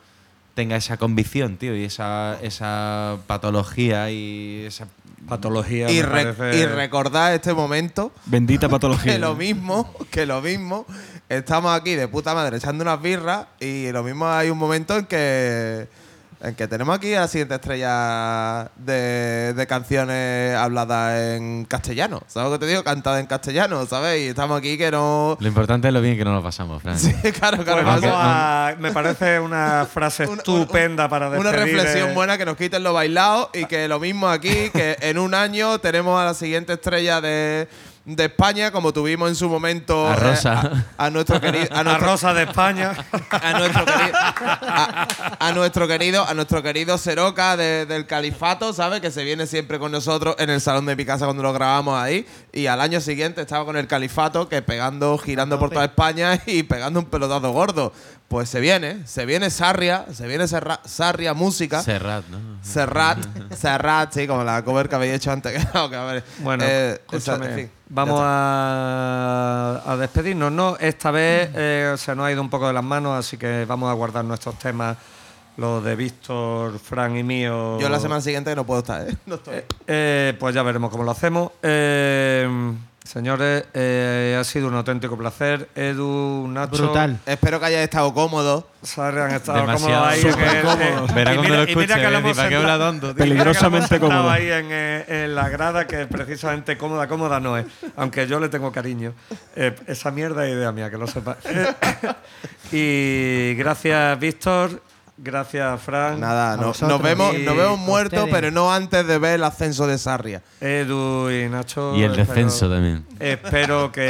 Speaker 8: tenga esa convicción, tío, y esa, esa patología y esa
Speaker 6: Patología.
Speaker 3: Y,
Speaker 6: me
Speaker 3: re-
Speaker 6: parece-
Speaker 3: y recordar este momento
Speaker 9: Bendita patología.
Speaker 3: que lo mismo, que lo mismo, estamos aquí de puta madre echando unas birras y lo mismo hay un momento en que en que tenemos aquí a la siguiente estrella de, de canciones habladas en castellano. ¿Sabes lo que te digo? Cantadas en castellano, ¿sabes? Y estamos aquí que no...
Speaker 8: Lo importante es lo bien que nos lo pasamos, Fran.
Speaker 3: Sí, claro, claro.
Speaker 6: Pues me parece una frase
Speaker 3: Una-
Speaker 6: estupenda para
Speaker 3: Una
Speaker 6: despedir,
Speaker 3: reflexión
Speaker 6: eh,
Speaker 3: buena que nos quiten lo bailado y que lo mismo aquí, que en un año tenemos a la siguiente estrella de, de España, como tuvimos en su momento
Speaker 8: A
Speaker 3: eh,
Speaker 8: Rosa.
Speaker 3: a, a nuestro querido, a
Speaker 6: Rosa de España.
Speaker 3: a nuestro querido, a, a nuestro querido, a nuestro querido Seroca de- del Califato, ¿sabes? Que se viene siempre con nosotros en el salón de mi casa cuando lo grabamos ahí. Y al año siguiente estaba con el Califato, que pegando, girando por toda España y pegando un pelotazo gordo. Pues se viene, se viene Sarria, se viene Serra- Sarria Música.
Speaker 8: Serrat, ¿no?
Speaker 3: Serrat, Serrat, sí, como la cover que habéis hecho antes.
Speaker 6: Bueno,
Speaker 3: eh, esa-
Speaker 6: escúchame,
Speaker 3: en fin,
Speaker 6: vamos a, a despedirnos, ¿no? Esta vez eh, se nos ha ido un poco de las manos, así que vamos a guardar nuestros temas, los de Víctor, Fran y mío.
Speaker 3: Yo la semana siguiente no puedo estar, ¿eh? No estoy.
Speaker 6: Eh, pues ya veremos cómo lo hacemos. Eh, señores, eh, ha sido un auténtico placer. Edu, Nacho.
Speaker 7: Brutal.
Speaker 3: Espero que hayáis estado cómodos.
Speaker 6: Sarri han estado
Speaker 8: Demasiado.
Speaker 6: cómodos ahí.
Speaker 8: Súper
Speaker 9: cómodos.
Speaker 6: eh,
Speaker 8: Verá cuando lo escuche,
Speaker 6: hemos
Speaker 9: Peligrosamente cómodo.
Speaker 6: ahí en, eh, en la grada, que precisamente cómoda, cómoda no es. Aunque yo le tengo cariño. Eh, esa mierda es idea mía, que lo sepa. y gracias, Víctor. Gracias, Fran.
Speaker 3: Nada, no- nos vemos, nos vemos muertos, pero no antes de ver el ascenso de Sarria.
Speaker 6: Edu y Nacho.
Speaker 8: Y el
Speaker 6: espero-
Speaker 8: descenso también.
Speaker 6: Espero
Speaker 3: La
Speaker 6: que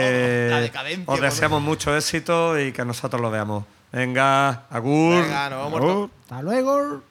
Speaker 3: decadencia,
Speaker 6: os deseamos mucho éxito y que nosotros lo veamos. Venga, Agur.
Speaker 3: Venga, nos vemos muertos.
Speaker 9: Oh.
Speaker 7: Hasta luego.